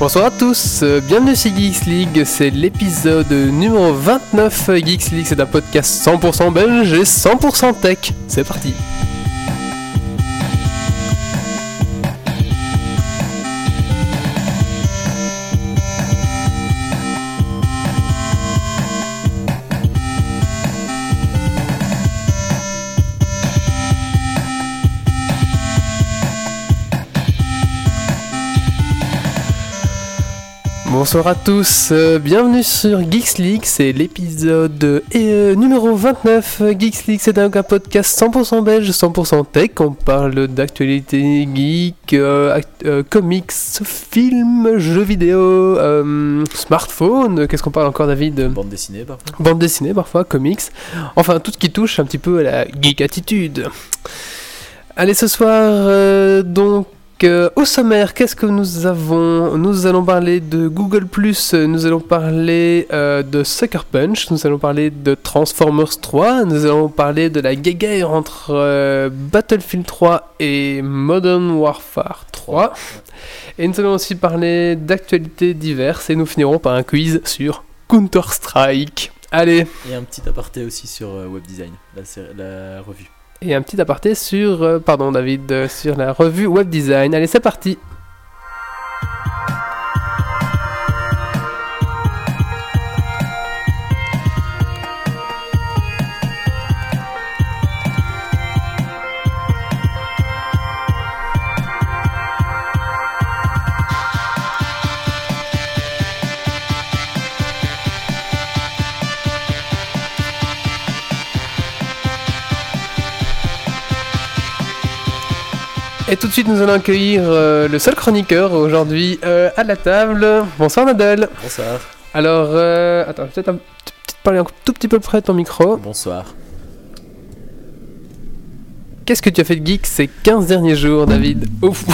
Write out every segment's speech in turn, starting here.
Bonsoir à tous, bienvenue sur Geeks League, c'est l'épisode numéro 29. Geeks League, c'est un podcast 100% belge et 100% tech. C'est parti. Bonsoir à tous, euh, bienvenue sur Geeks League, c'est l'épisode euh, numéro 29. Geeks League, c'est donc un podcast 100% belge, 100% tech. On parle d'actualité geek, euh, act- euh, comics, films, jeux vidéo, euh, smartphone. Qu'est-ce qu'on parle encore, David? Bande dessinée parfois. Bande dessinée parfois, comics. Enfin, tout ce qui touche un petit peu à la geek attitude. Allez, ce soir, euh, donc. Euh, au sommaire, qu'est-ce que nous avons? Nous allons parler de Google ⁇ nous allons parler euh, de Sucker Punch, nous allons parler de Transformers 3, nous allons parler de la guéguerre entre euh, Battlefield 3 et Modern Warfare 3. Et nous allons aussi parler d'actualités diverses et nous finirons par un quiz sur Counter-Strike. Allez, Et un petit aparté aussi sur euh, Web Design, la, la revue. Et un petit aparté sur, euh, pardon David, euh, sur la revue Web Design. Allez, c'est parti. Et tout de suite, nous allons accueillir euh, le seul chroniqueur aujourd'hui euh, à la table. Bonsoir Nadal. Bonsoir. Alors, euh, attends, peut-être un parler un tout petit peu près de ton micro. Bonsoir. Qu'est-ce que tu as fait de geek ces 15 derniers jours, David? Ouf,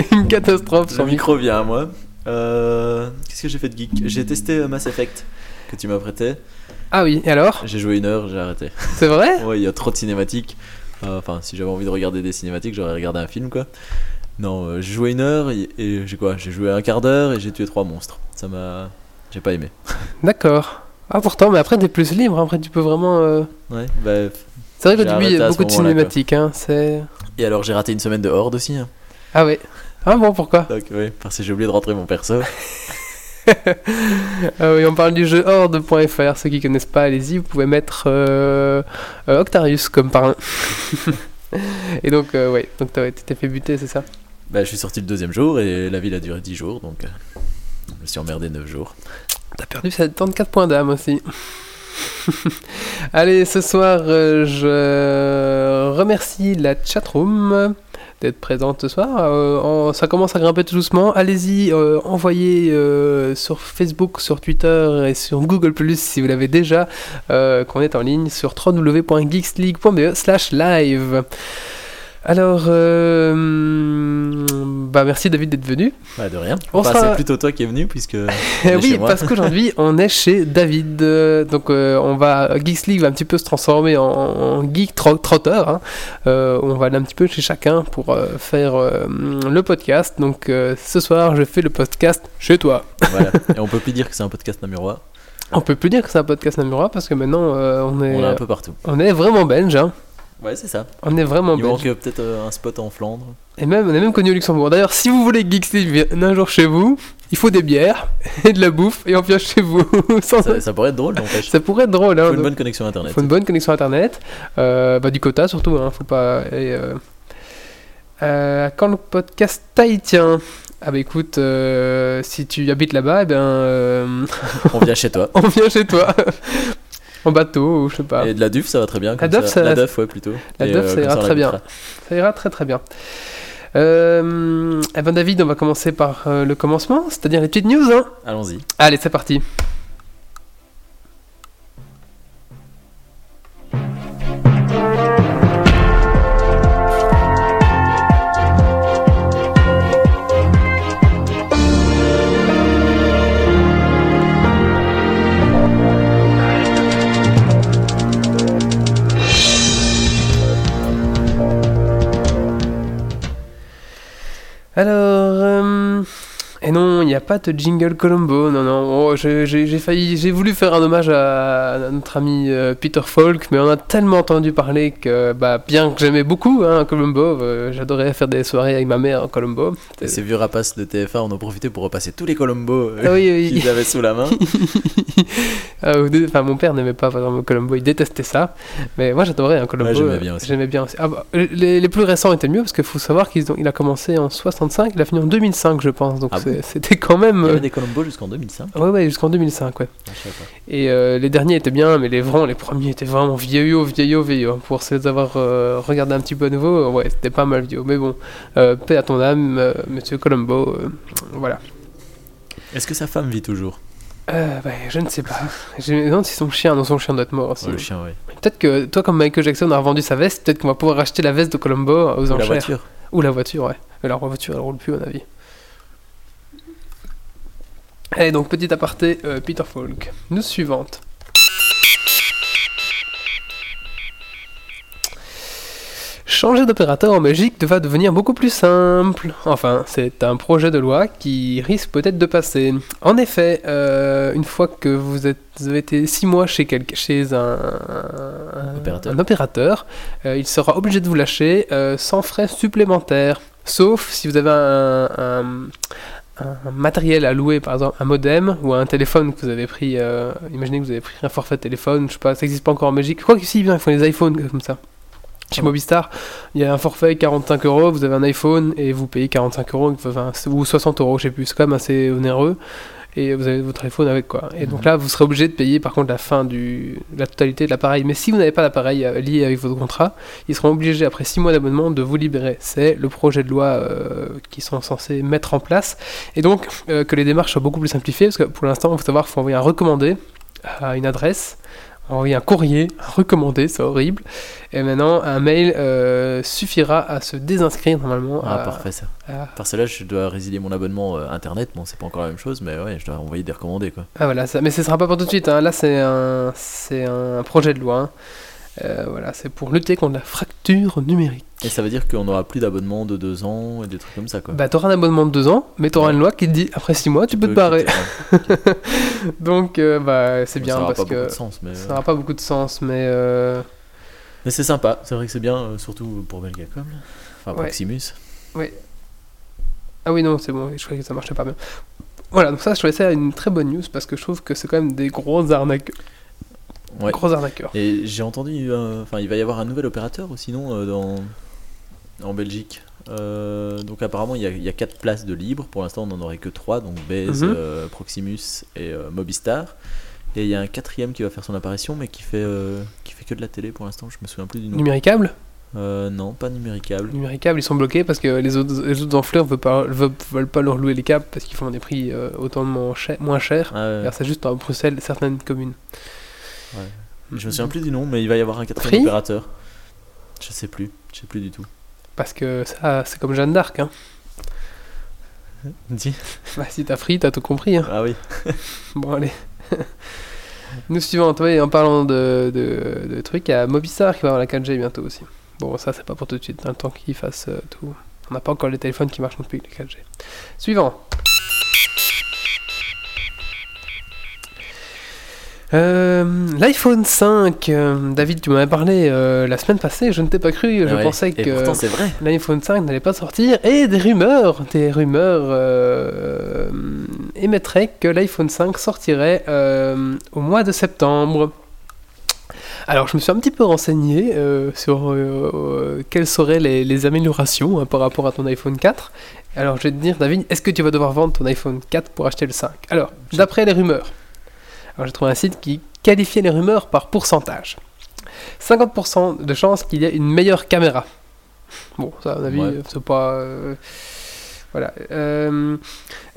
une catastrophe. Son micro. vient à moi. Euh, Qu'est-ce que j'ai fait de geek? J'ai testé Mass Effect que tu m'as prêté. Ah oui, et alors? J'ai joué une heure, j'ai arrêté. C'est vrai? Ouais, il y a trop de cinématiques. Euh, Enfin, si j'avais envie de regarder des cinématiques, j'aurais regardé un film quoi. Non, euh, j'ai joué une heure et, et j'ai quoi? J'ai joué un quart d'heure et j'ai tué trois monstres. Ça m'a. J'ai pas aimé. D'accord. Ah pourtant, mais après t'es plus libre, après tu peux vraiment... euh, Ouais, bah. C'est vrai qu'au début il y a beaucoup de cinématiques, hein, c'est... Et alors, j'ai raté une semaine de Horde aussi. hein. Ah ouais. Ah bon, pourquoi? Donc, oui, parce que j'ai oublié de rentrer mon perso. Ah oui, on parle du jeu horde.fr, ceux qui connaissent pas, allez-y, vous pouvez mettre euh, euh, Octarius comme parrain. Et donc, euh, ouais, donc t'as- tu t'es fait buter, c'est ça? Bah, je suis sorti le deuxième jour et la ville a duré 10 jours, donc je me suis emmerdé 9 jours. T'as perdu 74 points d'âme aussi. Allez, ce soir, je remercie la chatroom d'être présente ce soir. Euh, ça commence à grimper tout doucement. Allez-y, euh, envoyez euh, sur Facebook, sur Twitter et sur Google Plus si vous l'avez déjà, qu'on est en ligne sur www.geeksleague.be slash live. Alors, euh, bah merci David d'être venu. Bah, de rien. Enfin, sera- c'est plutôt toi qui es venu, puisque. oui, parce qu'aujourd'hui on est chez David. Euh, donc euh, on va Geeks League va un petit peu se transformer en, en geek tro- trotteur. hein. Euh, on va aller un petit peu chez chacun pour faire le podcast. Donc ce soir je fais le podcast chez toi. Voilà. Et on peut plus dire que c'est un podcast namurois. On peut plus dire que c'est un podcast namurois parce que maintenant on est On est un peu partout. on est vraiment belge. hein. Ouais, c'est ça. On est vraiment Il manque peut-être euh, un spot en Flandre. Et même on est même connu au Luxembourg. D'ailleurs si vous voulez que Geeks League vienne un jour chez vous, il faut des bières et de la bouffe et on vient chez vous. Sans- Ça, ça pourrait être drôle, n'empêche. Ça pourrait être drôle. Faut Hein, une donc- bonne connexion internet. faut une bonne connexion internet. Euh, bah, du quota surtout, hein, faut pas. et, euh, euh, quand le podcast tahitien Ah bah écoute, euh, si tu habites là-bas, eh ben, euh, On vient chez toi. on vient chez toi. En bateau ou je sais pas. Et de la DUF, ça va très bien. comme DUF, ça- La DUF, ouais, plutôt. La DUF, euh, ça ira très bien. Ça ira très très bien. Euh, eh ben David, on va commencer par euh, le commencement, c'est-à-dire les petites news. Hein. Allons-y. Allez, c'est parti. Alors, euh, Et non, il n'y a pas de jingle Colombo. Non, non. Oh, j'ai failli, j'ai voulu faire un hommage à notre ami euh, Peter Falk, mais on a tellement entendu parler que, bah, bien que j'aimais beaucoup hein, Colombo, euh, j'adorais faire des soirées avec ma mère en Colombo. Et ces vieux rapaces de TF1 en ont profité pour repasser tous les Colombo Ah oui, oui. qu'ils avaient sous la main. Ah, Enfin, mon père n'aimait pas vraiment Colombo, il détestait ça. Mais moi, j'adorais un Colombo. Ouais, j'aimais euh, bien aussi. J'aimais bien aussi. Ah, bah, les, les plus récents étaient mieux parce qu'il faut savoir qu'il a commencé en 65, il a fini en 2005, je pense. Donc Ah c'était quand même. Il y euh, avait des Colombo jusqu'en 2005. Ouais, ouais, jusqu'en 2005, ouais. Ah. Et euh, les derniers étaient bien, mais les vrais, les premiers étaient vraiment vieillots, vieillots, vieillots. Pour se les avoir euh, regardés un petit peu à nouveau, euh, ouais, c'était pas mal vieux. Mais bon, euh, paix à ton âme, euh, monsieur Colombo, euh, voilà. Est-ce que sa femme vit toujours? Euh, bah, je ne sais pas. Je me demande si son chien, non, son chien doit être mort aussi. Ouais, Le chien, oui. Peut-être que toi, comme Michael Jackson a revendu sa veste, peut-être qu'on va pouvoir acheter la veste de Colombo aux Ou la enchères. voiture. Ou la voiture, ouais. Mais la voiture, elle roule plus, à mon avis. Allez, donc, petit aparté, euh, Peter Falk. News suivante. Changer d'opérateur en Belgique va devenir beaucoup plus simple. Enfin, c'est un projet de loi qui risque peut-être de passer. En effet, euh, une fois que vous, êtes, vous avez été 6 mois chez, quel- chez un, un- Opérateur. un opérateur, euh, il sera obligé de vous lâcher euh, sans frais supplémentaires. Sauf si vous avez un, un- un matériel à louer, par exemple un modem ou un téléphone que vous avez pris. euh, imaginez que vous avez pris un forfait téléphone, je sais pas, ça n'existe pas encore en Belgique. Je crois qu'ici, bien, ils font les iPhones comme ça. Chez Ah Mobistar, il y a un forfait 45 euros, vous avez un iPhone et vous payez 45 euros, enfin, ou 60 euros, je sais plus, c'est quand même assez onéreux. Et vous avez votre iPhone avec quoi. Et donc Mhm. là, vous serez obligé de payer par contre la fin du, la totalité de l'appareil. Mais si vous n'avez pas d'appareil euh, lié avec votre contrat, ils seront obligés, après 6 mois d'abonnement, de vous libérer. C'est le projet de loi euh, qu'ils sont censés mettre en place. Et donc, euh, que les démarches soient beaucoup plus simplifiées, parce que pour l'instant, il faut savoir qu'il faut envoyer un recommandé à une adresse, envoyer un courrier, un recommandé, c'est horrible. Et maintenant, un mail euh, suffira à se désinscrire normalement. Ah, à- parfait ça. à- Par cela, je dois résilier mon abonnement euh, internet. Bon, c'est pas encore la même chose, mais ouais, je dois envoyer des recommandés quoi. Ah voilà, ça, mais ce sera pas pour tout de suite. hein. Là, c'est un, un projet de loi. hein. Euh, voilà, c'est pour lutter contre la fracture numérique. Et ça veut dire qu'on n'aura plus d'abonnement de deux ans et des trucs comme ça quoi. Bah, t'auras un abonnement de deux ans, mais t'auras Ouais. une loi qui te dit après six mois, tu peux te barrer. Donc, euh, bah, c'est bien parce que sens, mais, ça euh, n'aura pas beaucoup de sens, mais euh, mais c'est sympa. C'est vrai que c'est bien, euh, surtout pour Belgacom. Enfin, Ouais. Proximus. ah oui non, c'est bon, je croyais que ça marchait pas bien. Voilà, donc ça, je trouvais ça une très bonne news parce que je trouve que c'est quand même des gros arnaqueurs. Ouais. Gros arnaqueurs. Et j'ai entendu, euh, enfin, il va y avoir un nouvel opérateur ou sinon euh, dans en Belgique. Euh, donc apparemment, il y, a, il y a quatre places de libre. Pour l'instant, on n'en aurait que trois, donc Bez, Mhm. euh, Proximus et euh, Mobistar. Et il y a un quatrième qui va faire son apparition, mais qui fait qui fait que de la télé pour l'instant. Je me souviens plus du nom. Numéricable? Non, pas numéricable. Numéricable, ils sont bloqués parce que les autres, les autres enfleurs veulent pas, veulent, veulent pas leur louer les câbles parce qu'ils font des prix autant moins chers. Moins chers. Ah, ouais. C'est juste à Bruxelles, certaines communes. Ouais. Je me souviens plus du nom, mais il va y avoir un quatrième Free opérateur. Je sais plus, je sais plus du tout. Parce que ça, c'est comme Jeanne d'Arc. Hein. Dis. Bah, si t'as free, t'as tout compris. Hein. Ah oui. Bon, allez. Nous suivante, oui, en parlant de, de, de trucs, il y a Mobistar qui va avoir la 4G bientôt aussi. Bon, ça, c'est pas pour tout de suite, dans le temps qu'ils fassent euh, tout. On n'a pas encore les téléphones qui marchent non plus avec les 4G. Suivant. Euh, L'iPhone 5, euh, David, tu m'en as parlé euh, la semaine passée, je ne t'ai pas cru, je Ouais. pensais que l'iPhone 5 n'allait pas sortir et des rumeurs, des rumeurs émettraient que l'iPhone 5 sortirait au mois de septembre. Alors je me suis un petit peu renseigné sur quelles seraient les, les améliorations hein, par rapport à ton iPhone 4. Alors je vais te dire David, est-ce que tu vas devoir vendre ton iPhone 4 pour acheter le 5 Alors, d'après les rumeurs, alors j'ai trouvé un site qui qualifiait les rumeurs par pourcentage. 50% de chance qu'il y ait une meilleure caméra. Bon, ça, à mon avis, Ouais. euh, c'est pas. euh, voilà. Euh,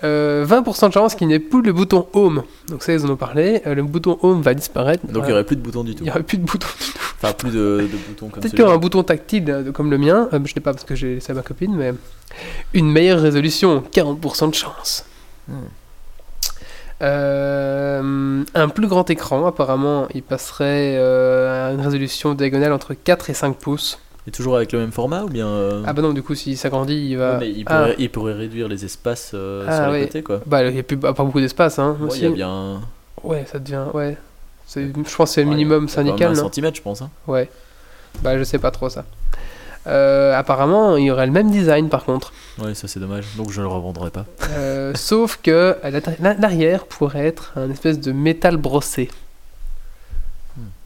euh, 20% de chance qu'il n'y ait plus le bouton Home. Donc, ça, ils en ont parlé. Euh, le bouton Home va disparaître. Donc il n'y Voilà. aurait plus de boutons du Il tout. n'y aurait plus de bouton du tout. Enfin, plus de, de boutons comme Peut-être qu'il y aura celui-là. un bouton tactile euh, comme le mien. Euh, je ne l'ai pas parce que j'ai laissé à ma copine, mais. Une meilleure résolution, 40% de chance. Hmm. Euh, un plus grand écran, apparemment, il passerait euh, à une résolution diagonale entre 4 et 5 pouces. Et toujours avec le même format ou bien. euh, Ah bah non, du coup, si ça grandit, il va. ouais, mais il Ah. pourrait, il pourrait réduire les espaces Ah, sur les ouais. côtés quoi. Bah, il n'y a plus, pas beaucoup d'espace, hein. Ouais, il y a bien. Ouais, ça devient. Ouais. Je pense que c'est le minimum syndical, Un centimètre, je pense. hein. Ouais. Bah, je sais pas trop ça. Euh, apparemment, il y aurait le même design par contre. Ouais, ça c'est dommage. Donc je le revendrai pas. Euh, sauf que l'arrière pourrait être un espèce de métal brossé.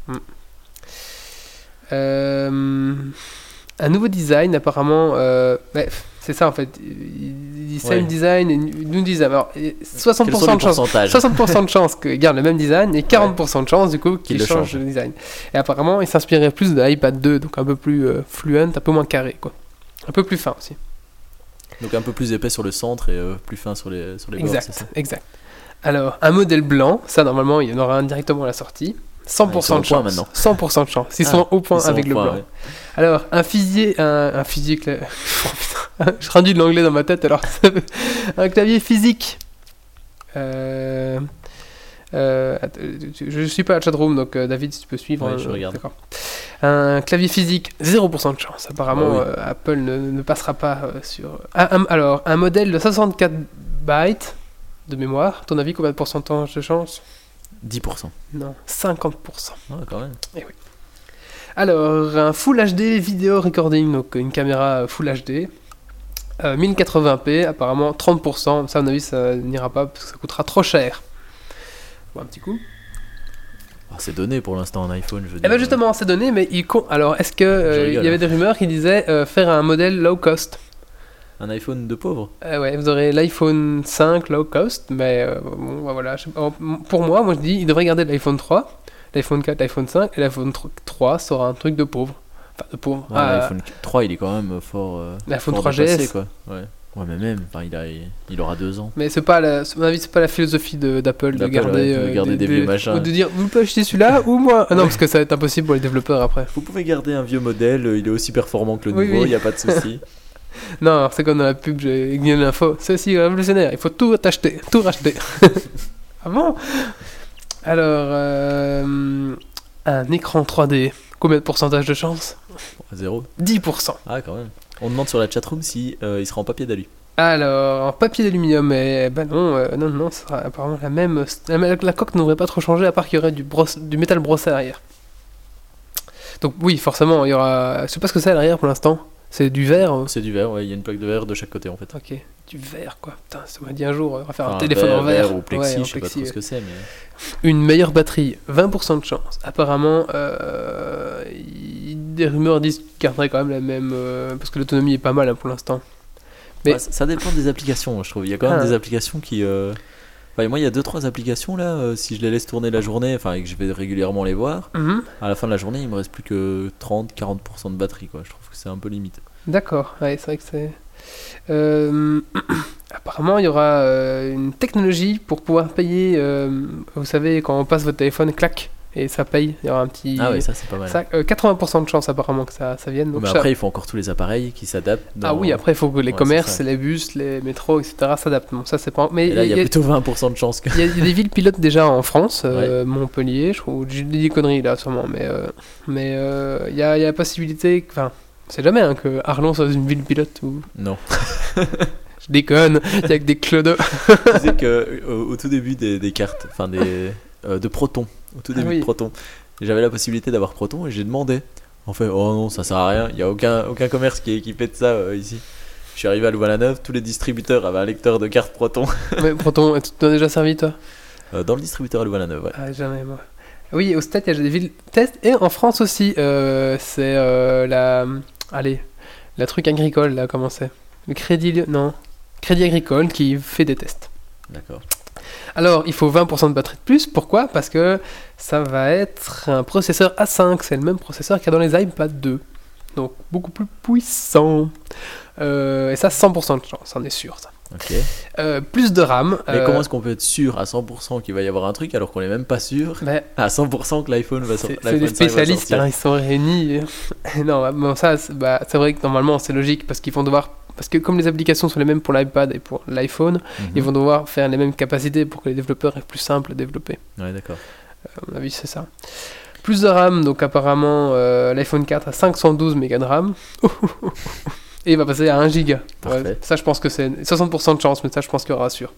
Hmm. Euh, un nouveau design apparemment. ouais, c'est ça en fait. Il dit Ouais. same design et Quels sont 60% les de chance. pourcentages? 60% de chance qu'il garde le même design et 40% de chance du coup qu'il Qu'il le change change. le design. Et apparemment, il s'inspirait plus de l'iPad 2, donc un peu plus euh, fluent, un peu moins carré quoi. Un peu plus fin aussi. Donc un peu plus épais sur le centre et euh, plus fin sur les, sur les bords, ça? Exact, exact. Alors, un modèle blanc, ça normalement, il y en aura un directement à la sortie. 100% Ah, ils sont au de chance. maintenant. 100% de chance. Ils Ah, sont au point sont avec au le point, blanc. ouais. Alors, un physique, un, un Oh, je traduis de l'anglais dans ma tête, alors un clavier physique. Euh, euh, att- je je suis pas à la chatroom, donc euh, David, si tu peux suivre. Ouais, je euh, regarde. d'accord. Un clavier physique, 0% de chance. Apparemment, Ah oui. euh, Apple ne, ne passera pas euh, sur. Ah, un- alors, un modèle de 64 bytes de mémoire. Ton avis, combien de pourcentage de chance? 10%. Non, 50%. Ouais, quand même. Alors, un Full HD vidéo recording, donc une caméra Full HD. euh, 1080p, apparemment 30%. Ça, à mon avis, ça n'ira pas parce que ça coûtera trop cher. Bon, un petit coup. Ah, c'est donné pour l'instant un iPhone, je veux Eh dire. ben justement, c'est donné, mais il con... Alors, est-ce que euh, il y avait hein. des rumeurs qui disaient euh, faire un modèle low cost? Un iPhone de pauvre Euh, Ouais, vous aurez l'iPhone 5 low cost, mais euh, bon, bah, voilà. je pas. Pour moi, moi je dis, il devrait garder l'iPhone 3, l'iPhone 4, l'iPhone 5, et l'iPhone 3 sera un truc de pauvre. Enfin, de pauvre. Ouais, Ah, L'iPhone 3, il est quand même fort. euh, L'iPhone fort 3GS. dépassé, quoi. Ouais. ouais, mais même, enfin, il, a, il aura deux ans. Mais c'est pas, la, à mon avis, c'est pas la philosophie d'Apple de, garder, ouais, de garder des vieux machins. Ou de dire, vous pouvez acheter celui-là ou moi. Ah non, parce que ça va être impossible pour les développeurs après. Vous pouvez garder un vieux modèle, il est aussi performant que le Oui, nouveau, il oui. n'y a pas de souci. Non, c'est comme dans la pub, j'ai ignoré l'info. C'est aussi révolutionnaire, il faut tout acheter, tout racheter. ah bon? Alors, euh, un écran 3D, combien de pourcentage de chance? Zéro. 10%. Ah, quand même. On demande sur la chatroom si euh, il sera en papier d'alu. Alors, en papier d'aluminium, mais ben non, euh, non, non, ce sera apparemment la même. La, la coque ne devrait pas trop changer, à part qu'il y aurait du, brosse, du métal brossé à l'arrière. Donc, oui, forcément, il y aura. Je sais pas ce que c'est à l'arrière pour l'instant. C'est du verre. euh, C'est du verre, ouais, il y a une plaque de verre de chaque côté en fait. Ok, du verre quoi. Putain, ça m'a dit un jour, on va faire un téléphone en verre. ou plexi, Ouais, je sais pas trop ouais. ce que c'est, mais. Une meilleure batterie, 20% de chance. Apparemment, euh, des rumeurs disent qu'il garderait quand même la même. euh, parce que l'autonomie est pas mal hein, pour l'instant. Mais- Ouais, ça, ça dépend des applications, je trouve. Il y a quand même Ah. des applications qui. euh, enfin, moi, il y a deux trois applications là. euh, si je les laisse tourner la journée, enfin, et que je vais régulièrement les voir, Mhm. à la fin de la journée, il me reste plus que 30-40% de batterie, quoi. Je trouve que c'est un peu limite. D'accord, ouais, c'est vrai que c'est. Euh, apparemment, il y aura euh, une technologie pour pouvoir payer. euh, vous savez, quand on passe votre téléphone, clac, et ça paye. Il y aura un petit. Ah ouais, ça c'est pas mal. Ça, euh, 80% de chance apparemment que ça, ça vienne. Donc mais ça- après, il faut encore tous les appareils qui s'adaptent. Ah oui, après il faut que les Ouais, commerces, les bus, les métros, etc. s'adaptent. Bon, ça c'est pas. Mais Et là, il y a il y a- plutôt 20% de chance que. il y, a il y a des villes pilotes déjà en France, euh, Montpellier, je trouve. J'ai des conneries là sûrement, mais euh, mais il y, a, y a la possibilité. Enfin, c'est jamais hein, que Arlon soit une ville pilote ou. Non. Je déconne. Il y a que des clodos. tu sais que euh, au, tout début des, des cartes, enfin des de Proton, au tout Ah début oui. de Proton, j'avais la possibilité d'avoir Proton et j'ai demandé. En fait, oh non, ça sert à rien. Il y a aucun aucun commerce qui est équipé de ça euh, ici. Je suis arrivé à Louvain-la-Neuve, tous les distributeurs avaient un lecteur de carte Proton. mais Proton, tu t'en as déjà servi toi? Euh, dans le distributeur à Louvain-la-Neuve, ouais. Ah, jamais moi. Oui, au stade, il y a des villes test et en France aussi. euh, c'est la. Allez, la truc agricole là, comment c'est? Le crédit. Non. Crédit agricole qui fait des tests. D'accord. Alors, il faut 20% de batterie de plus. Pourquoi? Parce que ça va être un processeur A5. C'est le même processeur qu'il y a dans les iPad 2. Donc, beaucoup plus puissant. Euh, et ça, 100% de chance, on est sûr. Ça. Euh, plus de RAM. Mais euh, comment est-ce qu'on peut être sûr à 100% qu'il va y avoir un truc alors qu'on est même pas sûr mais à 100% que l'iPhone va sortir c'est des spécialistes, hein, ils sont réunis. non, bah, bon, ça, c'est bah, c'est vrai que normalement c'est logique parce qu'ils vont devoir. Parce que comme les applications sont les mêmes pour l'iPad et pour l'iPhone, Mhm. ils vont devoir faire les mêmes capacités pour que les développeurs aient plus simple à développer. Ouais, d'accord. À mon avis, c'est ça. Plus de RAM, donc apparemment euh, l'iPhone 4 a 512 mégas de RAM. Et il va passer à 1 giga. Ouais, Parfait. ça, je pense que c'est 60% de chance, mais ça, je pense qu'il y aura sûr.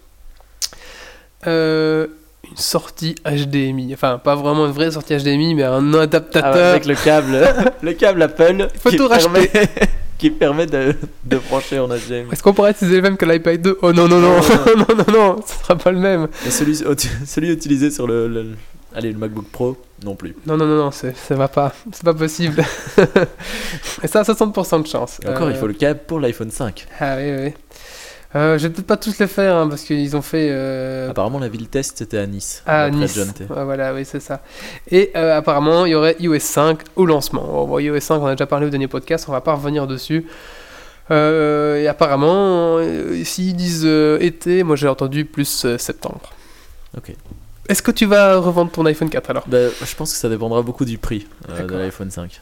Euh, une sortie HDMI. Enfin, pas vraiment une vraie sortie HDMI, mais un Ah, adaptateur. avec le câble, le câble Apple faut qui tout permet, qui permet de, de brancher en HDMI. Est-ce qu'on pourrait utiliser le même que l'iPad 2 Oh non, non, non, non, non, non, ce sera pas le même. Et celui, celui utilisé sur le, le- allez, le MacBook Pro, non plus. Non, non, non, non, ça va pas. C'est pas possible. Et ça, 60% de chance. Et encore, Euh, il faut le câble pour l'iPhone 5. Ah oui, oui. Euh, je vais peut-être pas tous les faire hein, parce qu'ils ont fait. euh, Apparemment, la ville test c'était à Nice. à d'après Nice. Voilà, oui, c'est ça. Et euh, apparemment, il y aurait iOS 5 au lancement. Bon, iOS 5, on a déjà parlé au dernier podcast, on va pas revenir dessus. Et apparemment, s'ils disent été, moi j'ai entendu plus septembre. Ok. Est-ce que tu vas revendre ton iPhone 4 alors? Bah, je pense que ça dépendra beaucoup du prix de l'iPhone 5.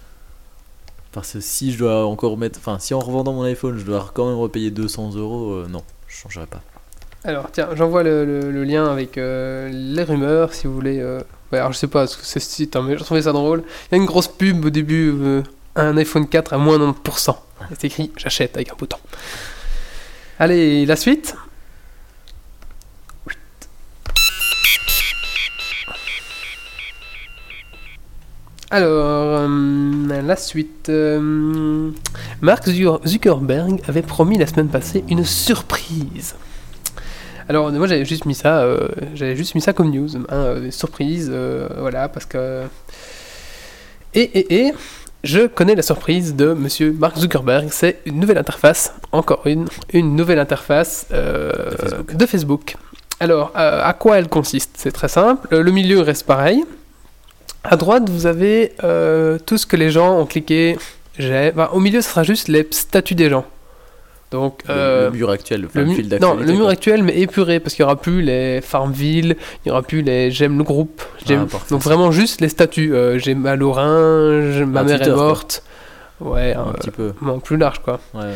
Parce que si je dois encore mettre. Enfin, si en revendant mon iPhone, je dois quand même repayer 200 euros, euh, non, je changerai pas. Alors, tiens, j'envoie le, le- le lien avec euh, les rumeurs si vous voulez. euh, ouais, alors, je sais pas ce que c'est ce site, hein, mais j'ai trouvé ça drôle. Il y a une grosse pub au début, un iPhone 4 à moins 90%. Et c'est écrit j'achète avec un bouton. Allez, la suite. Alors, euh, la suite. euh, Mark Zucker- Zuckerberg avait promis la semaine passée une surprise. Alors moi j'avais juste mis ça, euh, j'avais juste mis ça comme news, hein, surprise, voilà parce que et et et je connais la surprise de Monsieur Mark Zuckerberg, c'est une nouvelle interface, encore une, une nouvelle interface De Facebook. de Facebook. Alors à quoi elle consiste? C'est très simple, le milieu reste pareil. À droite vous avez euh, tout ce que les gens ont cliqué. J'ai, enfin, au milieu ce sera juste les statuts des gens. Donc Le- euh, le, mur actuel, enfin, le mu- fil non, le mur quoi. actuel, mais épuré, parce qu'il n'y aura plus les Farmville, il n'y aura plus les J'aime le groupe. Ah, donc vraiment juste les statuts. euh, J'ai rein, je- ma Un mère Twitter, est quoi. morte. Ouais, Un euh, petit peu. bon, plus large quoi. Ouais.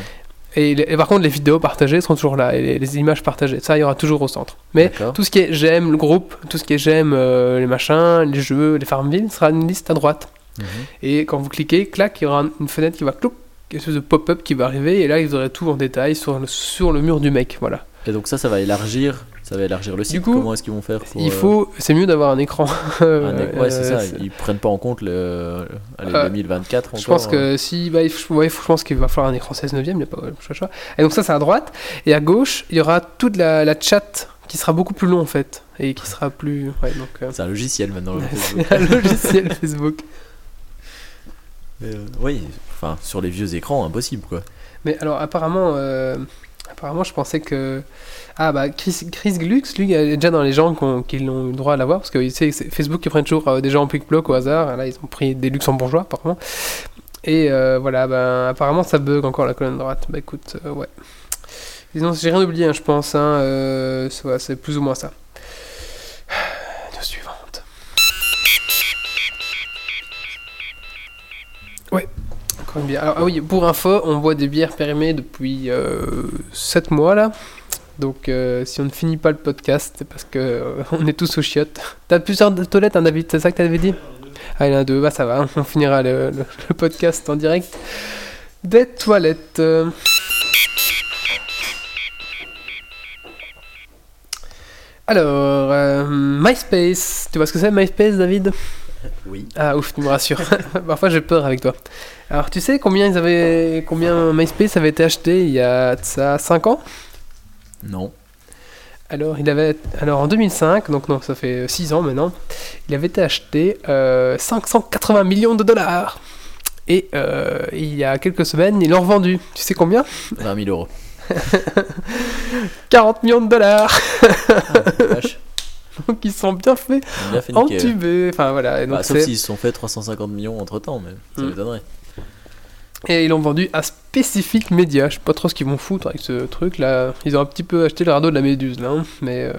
Et, par contre, les vidéos partagées seront toujours là, et les, les images partagées, ça il y aura toujours au centre. Mais tout ce qui est J'aime le groupe, tout ce qui est J'aime euh, les machins, les jeux, les Farmville, sera une liste à droite. Mhm. Et quand vous cliquez, clac, il y aura une fenêtre qui va clouc, quelque chose de pop-up qui va arriver, et là vous aurez tout en détail sur le, sur le mur du mec, voilà. Et donc ça, ça va élargir, ça va élargir le site. coup, Comment est-ce qu'ils vont faire pour, Il euh, faut, c'est mieux d'avoir un écran. un euh, ouais, c'est ça. c'est- Ils prennent pas en compte le, allez, Euh, 2024 encore. Je pense euh. que si, bah, ouais, je pense qu'il va falloir un écran 16 neuvième, il n'y a pas le choix. Et donc ça c'est à droite, et à gauche il y aura toute la, la chat qui sera beaucoup plus long en fait, et qui sera plus, ouais euh, C'est un logiciel maintenant. le Facebook. un logiciel Facebook. Mais, euh, oui, enfin sur les vieux écrans, impossible quoi. Mais alors apparemment, euh, apparemment je pensais que ah bah Chris, Chris Glux lui est déjà dans les gens qui qui ont eu le droit à l'avoir parce que c'est Facebook qui prennent toujours euh, des gens en pic bloc au hasard. Là ils ont pris des luxembourgeois apparemment. Et euh, voilà, ben apparemment ça bug encore la colonne droite. Bah écoute, euh, ouais. Sinon j'ai rien oublié, hein, je pense. Hein, c'est plus ou moins ça. News suivante. Ouais, encore une bière. Alors, ah oui, pour info, on boit des bières périmées depuis 7 mois là. Donc euh, si on ne finit pas le podcast, c'est parce que euh, on est tous aux chiottes. T'as plusieurs toilettes, hein, David, c'est ça que t'avais dit? Ah, il y en a deux, bah ça va, on finira le, le- le podcast en direct. Des toilettes. euh. Alors, euh, MySpace, tu vois ce que c'est MySpace, David? Oui. ah ouf, tu me rassures. Parfois j'ai peur avec toi. Alors tu sais combien ils avaient combien MySpace avait été acheté il y a ça 5 ans? Non. Alors il avait alors en 2005, donc non, ça fait 6 ans maintenant, il avait été acheté euh, 580 millions de dollars. Et euh, il y a quelques semaines, ils l'ont revendu. Tu sais combien? 20 000 euros. 40 millions de dollars. Ah. Donc ils sont bien fait On a bien fait entubés. Enfin voilà. Et, donc, Bah, sauf s'ils se sont fait 350 millions entre temps, mais ça Mm. m'étonnerait. Et ils l'ont vendu à Specific Media. Je sais pas trop ce qu'ils vont foutre avec ce truc là. Ils ont un petit peu acheté le radeau de la méduse là. hein, Mais euh,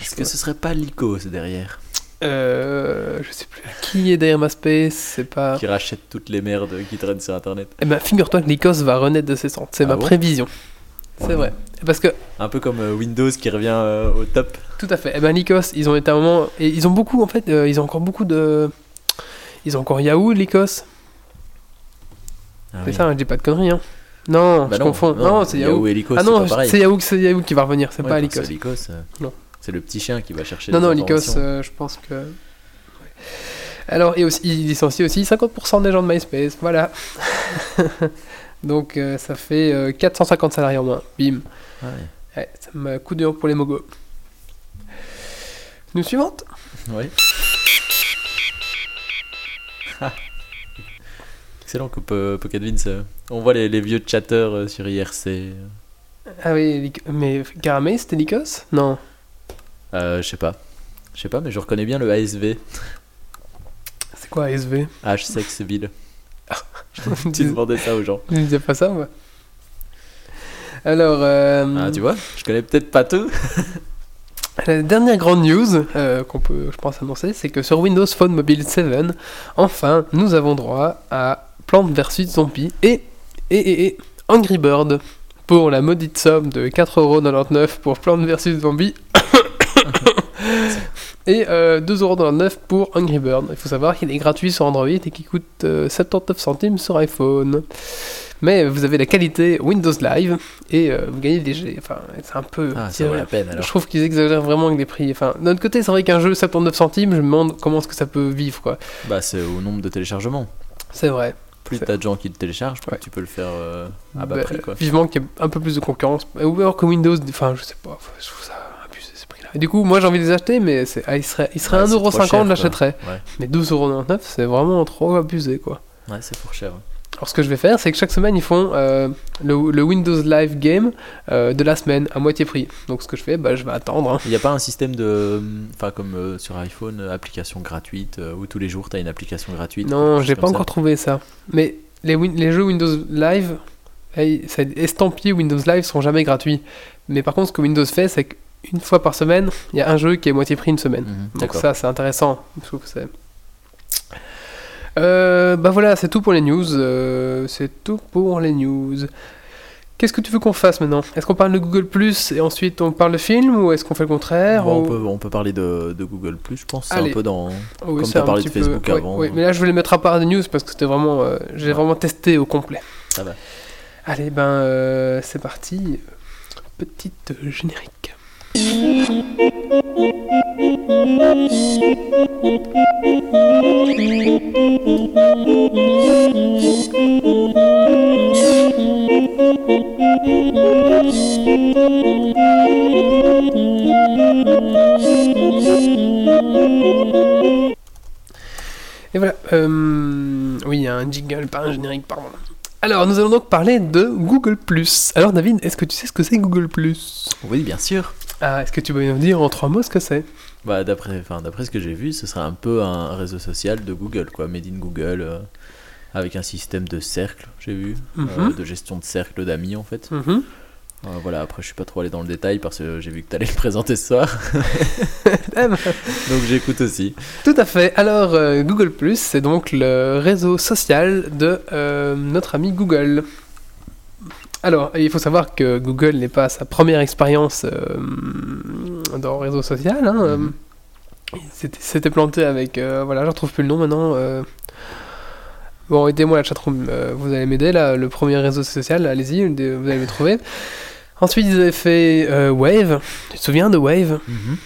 Est-ce que ce serait pas Lycos derrière euh, je sais plus. Qui est derrière MySpace C'est pas. Qui rachète toutes les merdes qui traînent sur internet Eh ben, figure-toi que Lycos va renaître de ses cendres. C'est Ah ma bon prévision. C'est vrai. Parce que, Un peu comme euh, Windows qui revient euh, au top. tout à fait. Eh ben, Lycos, ils ont été à un moment. Et ils ont beaucoup, en fait, euh, ils ont encore beaucoup de. Ils ont encore Yahoo, Lycos. Ah C'est oui. ça, je dis pas de conneries. Hein. Non, Bah je confonds. Non, c'est Yahoo. et Lycos, ah non, c'est Yahoo, c'est Yahoo qui va revenir, c'est Ouais, pas Lycos. Lycos, euh, Non. C'est le petit chien qui va chercher Non, les non, Lycos, euh, je pense que. ouais. Alors, et aussi, il licencie aussi 50% des gens de MySpace, voilà. Donc, euh, ça fait euh, 450 salariés en moins. Bim. Ouais. Ouais, ça m'a coup dur pour les mogos. Nous suivante Ouais. Excellent que Po- Pocket Vince. euh, On voit les, les vieux chatteurs euh, sur IRC. Ah oui, mais Garamay, c'était Lycos Non. Euh, je sais pas. Je sais pas, mais je reconnais bien le ASV. C'est quoi ASV H Sexville. Je Tu demandais ça aux gens. ne disais pas ça, moi. Alors, euh, Ah, tu vois, je connais peut-être pas tout. La dernière grande news euh, qu'on peut, je pense, annoncer, c'est que sur Windows Phone Mobile 7, enfin, nous avons droit à Plants vs Zombies et, et, et, et Angry Bird pour la maudite somme de 4,99€ pour Plants vs Zombies et euh, 2,99€ pour Angry Bird. Il faut savoir qu'il est gratuit sur Android et qu'il coûte euh, 79 centimes sur iPhone. Mais vous avez la qualité Windows Live et euh, vous gagnez léger. Enfin, c'est un peu. Ah, ça vaut la peine alors. Je trouve qu'ils exagèrent vraiment avec les prix. Enfin, d'un autre côté, c'est vrai qu'un jeu 79 centimes, je me demande comment est-ce que ça peut vivre, quoi. Bah, c'est au nombre de téléchargements. C'est vrai. Plus t'as de gens qui le téléchargent, plus Ouais. tu peux le faire euh, à bas Bah, prix quoi. Vivement qu'il y ait un peu plus de concurrence. Ou alors que Windows, enfin, je sais pas, je trouve ça abusé ces prix-là. Du coup, moi j'ai envie de les acheter, mais c'est, ah, il serait, il serait Ouais, c'est 1,50€, trop cher, je l'achèterais. Ouais. Mais 12,99€, c'est vraiment trop abusé, quoi. Ouais, c'est fort cher. Alors ce que je vais faire, c'est que chaque semaine ils font euh, le, le Windows Live Game euh, de la semaine à moitié prix. Donc ce que je fais, bah, je vais attendre. hein. Il n'y a pas un système de. Enfin, comme euh, sur iPhone, application gratuite, où tous les jours t'as une application gratuite. Non, j'ai pas encore trouvé ça. Mais les, win- les jeux Windows Live, estampillés Windows Live sont jamais gratuits. Mais par contre, ce que Windows fait, c'est qu'une fois par semaine, il y a un jeu qui est moitié prix une semaine. Mhm, Donc ça, c'est intéressant. Je trouve que c'est. Euh, bah voilà, c'est tout pour les news. euh, c'est tout pour les news. Qu'est-ce que tu veux qu'on fasse maintenant? Est-ce qu'on parle de Google Plus et ensuite on parle de film ou est-ce qu'on fait le contraire Bon, on, peut, on peut parler de, de Google je pense. C'est un peu dans. Oui, comme t'as un parlé de Facebook peu- avant. oui, mais là je vais les mettre à part des news parce que c'était vraiment, euh, j'ai Ouais. vraiment testé au complet. Ça va. Allez, ben euh, c'est parti. Petite générique. Et voilà. euh, oui, il y a un jingle, pas un générique, pardon. Alors, nous allons donc parler de Google+. Alors, David, est-ce que tu sais ce que c'est Google+. Oui, bien sûr. Ah, est-ce que tu peux nous dire en trois mots ce que c'est? Bah, d'après, enfin, d'après ce que j'ai vu, ce serait un peu un réseau social de Google, quoi, made in Google, euh, avec un système de cercle, j'ai vu, euh, Mhm. de gestion de cercle d'amis en fait. Mhm. Euh, voilà, après je suis pas trop allé dans le détail parce que j'ai vu que t'allais le présenter ce soir, Eh ben, donc j'écoute aussi. Tout à fait. Alors, euh, Google+, c'est donc le réseau social de euh, notre ami Google. Alors, il faut savoir que Google n'est pas sa première expérience dans le réseau social. Hein. il s'était- s'était planté avec... voilà, je retrouve plus le nom maintenant. Bon, aidez-moi la chatroom, vous allez m'aider là, le premier réseau social, allez-y, vous allez le trouver. Ensuite, ils avaient fait euh, Wave. Tu te souviens de Wave?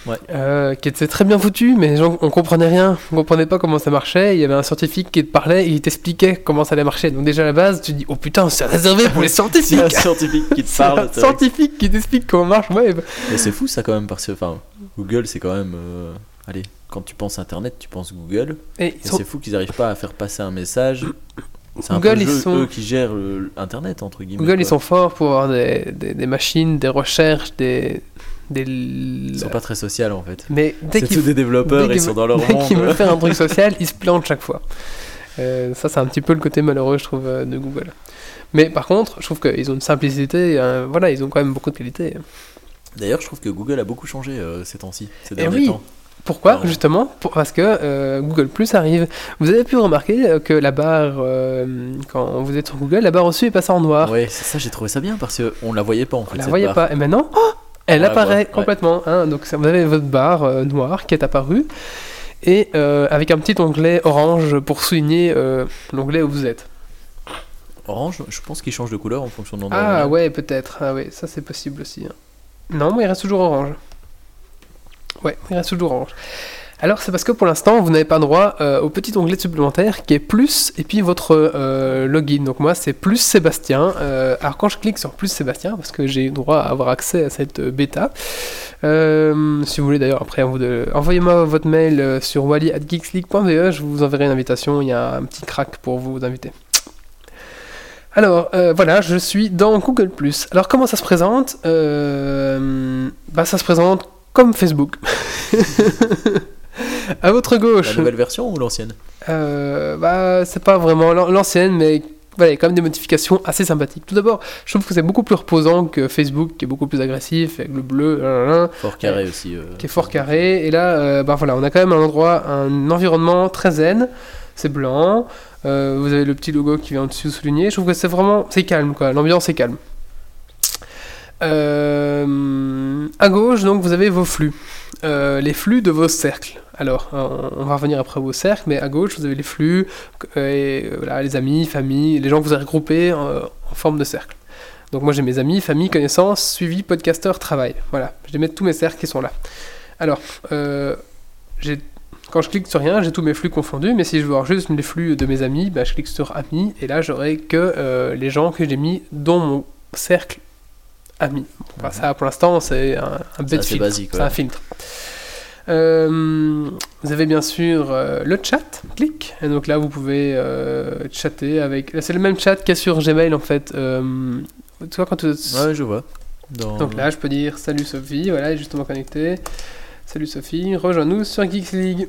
Ouais. euh, qui était très bien foutu, mais les gens, on comprenait rien, on comprenait pas comment ça marchait. Il y avait un scientifique qui te parlait et il t'expliquait comment ça allait marcher. Donc déjà à la base, tu te dis oh putain, c'est réservé pour les C'est un scientifiques. scientifique qui te C'est un parle. que- scientifique qui t'explique comment marche Wave. Mais c'est fou ça quand même parce que enfin, Google c'est quand même. euh, Allez, quand tu penses Internet, tu penses Google. Et Et sont- c'est fou qu'ils n'arrivent pas à faire passer un message. C'est un Google, peu ils jeu- sont- eux qui gèrent le- Internet entre guillemets. Google, ils sont forts pour avoir des, des, des machines, des recherches, des des. Ils sont pas très sociaux en fait. Mais dès C'est qu'ils tous des développeurs, dès ils sont dans leur dès qu'ils veulent faire un truc social, ils se plantent chaque fois. Euh, ça, c'est un petit peu le côté malheureux, je trouve, euh, de Google. Mais par contre, je trouve qu'ils ont une simplicité, euh, voilà, ils ont quand même beaucoup de qualité. D'ailleurs, je trouve que Google a beaucoup changé euh, ces temps-ci, ces Eh derniers oui. temps. Pourquoi. Justement, parce que euh, Google Plus arrive. Vous avez pu remarquer euh, que la barre, euh, quand vous êtes sur Google, la barre au-dessus est passée en noir. Ouais, c'est ça, j'ai trouvé ça bien parce qu'on la voyait pas en fait. Vous la cette voyez barre. pas. Et maintenant, oh, elle On la apparaît ouais. complètement. hein. donc vous avez votre barre euh, noire qui est apparue. et avec un petit onglet orange pour souligner l'onglet où vous êtes. Orange, je pense qu'il change de couleur en fonction de l'endroit. Ah ouais, peut-être. Ah ouais, ça c'est possible aussi. hein. Non, moi il reste toujours orange. Ouais, il reste toujours orange. Alors c'est parce que pour l'instant vous n'avez pas droit euh, au petit onglet supplémentaire qui est plus et puis votre euh, login. Donc moi c'est plus Sébastien. Euh, alors quand je clique sur plus Sébastien parce que j'ai droit à avoir accès à cette bêta. si vous voulez d'ailleurs après envoyez-moi votre mail sur wally@geeksleague.be. Je vous enverrai une invitation. Il y a un petit crack pour vous inviter. Alors voilà, je suis dans Google+. Alors comment ça se présente? Bah ça se présente comme Facebook. à votre La gauche. nouvelle version ou l'ancienne? Euh, bah c'est pas vraiment l'an- l'ancienne, mais voilà, il y a quand même des modifications assez sympathiques. Tout d'abord, je trouve que c'est beaucoup plus reposant que Facebook, qui est beaucoup plus agressif, avec le bleu, Fort carré aussi. euh, qui est fort carré. Et là, euh, bah voilà, on a quand même un endroit, un environnement très zen. C'est blanc. euh, vous avez le petit logo qui vient au-dessus souligné. Je trouve que c'est vraiment, c'est calme quoi. L'ambiance est calme. Euh, gauche, vous avez vos flux. Euh, les flux de vos cercles. Alors, on va revenir après vos cercles, mais à gauche, vous avez les flux, euh, et, euh, voilà, les amis, famille, les gens que vous avez regroupés en forme de cercle. Donc moi j'ai mes amis, famille, connaissances, suivi, podcasteur, travail. Voilà, je vais mettre tous mes cercles qui sont là. Alors, quand je clique sur rien, j'ai tous mes flux confondus, mais si je veux voir juste les flux de mes amis, bah, je clique sur amis, et là j'aurai que les gens que j'ai mis dans mon cercle amis. Enfin, ça pour l'instant c'est un, un C'est bête filtre. basique, C'est ouais. un filtre. Euh, vous avez bien sûr euh, le chat, clic, et donc là vous pouvez euh, chatter avec. C'est le même chat qu'il y a sur Gmail en fait. Euh, tu vois quand tu, Ouais, je vois. Dans... donc là, je peux dire salut Sophie, voilà, elle est justement connectée. Salut Sophie, rejoins-nous sur Geeks League.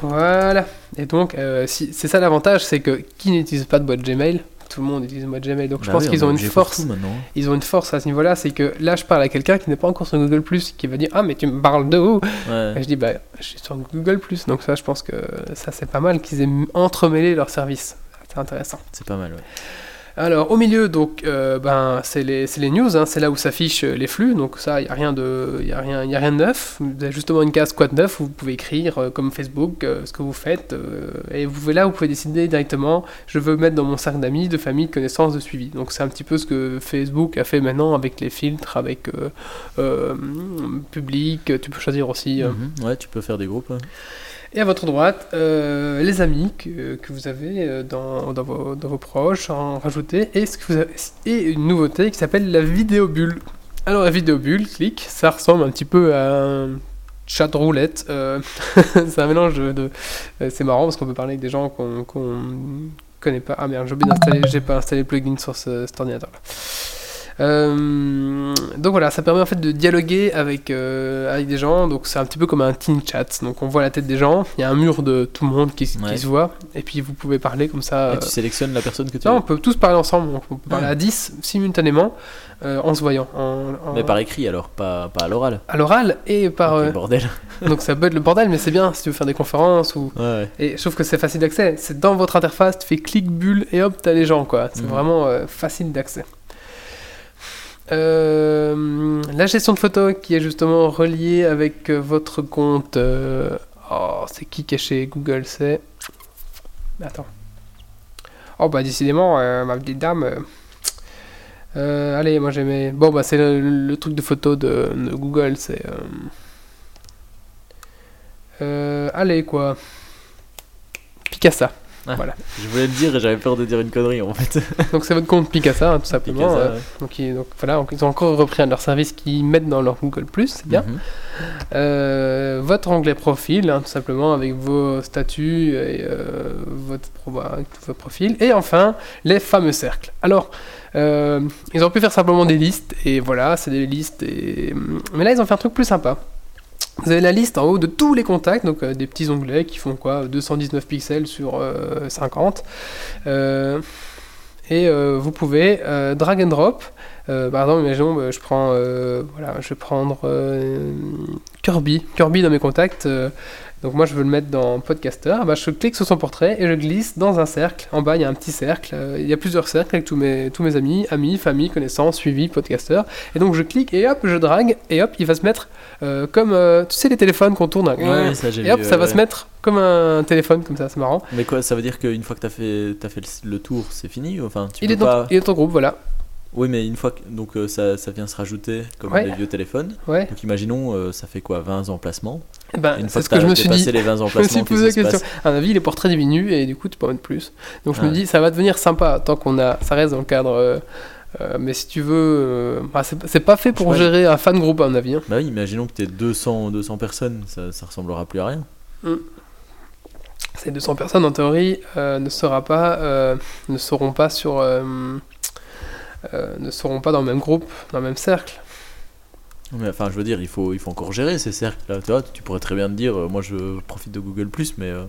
Voilà. Et donc, euh, si, c'est ça l'avantage, c'est que qui n'utilise pas de boîte Gmail Tout le monde utilise Gmail. Donc je Bah pense oui, qu'ils on ont une force. maintenant. Ils ont une force à ce niveau-là, c'est que là, je parle à quelqu'un qui n'est pas encore sur Google qui va dire ah mais tu me parles de où? Ouais. Et je dis bah je suis sur Google Donc ça, je pense que ça c'est pas mal qu'ils aient entremêlé leurs services. C'est intéressant. C'est pas mal, ouais. Alors au milieu, donc, euh, ben, c'est les, les news, hein, c'est là où s'affichent les flux, donc ça, il n'y a, rien de- a, a rien de neuf. Vous avez justement une case quoi de neuf où vous pouvez écrire, euh, comme Facebook, euh, ce que vous faites, euh, et vous là, vous pouvez décider directement, je veux mettre dans mon cercle d'amis, de famille, de connaissances, de suivi. Donc c'est un petit peu ce que Facebook a fait maintenant avec les filtres, avec euh, euh, public, tu peux choisir aussi. euh, Mhm. Ouais, tu peux faire des groupes. Et à votre droite, euh, les amis que, que vous avez euh, dans, dans, vos, dans vos proches, en rajouter, et, ce que vous avez- et une nouveauté qui s'appelle la vidéo bulle. Alors la vidéo bulle, clic, ça ressemble un petit peu à un chat roulette. euh, c'est un mélange de... de- c'est marrant parce qu'on peut parler avec des gens qu'on qu'on connaît pas. Ah merde, j'ai oublié d'installer, j'ai pas installé le plugin sur ce, cet ordinateur-là. Euh, donc voilà, ça permet en fait de dialoguer avec, euh, avec des gens, donc c'est un petit peu comme un teen chat, donc on voit la tête des gens, il y a un mur de tout le monde qui, se voit, et puis vous pouvez parler comme ça. Et euh, tu sélectionnes la personne que tu non, veux. on peut tous parler ensemble, on peut parler Ah. à 10 simultanément euh, en se voyant. En, en- Mais par écrit alors, pas, pas à l'oral. À l'oral et par. Ok, euh, bordel. donc ça peut être le bordel, mais c'est bien si tu veux faire des conférences ou. Ouais, ouais. Et je trouve que c'est facile d'accès. C'est dans votre interface, tu fais clic bulle et hop, t'as les gens quoi. C'est Mhm. vraiment euh, facile d'accès. Euh, la gestion de photos qui est justement reliée avec euh, votre compte. euh, Oh, c'est qui qui est chez Google C'est. Attends. Oh bah décidément, ma petite dame. allez, moi j'ai mes. Bon bah c'est le, truc de photo de, de Google, c'est. allez quoi. Picasa. Je voulais le dire et j'avais peur de dire une connerie en fait. Donc c'est votre compte Picasa, hein, tout simplement. Picasa, euh, ouais. donc, ils, donc voilà, donc, ils ont encore repris un de leurs services qu'ils mettent dans leur Google+, c'est bien. Mhm. Euh, votre onglet profil, hein, tout simplement, avec vos statuts et euh, votre, pro- avec. Et enfin, les fameux cercles. Alors, ils auraient pu faire simplement des listes, et voilà, c'est des listes. Et... Mais là, ils ont fait un truc plus sympa. Vous avez la liste en haut de tous les contacts, donc euh, des petits onglets qui font quoi 219 pixels sur euh, 50. Euh, et euh, vous pouvez drag and drop. Par exemple, imaginons, je prends, voilà, je vais prendre Kirby, Kirby dans mes contacts. Donc moi je veux le mettre dans Podcaster, bah, je clique sur son portrait et je glisse dans un cercle. En bas il y a un petit cercle, euh, il y a plusieurs cercles avec tous mes, tous mes amis, amis, famille, connaissances, suivi, Podcaster. Et donc je clique et hop, je drague et hop, il va se mettre euh, comme, euh, tu sais les téléphones qu'on tourne. Ouais, ça j'ai et hop, vu, ça va ouais. se mettre comme un téléphone comme ça, c'est marrant. Mais quoi, ça veut dire qu'une fois que t'as fait, t'as fait le, le tour, c'est fini Enfin, tu Il peux est, dans, pas. il est dans ton groupe, voilà. Oui, mais une fois que. Donc euh, ça, ça vient se rajouter comme Ouais. les vieux téléphones. Ouais. Donc imaginons, euh, ça fait quoi 20 emplacements ben, Et Une fois que que je me suis dit. les 20 Je me suis posé la question. À mon avis, les portraits diminuent et du coup, tu peux en mettre plus. Donc je Ah me dis, ça va devenir sympa tant qu'on a. Ça reste dans le cadre. euh, euh, mais si tu veux. euh, bah, c'est pas fait pour gérer un fan groupe, à mon avis. hein. Bah oui, imaginons que t'es 200, 200 personnes, ça, ça ressemblera plus à rien. Ces 200 personnes, en théorie, ne, sera pas, ne seront pas sur. ne seront pas dans le même groupe, dans le même cercle. Mais enfin, je veux dire, il faut, il faut encore gérer ces cercles-là. Tu vois, tu pourrais très bien te dire, euh, moi je profite de Google, mais euh,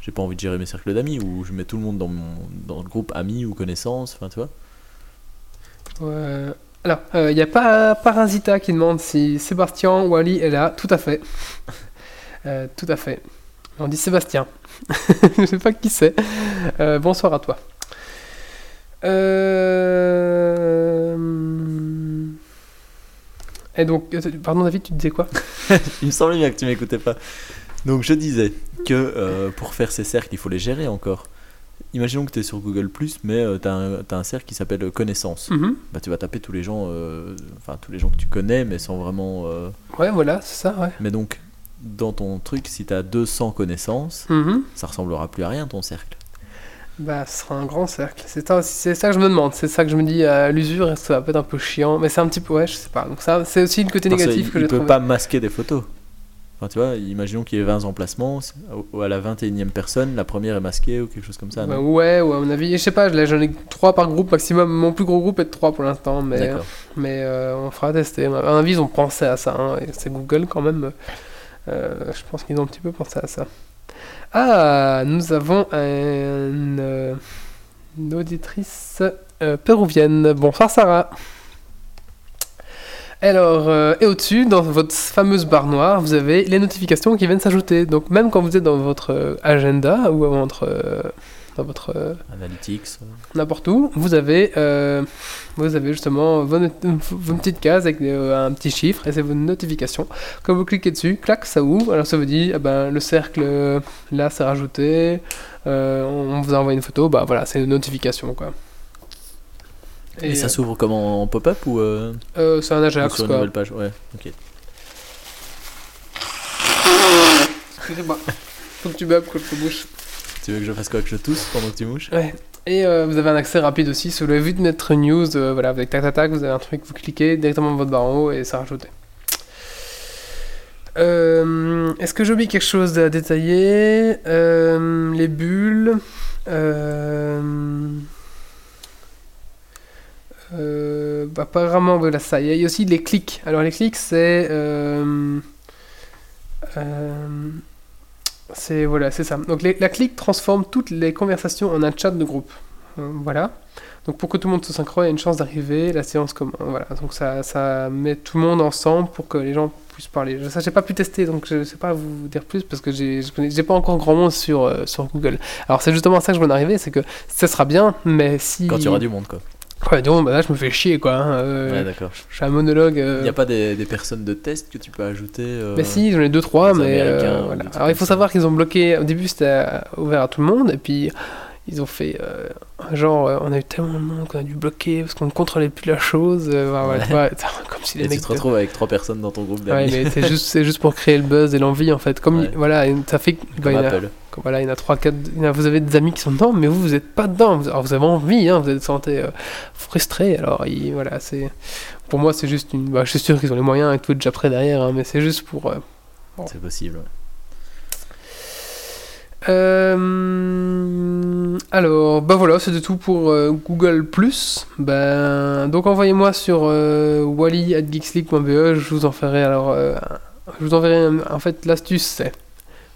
j'ai pas envie de gérer mes cercles d'amis, ou je mets tout le monde dans, mon, dans le groupe amis ou connaissances, enfin, tu vois. Alors, il n'y a pas Parasita qui demande si Sébastien ou Ali est là. Tout à fait. Euh, tout à fait. On dit Sébastien. Je sais pas qui c'est. Euh, bonsoir à toi. Euh... Et donc, euh, pardon David, tu disais quoi? Il me semblait bien que tu m'écoutais pas. Donc je disais que euh, pour faire ces cercles, il faut les gérer encore. Imaginons que tu es sur Google, mais euh, tu as, un cercle qui s'appelle connaissances. Mhm. Bah, tu vas taper tous les gens, euh, enfin tous les gens que tu connais, mais sans vraiment. Ouais, voilà, c'est ça, ouais. Mais donc, dans ton truc, si tu as 200 connaissances, Mhm. ça ressemblera plus à rien ton cercle. Bah, ce sera un grand cercle. C'est ça, c'est ça que je me demande. C'est ça que je me dis à l'usure, ça va peut-être un peu chiant. Mais c'est un petit peu, ouais, je sais pas. Donc, ça, c'est aussi le côté Parce négatif qu'il- que il j'ai peut trouvé. pas masquer des photos. Enfin, tu vois, imaginons qu'il y ait 20 emplacements, au- à la 21e personne, la première est masquée ou quelque chose comme ça. Bah, ouais, ouais, à mon avis, je sais pas, j'en ai 3 par groupe maximum. Mon plus gros groupe est de 3 pour l'instant, mais, D'accord. mais euh, on fera tester. À mon avis, ils ont pensé à ça. hein, c'est Google quand même. Euh, je pense qu'ils ont un petit peu pensé à ça. Ah, nous avons un, euh, une auditrice euh, péruvienne. Bonsoir Sarah. Alors, euh, et au-dessus, dans votre fameuse barre noire, vous avez les notifications qui viennent s'ajouter. Donc, même quand vous êtes dans votre agenda ou votre, dans votre euh, Analytics. euh. n'importe où, vous avez, euh, vous avez justement vos, vos petites cases avec un petit chiffre et c'est vos notifications. Quand vous cliquez dessus, clac, ça ouvre. Alors ça vous dit, ah ben, le cercle là c'est rajouté, on vous a envoyé une photo, bah voilà, c'est une notification quoi. Et, ça s'ouvre comment en pop-up ou, euh, euh, c'est un ou Ajax sur une quoi. nouvelle page? Ouais, ok. Excusez-moi. Faut que tu beuves que je te bouche. Tu veux que je fasse quoi Que je tousse pendant que tu mouches Ouais. Et euh, vous avez un accès rapide aussi. Si vous l'avez vu de notre news, euh, voilà, avec tac tac tac, vous avez un truc, vous cliquez directement dans votre barre en haut et ça rajoute. Euh, Est-ce que j'oublie quelque chose à détailler? Les bulles. Bah, apparemment, voilà ça. Il y a aussi les clics. Alors les clics, c'est c'est voilà, c'est ça. Donc la clique transforme toutes les conversations en un chat de groupe. Euh, voilà. Donc pour que tout le monde se y a une chance d'arriver, la séance comme voilà. Donc ça, ça met tout le monde ensemble pour que les gens puissent parler. Ça j'ai pas pu tester, donc je sais pas vous dire plus parce que j'ai j'ai pas encore grand monde sur euh, sur Google. Alors c'est justement ça que je veux en arriver, c'est que ça sera bien, mais si Quand il y aura du monde, quoi. Ouais, monde, bah là je me fais chier quoi. hein, euh, Ouais, d'accord. je suis un monologue. euh, Il n'y a pas des, des personnes de test que tu peux ajouter euh, Mais si, j'en ai deux, trois, mais euh, voilà. Alors il faut savoir qu'ils ont bloqué, au début c'était ouvert à tout le monde, et puis ils ont fait genre, on a eu tellement de monde qu'on a dû bloquer parce qu'on ne contrôlait plus la chose, Ouais. tu vois, comme si les Et mecs... tu te retrouves avec trois personnes dans ton groupe Ouais, d'amis. mais c'est juste, pour créer le buzz et l'envie en fait. Comme Ouais. il- voilà, ça fait bah, Comme a- comme voilà, il y en a trois, quatre, il y en a- vous avez des amis qui sont dedans, mais vous vous êtes pas dedans. Vous, alors vous avez envie, hein, vous êtes santé euh, frustré. Alors il- voilà, c'est pour moi c'est juste une. Bah, je suis sûr qu'ils ont les moyens et tout déjà prêt derrière, hein, mais c'est juste pour. euh, C'est possible. Euh, alors, bah voilà, c'était tout pour euh, Google+. Ben, donc envoyez-moi sur euh, wally@geeksleague.be, je vous en ferai alors, euh, je vous enverrai. En fait, l'astuce c'est,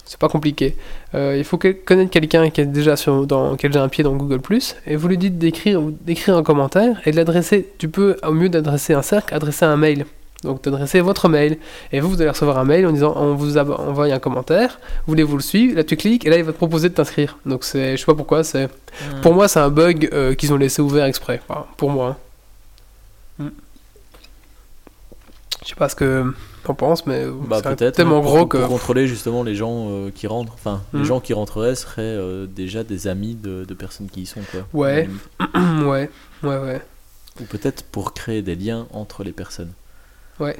c'est pas compliqué. Euh, il faut que- connaître quelqu'un qui est déjà sur, dans, qui a déjà un pied dans Google+, et vous lui dites d'écrire, d'écrire un commentaire et de l'adresser. Tu peux, au mieux d'adresser un cercle, adresser un mail. Donc d'adresser votre mail. Et vous, vous allez recevoir un mail en disant on vous a envoie un commentaire, voulez-vous le suivre? Là tu cliques et là il va te proposer de t'inscrire. Donc c'est, je sais pas pourquoi, c'est pour moi c'est un bug euh, qu'ils ont laissé ouvert exprès. Enfin, pour moi. hein. Je sais pas ce que t'en penses, mais Bah c'est peut-être. tellement pour- gros pour que. contrôler justement les gens euh, qui rentrent. Enfin, les gens qui rentreraient seraient euh, déjà des amis de, de personnes qui y sont, quoi. Ouais. Euh, ouais, ouais, ouais. Ou peut-être pour créer des liens entre les personnes. Ouais.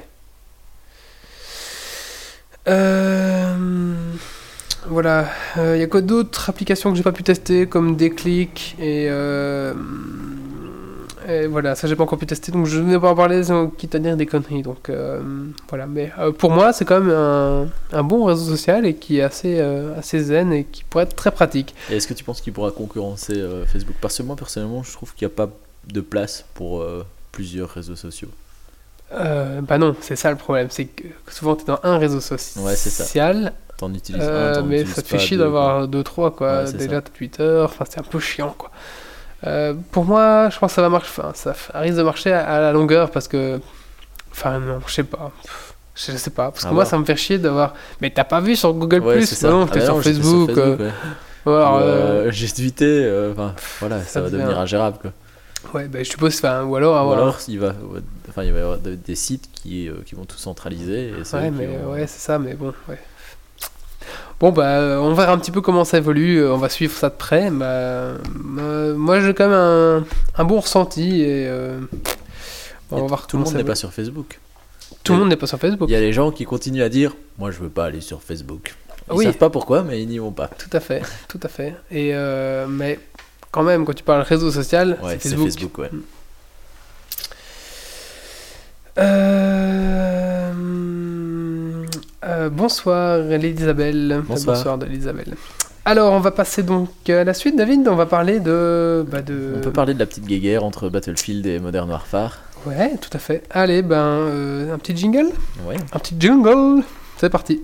Euh, voilà. Il y a quoi d'autres applications que j'ai pas pu tester comme Déclic et, euh, et voilà, ça j'ai pas encore pu tester donc je ne vais pas en parler sinon, quitte à dire des conneries donc euh, voilà. Mais euh, pour moi c'est quand même un, un bon réseau social et qui est assez euh, assez zen et qui pourrait être très pratique. Et est-ce que tu penses qu'il pourra concurrencer Facebook? Parce que moi, personnellement, je trouve qu'il n'y a pas de place pour plusieurs réseaux sociaux. Bah non, c'est ça le problème, c'est que souvent tu es dans un réseau social. Ouais, c'est ça. T'en utilises un, mais utilises ça te fait chier deux, d'avoir 2-3 quoi. Ouais, Déjà ça. Twitter, enfin c'est un peu chiant quoi. Euh, pour moi, je pense que ça va marcher, enfin ça risque de marcher à, à la longueur parce que. Enfin non, je sais pas. Je sais pas, parce que À moi ça me fait chier d'avoir. Mais t'as pas vu sur Google Ouais, Plus c'est ça. Non, Ah t'es bah sur Facebook. euh, ouais. euh, J'ai tweeté, enfin voilà, ça, ça va devenir ingérable. Quoi. Ouais, bah je suppose, enfin, ou alors Ou alors, il va, enfin, il va y avoir de- des sites qui, qui vont tout centraliser. Et Ouais, mais vont- ouais, c'est ça, mais bon, ouais. Bon, bah, euh, on verra un petit peu comment ça évolue, euh, on va suivre ça de près. Bah, euh, moi, j'ai quand même un, un bon ressenti et. euh, on Et va voir tout le monde n'est pas sur Facebook. Tout le monde n'est pas sur Facebook. Il y a des gens qui continuent à dire Moi, je veux pas aller sur Facebook. Ils Oui. savent pas pourquoi, mais ils n'y vont pas. Tout à fait, tout à fait. Et euh, mais quand même, quand tu parles réseau social, Ouais, c'est c'est Facebook. Facebook, ouais. Euh, euh, bonsoir Elisabelle. Bonsoir. Alors, on va passer donc à la suite, David. On va parler de. Bah de... On peut parler de la petite guéguerre entre Battlefield et Modern Warfare. Ouais, tout à fait. Allez, ben, euh, un petit jingle Ouais. Un petit jingle C'est parti.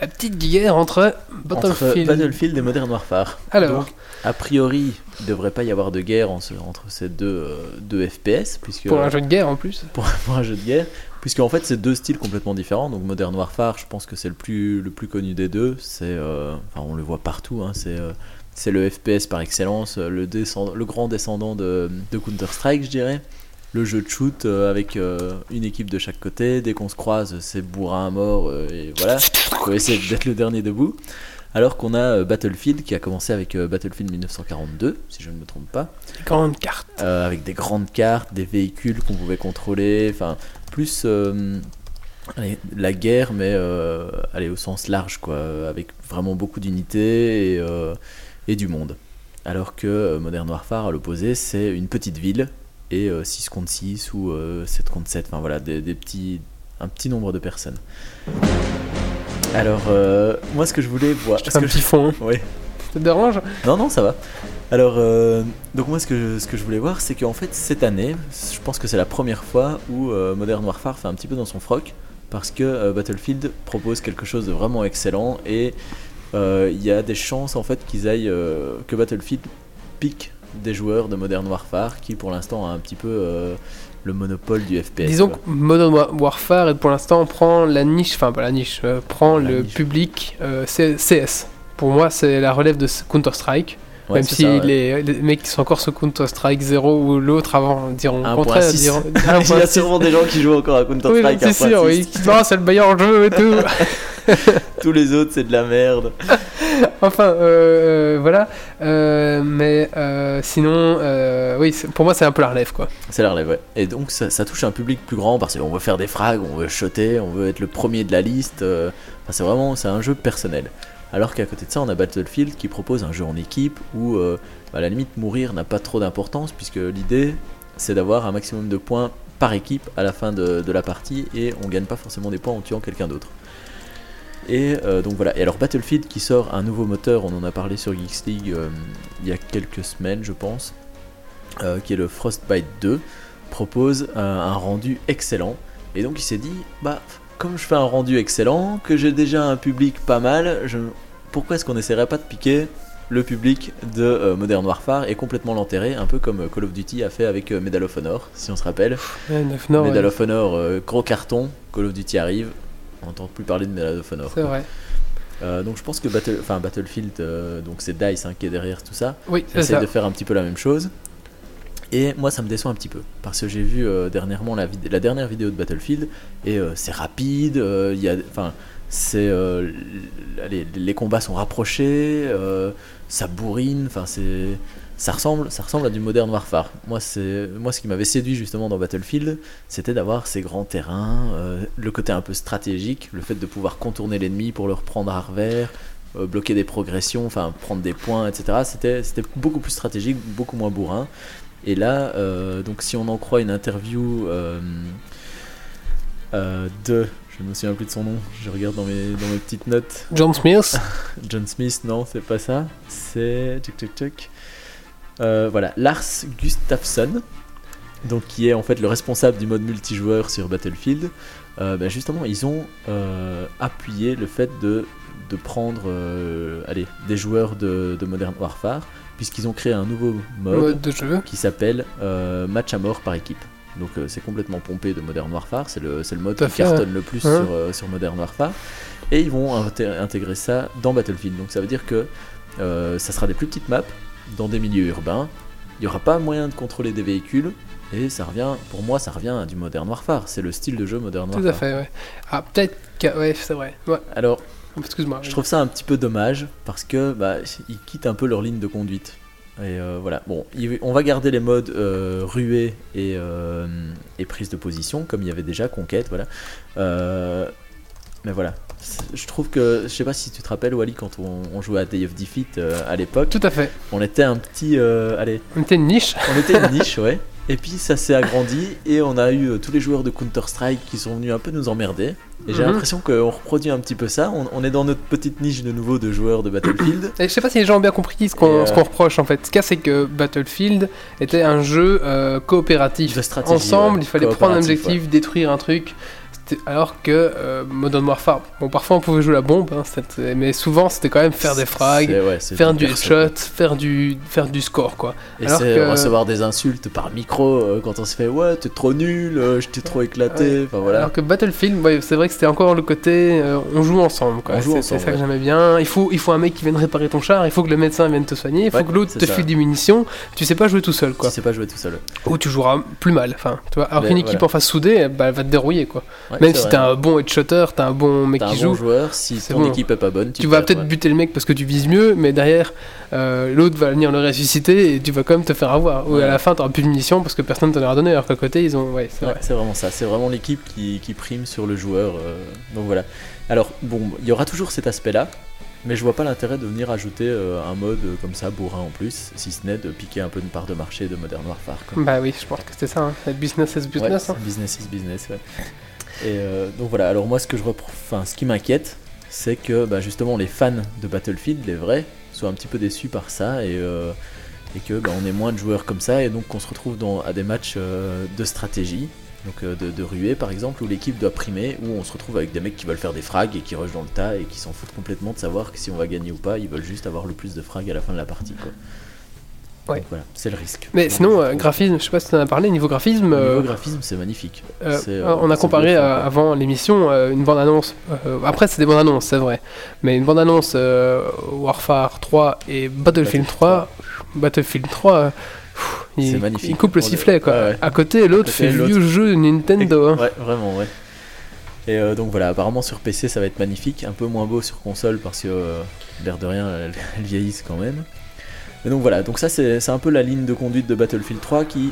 La petite guerre entre Entre Battlefield. Et Modern Warfare. Alors, Donc, a priori, il ne devrait pas y avoir de guerre en ce- entre ces deux, euh, deux FPS, puisque pour un jeu de guerre en plus. pour, pour un jeu de guerre, puisque en fait c'est deux styles complètement différents. Donc Modern Warfare, je pense que c'est le plus, le plus connu des deux. C'est, euh, enfin, on le voit partout. hein, c'est, euh, c'est le FPS par excellence, le, le grand descendant de, de Counter Strike, je dirais. Le jeu de shoot euh, avec euh, une équipe de chaque côté. Dès qu'on se croise, c'est bourrin à mort euh, et voilà. Faut essayer d'être le dernier debout. Alors qu'on a Battlefield qui a commencé avec Battlefield 1942, si je ne me trompe pas. Grande carte. Euh, avec des grandes cartes, des véhicules qu'on pouvait contrôler, enfin plus euh, allez, la guerre, mais euh, allez, au sens large, quoi, avec vraiment beaucoup d'unités et, et du monde. Alors que Modern Warfare, à l'opposé, c'est une petite ville et euh, 6 contre 6 ou euh, 7 contre 7, enfin voilà, des, des petits, un petit nombre de personnes. Alors, euh, moi ce que je voulais voir. Je un que petit fond. hein. Ouais. Ça te dérange? Non, non, ça va. Alors, euh, donc moi, ce que, je, ce que je voulais voir, c'est qu'en fait, cette année, je pense que c'est la première fois où euh, Modern Warfare fait un petit peu dans son froc, parce que euh, Battlefield propose quelque chose de vraiment excellent, et euh, il y a des chances, en fait, qu'ils aillent, euh, que Battlefield pique des joueurs de Modern Warfare, qui pour l'instant a un petit peu euh, le monopole du FPS. Disons quoi. que Modern Wa- Warfare, pour l'instant, prend la niche, enfin pas la niche, euh, prend La le niche. public euh, CS. Pour moi, c'est la relève de Counter-Strike. Ouais, même si ça, ouais. les, les mecs qui sont encore sur Counter-Strike 0 ou l'autre avant diront le 1.6. contraire. diront- Il y a 1.6. sûrement des gens qui jouent encore à Oui, Counter-Strike. c'est sûr, 1.6. oui. C'est le meilleur jeu et tout. Tous les autres, c'est de la merde. enfin, euh, euh, voilà. Euh, mais euh, sinon, oui, c'est- pour moi, c'est un peu la relève, quoi. C'est la relève, ouais. Et donc ça, ça touche un public plus grand parce qu'on veut faire des frags, on veut shotter, on veut être le premier de la liste. enfin, c'est vraiment c'est un jeu personnel. Alors qu'à côté de ça, on a Battlefield qui propose un jeu en équipe où, bah, à la limite, mourir n'a pas trop d'importance puisque l'idée c'est d'avoir un maximum de points par équipe à la fin de, de la partie et on gagne pas forcément des points en tuant quelqu'un d'autre. Et euh, donc voilà. Et alors Battlefield qui sort un nouveau moteur, on en a parlé sur Geeks League euh, il y a quelques semaines, je pense. euh, qui est le Frostbite 2, propose un, rendu excellent. Et donc il s'est dit, bah comme je fais un rendu excellent, que j'ai déjà un public pas mal, je... pourquoi est-ce qu'on n'essaierait pas de piquer le public de Modern Warfare et complètement l'enterrer, un peu comme Call of Duty a fait avec Medal of Honor, si on se rappelle. Ouais, Medal ouais. of Honor, gros carton, Call of Duty arrive, on n'entend plus parler de Medal of Honor. C'est vrai. Euh, donc je pense que Battle... enfin, Battlefield, euh, donc c'est DICE hein, qui est derrière tout ça, Oui, essaie ça. de faire un petit peu la même chose. Et moi, ça me déçoit un petit peu parce que j'ai vu euh, dernièrement la, dernière vidéo de Battlefield et c'est rapide. Il y a, enfin, c'est l- allez, les combats sont rapprochés, ça bourrine. Enfin, c'est ça ressemble, ça ressemble à du Modern Warfare. Moi, c'est moi ce qui m'avait séduit justement dans Battlefield, c'était d'avoir ces grands terrains, euh, le côté un peu stratégique, le fait de pouvoir contourner l'ennemi pour le reprendre à revers, euh, bloquer des progressions, enfin prendre des points, etc. C'était c'était beaucoup plus stratégique, beaucoup moins bourrin. Et là, euh, donc si on en croit une interview de, je ne me souviens plus de son nom, je regarde dans mes, dans mes petites notes. John Smith. John Smith, non, c'est pas ça. C'est. Tchic, tchic. Euh, voilà, Lars Gustafsson, donc qui est en fait le responsable du mode multijoueur sur Battlefield. Euh, bah, justement, ils ont euh, appuyé le fait de, de prendre allez, des joueurs de, de Modern Warfare, puisqu'ils ont créé un nouveau mode, Mode de jeu. qui s'appelle match à mort par équipe. Donc c'est complètement pompé de Modern Warfare, c'est le, le mode qui fait, cartonne le plus Hein. sur, sur Modern Warfare. Et ils vont inté- intégrer ça dans Battlefield. Donc ça veut dire que ça sera des plus petites maps dans des milieux urbains. Il n'y aura pas moyen de contrôler des véhicules. Et ça revient, pour moi, ça revient à du Modern Warfare. C'est le style de jeu Modern Tout Warfare. à fait, ouais. Ah, peut-être que. Ouais, c'est vrai. Ouais, Alors, excuse-moi. je trouve ça un petit peu dommage parce que bah, ils quittent un peu leur ligne de conduite. Et euh, voilà, bon, on va garder les modes euh, ruée et, euh, et prise de position comme il y avait déjà, conquête, voilà. Euh, mais voilà, je trouve que, je sais pas si tu te rappelles, Wally, quand on, on jouait à Day of Defeat euh, à l'époque, Tout à fait. on était un petit. euh, allez, On était une niche. on était une niche, ouais. Et puis ça s'est agrandi et on a eu euh, tous les joueurs de Counter-Strike qui sont venus un peu nous emmerder. Et j'ai Mhm. l'impression qu'on reproduit un petit peu ça. On, on est dans notre petite niche de nouveau de joueurs de Battlefield. Et je sais pas si les gens ont bien compris ce qu'on euh, ce qu'on reproche en fait. Ce a, c'est que Battlefield était un jeu euh, coopératif. De stratégie, Ensemble, ouais. il fallait prendre un objectif, détruire un truc. Alors que euh, Modern Warfare, bon, parfois on pouvait jouer la bombe, hein, mais souvent c'était quand même faire des frags, ouais, faire du headshot, faire du, faire du score quoi. Et Alors c'est que- recevoir des insultes par micro euh, quand on se fait ouais t'es trop nul, euh, je t'ai trop éclaté. Ouais. Enfin voilà. Alors que Battlefield, ouais, c'est vrai que c'était encore le côté euh, on joue ensemble. quoi. C'est- ça que j'aimais bien. Il faut, il faut un mec qui vienne réparer ton char, il faut que le médecin vienne te soigner, il faut que l'autre te file des munitions. Tu sais pas jouer tout seul quoi. Tu sais pas jouer tout seul. Ou tu joueras plus mal. Enfin, tu vois. Alors qu'une équipe voilà. en face soudée, bah, elle va te dérouiller quoi. Ouais, Même c'est si t'as un bon headshotter, t'as un bon mec T'as un qui bon joue. joueur, si c'est ton bon. équipe est pas bonne, tu, Tu vas peut-être ouais. buter le mec parce que tu vises mieux, mais derrière, euh, l'autre va venir le ressusciter et tu vas quand même te faire avoir. Ou Ouais. à la fin, t'auras plus de munitions parce que personne t'en aura donné. Alors qu'à côté, ils ont. Ouais, c'est Ouais, vrai. c'est vraiment ça, c'est vraiment l'équipe qui, qui prime sur le joueur. euh, donc voilà. Alors, bon, il y aura toujours cet aspect-là, mais je vois pas l'intérêt de venir ajouter euh, un mode euh, comme ça, bourrin en plus, si ce n'est de piquer un peu une part de marché de Modern Warfare. quoi. Bah oui, je pense que c'était ça. Hein. Business is Ouais, business. hein. business is business, ouais. Et euh, donc voilà, alors moi ce que je ce qui m'inquiète, c'est que bah, justement les fans de Battlefield, les vrais, soient un petit peu déçus par ça et, euh, que bah, on ait moins de joueurs comme ça et donc qu'on se retrouve à des matchs euh, de stratégie, donc euh, de, ruée par exemple, où l'équipe doit primer, où on se retrouve avec des mecs qui veulent faire des frags et qui rushent dans le tas et qui s'en foutent complètement de savoir si on va gagner ou pas, ils veulent juste avoir le plus de frags à la fin de la partie. Quoi. Ouais. Voilà, c'est le risque. Mais sinon, euh, graphisme, je sais pas si tu en as parlé, niveau graphisme, euh, niveau graphisme, c'est magnifique. euh, euh, on a comparé avant l'émission une bande-annonce. après, c'est des bandes-annonces, c'est vrai. Mais une bande-annonce Warfare 3 et Battlefield Battlefield 3, Battlefield 3, euh, pff, il, C'est magnifique. il coupe le sifflet quoi. ouais. À côté, l'autre fait vieux jeu de Nintendo. hein. Ouais, vraiment, ouais. Et euh, donc voilà, apparemment sur PC ça va être magnifique, un peu moins beau sur console parce que euh, l'air de rien, elles, elles vieillissent quand même. Mais donc voilà, donc ça c'est un peu la ligne de conduite de Battlefield 3 qui,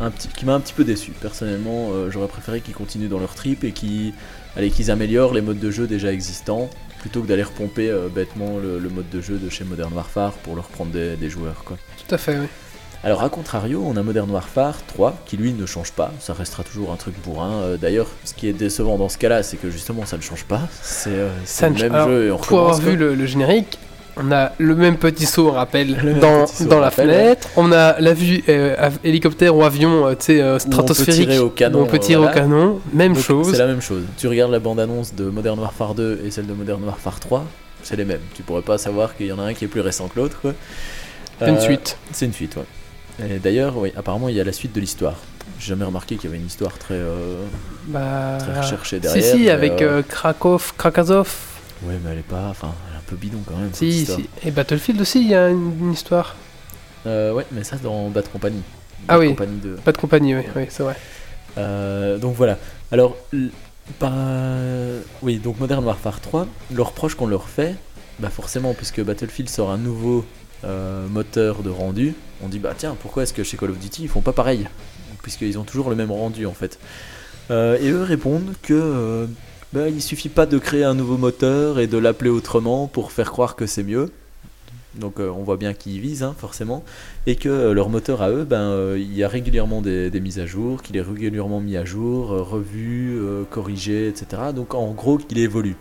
un petit- qui m'a un petit peu déçu. Personnellement, euh, j'aurais préféré qu'ils continuent dans leur trip et qu'ils améliorent les modes de jeu déjà existants plutôt que d'aller repomper euh, bêtement le, le mode de jeu de chez Modern Warfare pour leur prendre des, des joueurs. Quoi. Tout à fait, oui. Alors à contrario, on a Modern Warfare 3 qui lui ne change pas, ça restera toujours un truc bourrin. Euh, D'ailleurs, ce qui est décevant dans ce cas-là, c'est que justement ça ne change pas. C'est euh, le même alors, jeu et on Pour avoir vu le générique, On a le même petit saut, on rappelle, dans, saut, dans on la rappelle, fenêtre. On a la vue euh, hélicoptère ou avion, euh, tu sais, euh, Où on peut stratosphérique. tirer au canon, on peut tirer voilà. au canon. Même Donc, chose. C'est la même chose. Tu regardes la bande-annonce de Modern Warfare 2 et celle de Modern Warfare 3, c'est les mêmes. Tu pourrais pas savoir qu'il y en a un qui est plus récent que l'autre. C'est une Euh, suite. C'est une suite, ouais. D'ailleurs, oui, apparemment, il y a la suite de l'histoire. J'ai jamais remarqué qu'il y avait une histoire très, Bah, très recherchée si, derrière. si, mais, avec Krakow, Krakazov. Ouais, mais elle est pas. Enfin, peu bidon quand même. Si, si. Et Battlefield aussi, il y a une, une histoire. Euh, ouais, mais ça dans Bad Company. Ah Bad oui. Company 2. Pas de compagnie, oui, oui c'est vrai. Euh, donc voilà. Alors, par, euh, oui, donc Modern Warfare 3, le reproche qu'on leur fait, bah forcément, puisque Battlefield sort un nouveau euh, moteur de rendu, on dit bah tiens, pourquoi est-ce que chez Call of Duty ils font pas pareil? Puisqu'ils ont toujours le même rendu en fait. Et eux répondent que bah, il suffit pas de créer un nouveau moteur et de l'appeler autrement pour faire croire que c'est mieux. Donc euh, on voit bien qu'ils visent, hein, forcément. Et que euh, leur moteur à eux, ben, euh, il y a régulièrement des, des mises à jour, qu'il est régulièrement mis à jour, revu, corrigé, etc. Donc en gros qu'il évolue.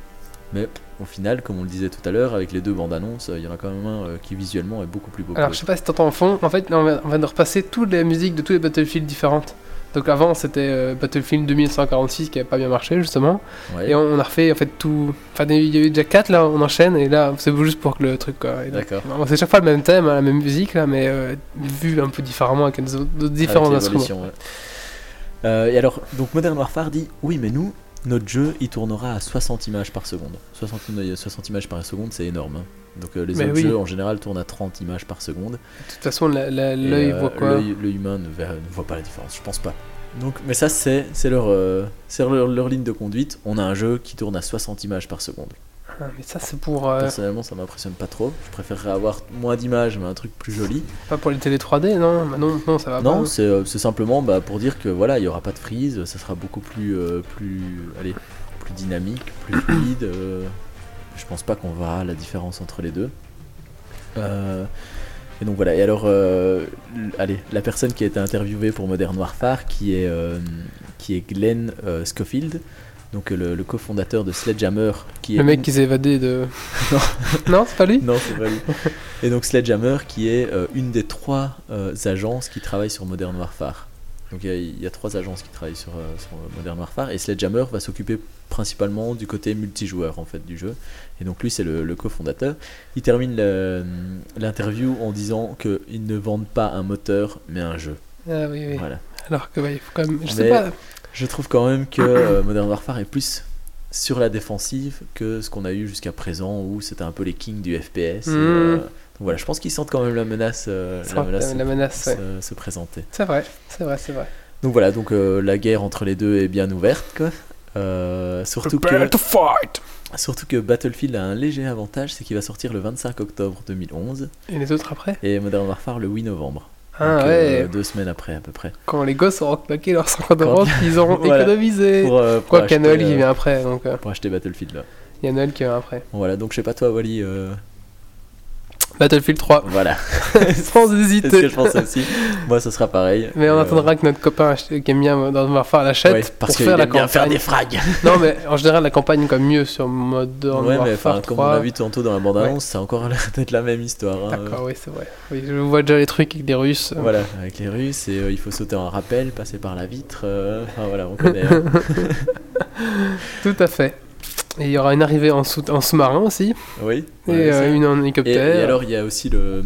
Mais au final, comme on le disait tout à l'heure, avec les deux bandes annonces, il y en a quand même un qui visuellement est beaucoup plus beau. Alors, je sais pas si t'entends en fond, en fait, on va, on va de repasser toutes les musiques de tous les Battlefield différentes. Donc avant, c'était euh, Battlefield 2146 qui avait pas bien marché, justement. Ouais. Et on, on a refait, en fait, tout... Enfin, il y a eu déjà 4, là, on enchaîne, et là, c'est juste pour que le truc, quoi. D'accord. C'est chaque fois le même thème, hein, la même musique, là, mais euh, vu un peu différemment, avec d'autres différents Avec instruments. ouais. Euh, et alors, donc Modern Warfare dit oui, mais nous, notre jeu, il tournera à 60 images par seconde. 60, im- 60 images par seconde, c'est énorme. hein. Donc euh, les Mais autres oui. jeux en général tournent à 30 images par seconde. De toute façon, l'œil euh, voit quoi l'œil- humain ne, voit pas la différence, je pense pas. Donc, mais ça, c'est c'est leur, euh, leur, leur ligne de conduite. On a un jeu qui tourne à 60 images par seconde. Ah, Mais ça, c'est pour... euh, Personnellement, ça m'impressionne pas trop. Je préférerais avoir moins d'images, mais un truc plus joli. pas pour les télé 3D, non? Bah non, non, ça va Non, pas. euh, c'est simplement bah, pour dire que voilà, il y aura pas de freeze, ça sera beaucoup plus, euh, plus, allez, plus dynamique, plus fluide. Je pense pas qu'on verra la différence entre les deux. Euh, et donc voilà. Et alors, euh, allez, la personne qui a été interviewée pour Modern Warfare, qui est, euh, qui est Glenn Schofield, donc le, le cofondateur de Sledgehammer, qui est Le mec qui s'est évadé de... Non. non, c'est pas lui non, c'est pas lui. Et donc Sledgehammer, qui est une des trois agences qui travaillent sur Modern Warfare. Donc il y a- il y, a trois agences qui travaillent sur, euh, sur Modern Warfare et Sledgehammer va s'occuper principalement du côté multijoueur en fait du jeu. Et donc lui c'est le, le cofondateur. Il termine le- l'interview en disant qu'ils ne vendent pas un moteur mais un jeu. Ah oui, oui. Voilà. Alors que, ouais, il faut quand même... Je Mais- sais pas... Je trouve quand même que euh, Modern Warfare est plus sur la défensive que ce qu'on a eu jusqu'à présent où c'était un peu les kings du FPS. et, euh, donc voilà, je pense qu'ils sentent quand même la menace, euh, la menace, la menace, se, ouais. se présenter. C'est vrai, c'est vrai, c'est vrai. Donc voilà, donc euh, la guerre entre les deux est bien ouverte. Quoi. Euh, surtout, que, to fight surtout que Battlefield a un léger avantage, c'est qu'il va sortir le 25 octobre 2011 Et les autres après? Et Modern Warfare le 8 novembre. Ah Donc, ouais, euh, deux semaines après à peu près. quand les gosses auront claqué leurs 50 Quand- euros qu'ils auront Voilà. économisé. Pour, euh, pour Quoi qu'il y a acheter, Noël qui vient après, donc euh, pour acheter Battlefield là. il y a Noël qui vient après. Bon, voilà, donc je sais pas toi Wally. Euh, Battlefield 3, Voilà. sans C'est ce que hésiter. je pense aussi. Moi, ce sera pareil. Mais on Euh, attendra que notre copain qui aime bien Modern Warfare l'achète ouais, parce pour qu'il faire la aime bien faire campagne. des frags. Non, mais en général, la campagne même mieux sur Modern Ouais, mais Warfare enfin, 3. comme on a vu tantôt dans la bande-annonce, ça a encore l'air d'être la même histoire. hein. D'accord, oui, c'est vrai. Oui, je vois déjà les trucs avec des Russes. Voilà, avec les Russes, et euh, il faut sauter en rappel, passer par la vitre. euh, Enfin voilà, on connaît. hein. Tout à fait. Et il y aura une arrivée en, sous- en sous-marin aussi, oui. et euh, une en hélicoptère. et alors, il y a aussi le,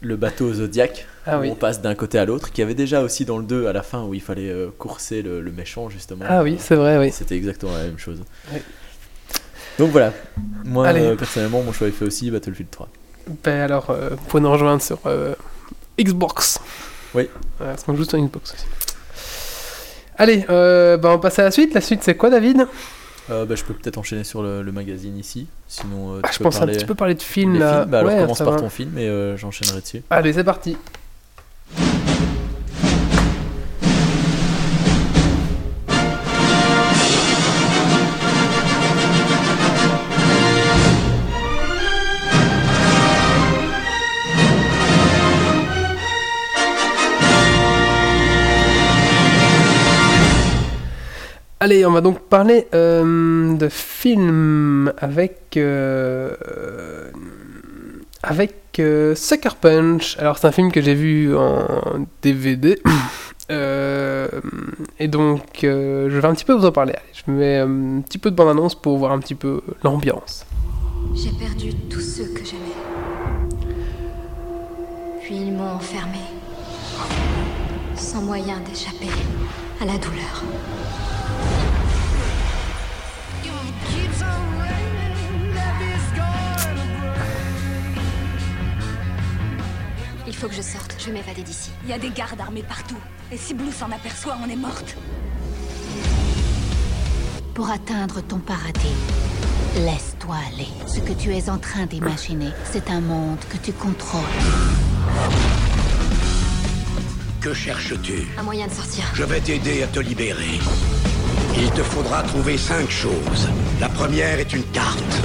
le bateau Zodiac, ah où oui. on passe d'un côté à l'autre, qui avait déjà aussi dans le 2 à la fin, où il fallait euh, courser le, le méchant, justement. Ah oui, c'est vrai, oui. C'était exactement la même chose. Oui. Donc voilà, moi Allez. euh, personnellement, mon choix est fait aussi Battlefield 3. Ben alors, vous pouvez nous rejoindre sur Xbox. Oui. Parce qu'on joue sur Xbox aussi. Allez, euh, ben on passe à la suite. La suite, c'est quoi, David? Euh, bah, je peux peut-être enchaîner sur le, le magazine ici, sinon euh, ah, tu Je peux pense parler un petit peu parler de film, là. films. Bah, alors commence par va. ton film et euh, j'enchaînerai dessus. Allez, c'est parti. Allez, on va donc parler euh, de films avec. euh, avec euh, Sucker Punch. Alors c'est un film que j'ai vu en DVD. Et donc je vais un petit peu vous en parler. Allez, je mets un petit peu de bande-annonce pour voir un petit peu l'ambiance. J'ai perdu tous ceux que j'aimais. Puis ils m'ont enfermé. Sans moyen d'échapper à la douleur. Faut que je sorte, je vais m'évader d'ici. Il y a des gardes armés partout. Et si Blue s'en aperçoit, on est morte. Pour atteindre ton paradis, laisse-toi aller. Ce que tu es en train d'imaginer, c'est un monde que tu contrôles. Que cherches-tu? Un moyen de sortir. Je vais t'aider à te libérer. Il te faudra trouver cinq choses. La première est une carte.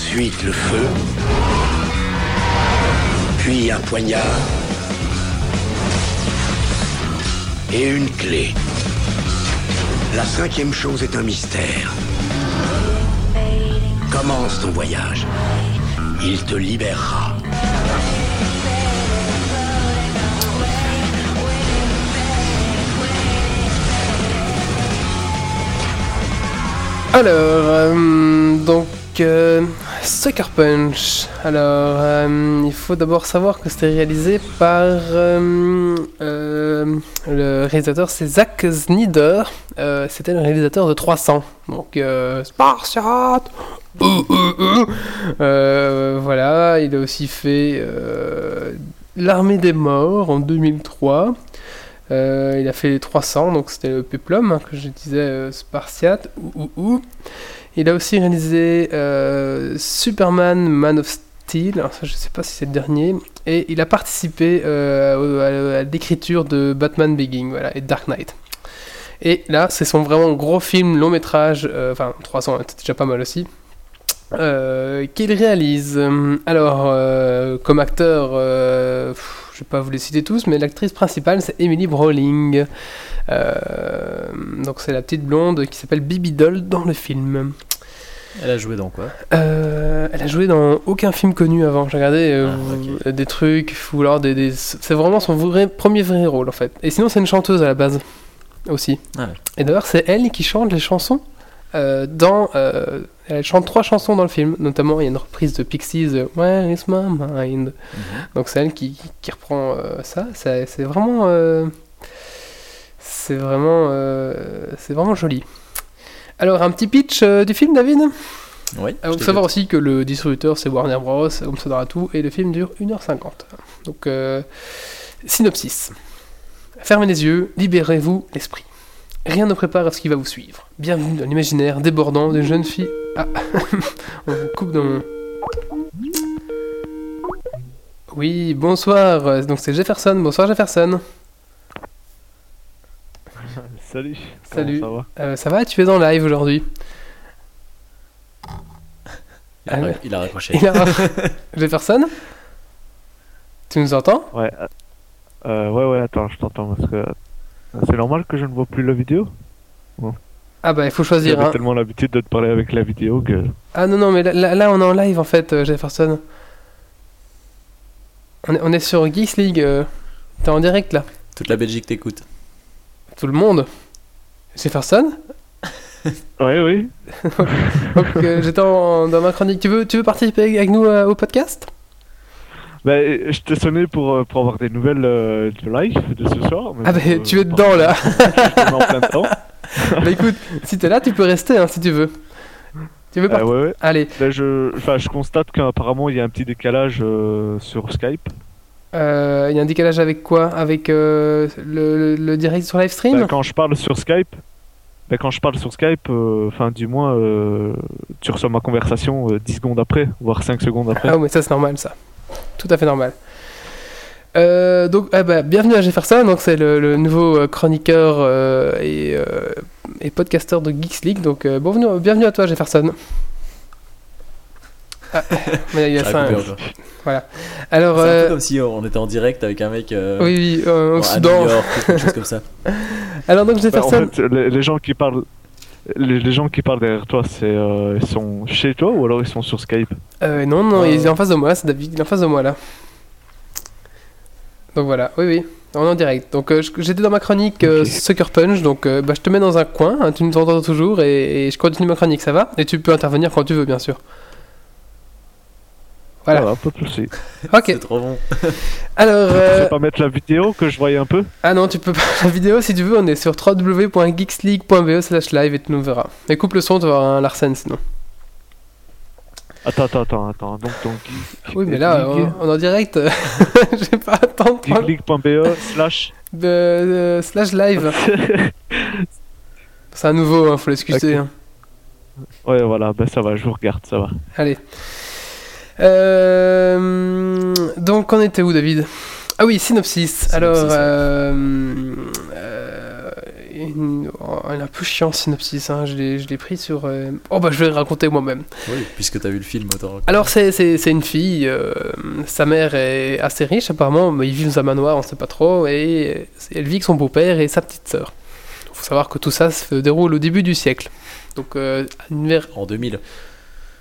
Ensuite le feu. Puis un poignard. Et une clé. La cinquième chose est un mystère. Commence ton voyage. Il te libérera. Alors, euh, donc, euh, Sucker Punch. Alors, euh, il faut d'abord savoir que c'était réalisé par euh, euh, le réalisateur, c'est Zack Snyder. C'était le réalisateur de 300. Donc, Spartiate. Voilà, il a aussi fait L'Armée des Morts en 2003. Euh, il a fait les 300, donc c'était le Peplum hein, que je disais Spartiate. Il a aussi réalisé euh, Superman Man of Steel, alors ça je sais pas si c'est le dernier, et il a participé euh, à, l'écriture de Batman Begins voilà, et Dark Knight. Et là, c'est son vraiment gros film long métrage, euh, enfin 300, c'est déjà pas mal aussi, qu'il réalise. Alors, comme acteur, je vais pas vous les citer tous, mais l'actrice principale c'est Emily Browning. Euh, donc c'est la petite blonde qui s'appelle Bibi Doll dans le film. Elle a joué dans quoi? Euh, elle a joué dans aucun film connu avant. J'ai regardé euh, Ah, des trucs, des, des- c'est vraiment son vrai, premier vrai rôle en fait. Et sinon c'est une chanteuse à la base aussi. Ah ouais. Et d'ailleurs c'est elle qui chante les chansons. euh, dans, elle chante trois chansons dans le film, notamment il y a une reprise de Pixies, Where is my mind? Mhm. Donc c'est elle qui, qui reprend ça. C'est vraiment, c'est vraiment, c'est vraiment joli. Alors un petit pitch euh, du film, David. Oui. Il faut savoir aussi que le distributeur c'est Warner Bros, comme ça dans tout, et le film dure 1h50. Donc, euh, synopsis. Fermez les yeux, libérez-vous l'esprit. Rien ne prépare à ce qui va vous suivre. Bienvenue dans l'imaginaire débordant d'une jeune fille. Ah, on vous coupe dans mon. Oui, bonsoir. Donc c'est Jefferson. Bonsoir Jefferson. Salut. Salut. Comment Euh, ça va Tu es en live aujourd'hui Il a, Ah ouais. il a raccroché. Il a- Jefferson Tu nous entends? Ça va Ouais. euh, euh, ouais, ouais, attends, je t'entends parce que. C'est normal que je ne vois plus la vidéo? Ah bah il faut choisir. J'avais hein. tellement l'habitude de te parler avec la vidéo que. Ah non, non, mais là, là, là, on est en live en fait, Jefferson. On est, on est sur Geeks League. T'es en direct là. Toute la Belgique t'écoute. Tout le monde. Jefferson Ouais, oui. Donc euh, j'étais en- dans ma chronique. Tu veux, tu veux participer avec nous euh, au podcast? Bah, je t'ai sonné pour, euh, pour avoir des nouvelles euh, de live de ce soir. mais Ah bah bon, tu es dedans là. je suis en plein dedans. bah écoute, si t'es là, tu peux rester hein, si tu veux. Tu veux Euh, partir ouais, ouais. Allez, Là, je, enfin, je constate qu'apparemment il y a un petit décalage euh, sur Skype. Euh, il y a un décalage avec quoi Avec euh, le, direct sur live stream Bah, quand je parle sur Skype, bah, quand je parle sur Skype, euh, enfin du moins, tu reçois ma conversation euh, 10 secondes après, voire 5 secondes après. Ah oui, mais ça c'est normal ça. Tout à fait normal. Donc, ah bah, bienvenue à Jefferson, donc c'est le, le nouveau chroniqueur et, et podcasteur de Geeks League. Donc, bienvenue, bienvenue à toi Jefferson. Ah, mais il y a Ça ça. encore. Alors, C'est un euh, peu comme si on était en direct avec un mec euh, oui, oui, euh, au à Soudan. New York quelque chose comme ça. Alors donc Bah, en Jefferson, fait, les, les gens qui parlent, les, les gens qui parlent derrière toi, c'est euh, ils sont chez toi ou alors ils sont sur Skype? Euh, non, non, Euh. il est en face de moi, c'est David, il est en face de moi là. Donc voilà, oui, oui, on est en direct. Donc euh, je- j'étais dans ma chronique euh. Sucker Punch, donc euh, bah, je te mets dans un coin, hein, tu nous entends toujours et, et je continue ma chronique, ça va? Et tu peux intervenir quand tu veux, bien sûr. Voilà. Va, pas de souci. Ok, C'est trop bon. alors. Je euh, vais pas mettre la vidéo que je voyais un peu? Ah non, tu peux pas. La vidéo, si tu veux, on est sur www.geeksleague.be slash live et tu nous verras. Mais coupe le son, tu vas avoir un Larsen sinon. Attends, attends, attends, attends. Donc, donc, Oui, mais là, on, on est en direct. J'ai pas attendre prendre- geekleague.be slash. de- de- slash live. C'est un nouveau, hein, faut l'excuser. Ok. hein. Ouais, voilà, ben ça va, je vous regarde, ça va. Allez. Euh, donc, on était où, David? Ah oui, synopsis. Alors, Synopsis, euh, euh, une- oh, elle est un peu chiant, synopsis. hein, Je l'ai je l'ai pris sur. euh, Oh, bah, je vais le raconter moi-même. Oui, puisque t'as vu le film, autant. Alors, c'est- c'est c'est une fille. euh, sa mère est assez riche, apparemment. Mais ils vivent dans un manoir, on sait pas trop. Et elle vit avec son beau-père et sa petite sœur. Il faut savoir que tout ça se déroule au début du siècle. Donc, euh, un univers. En 2000.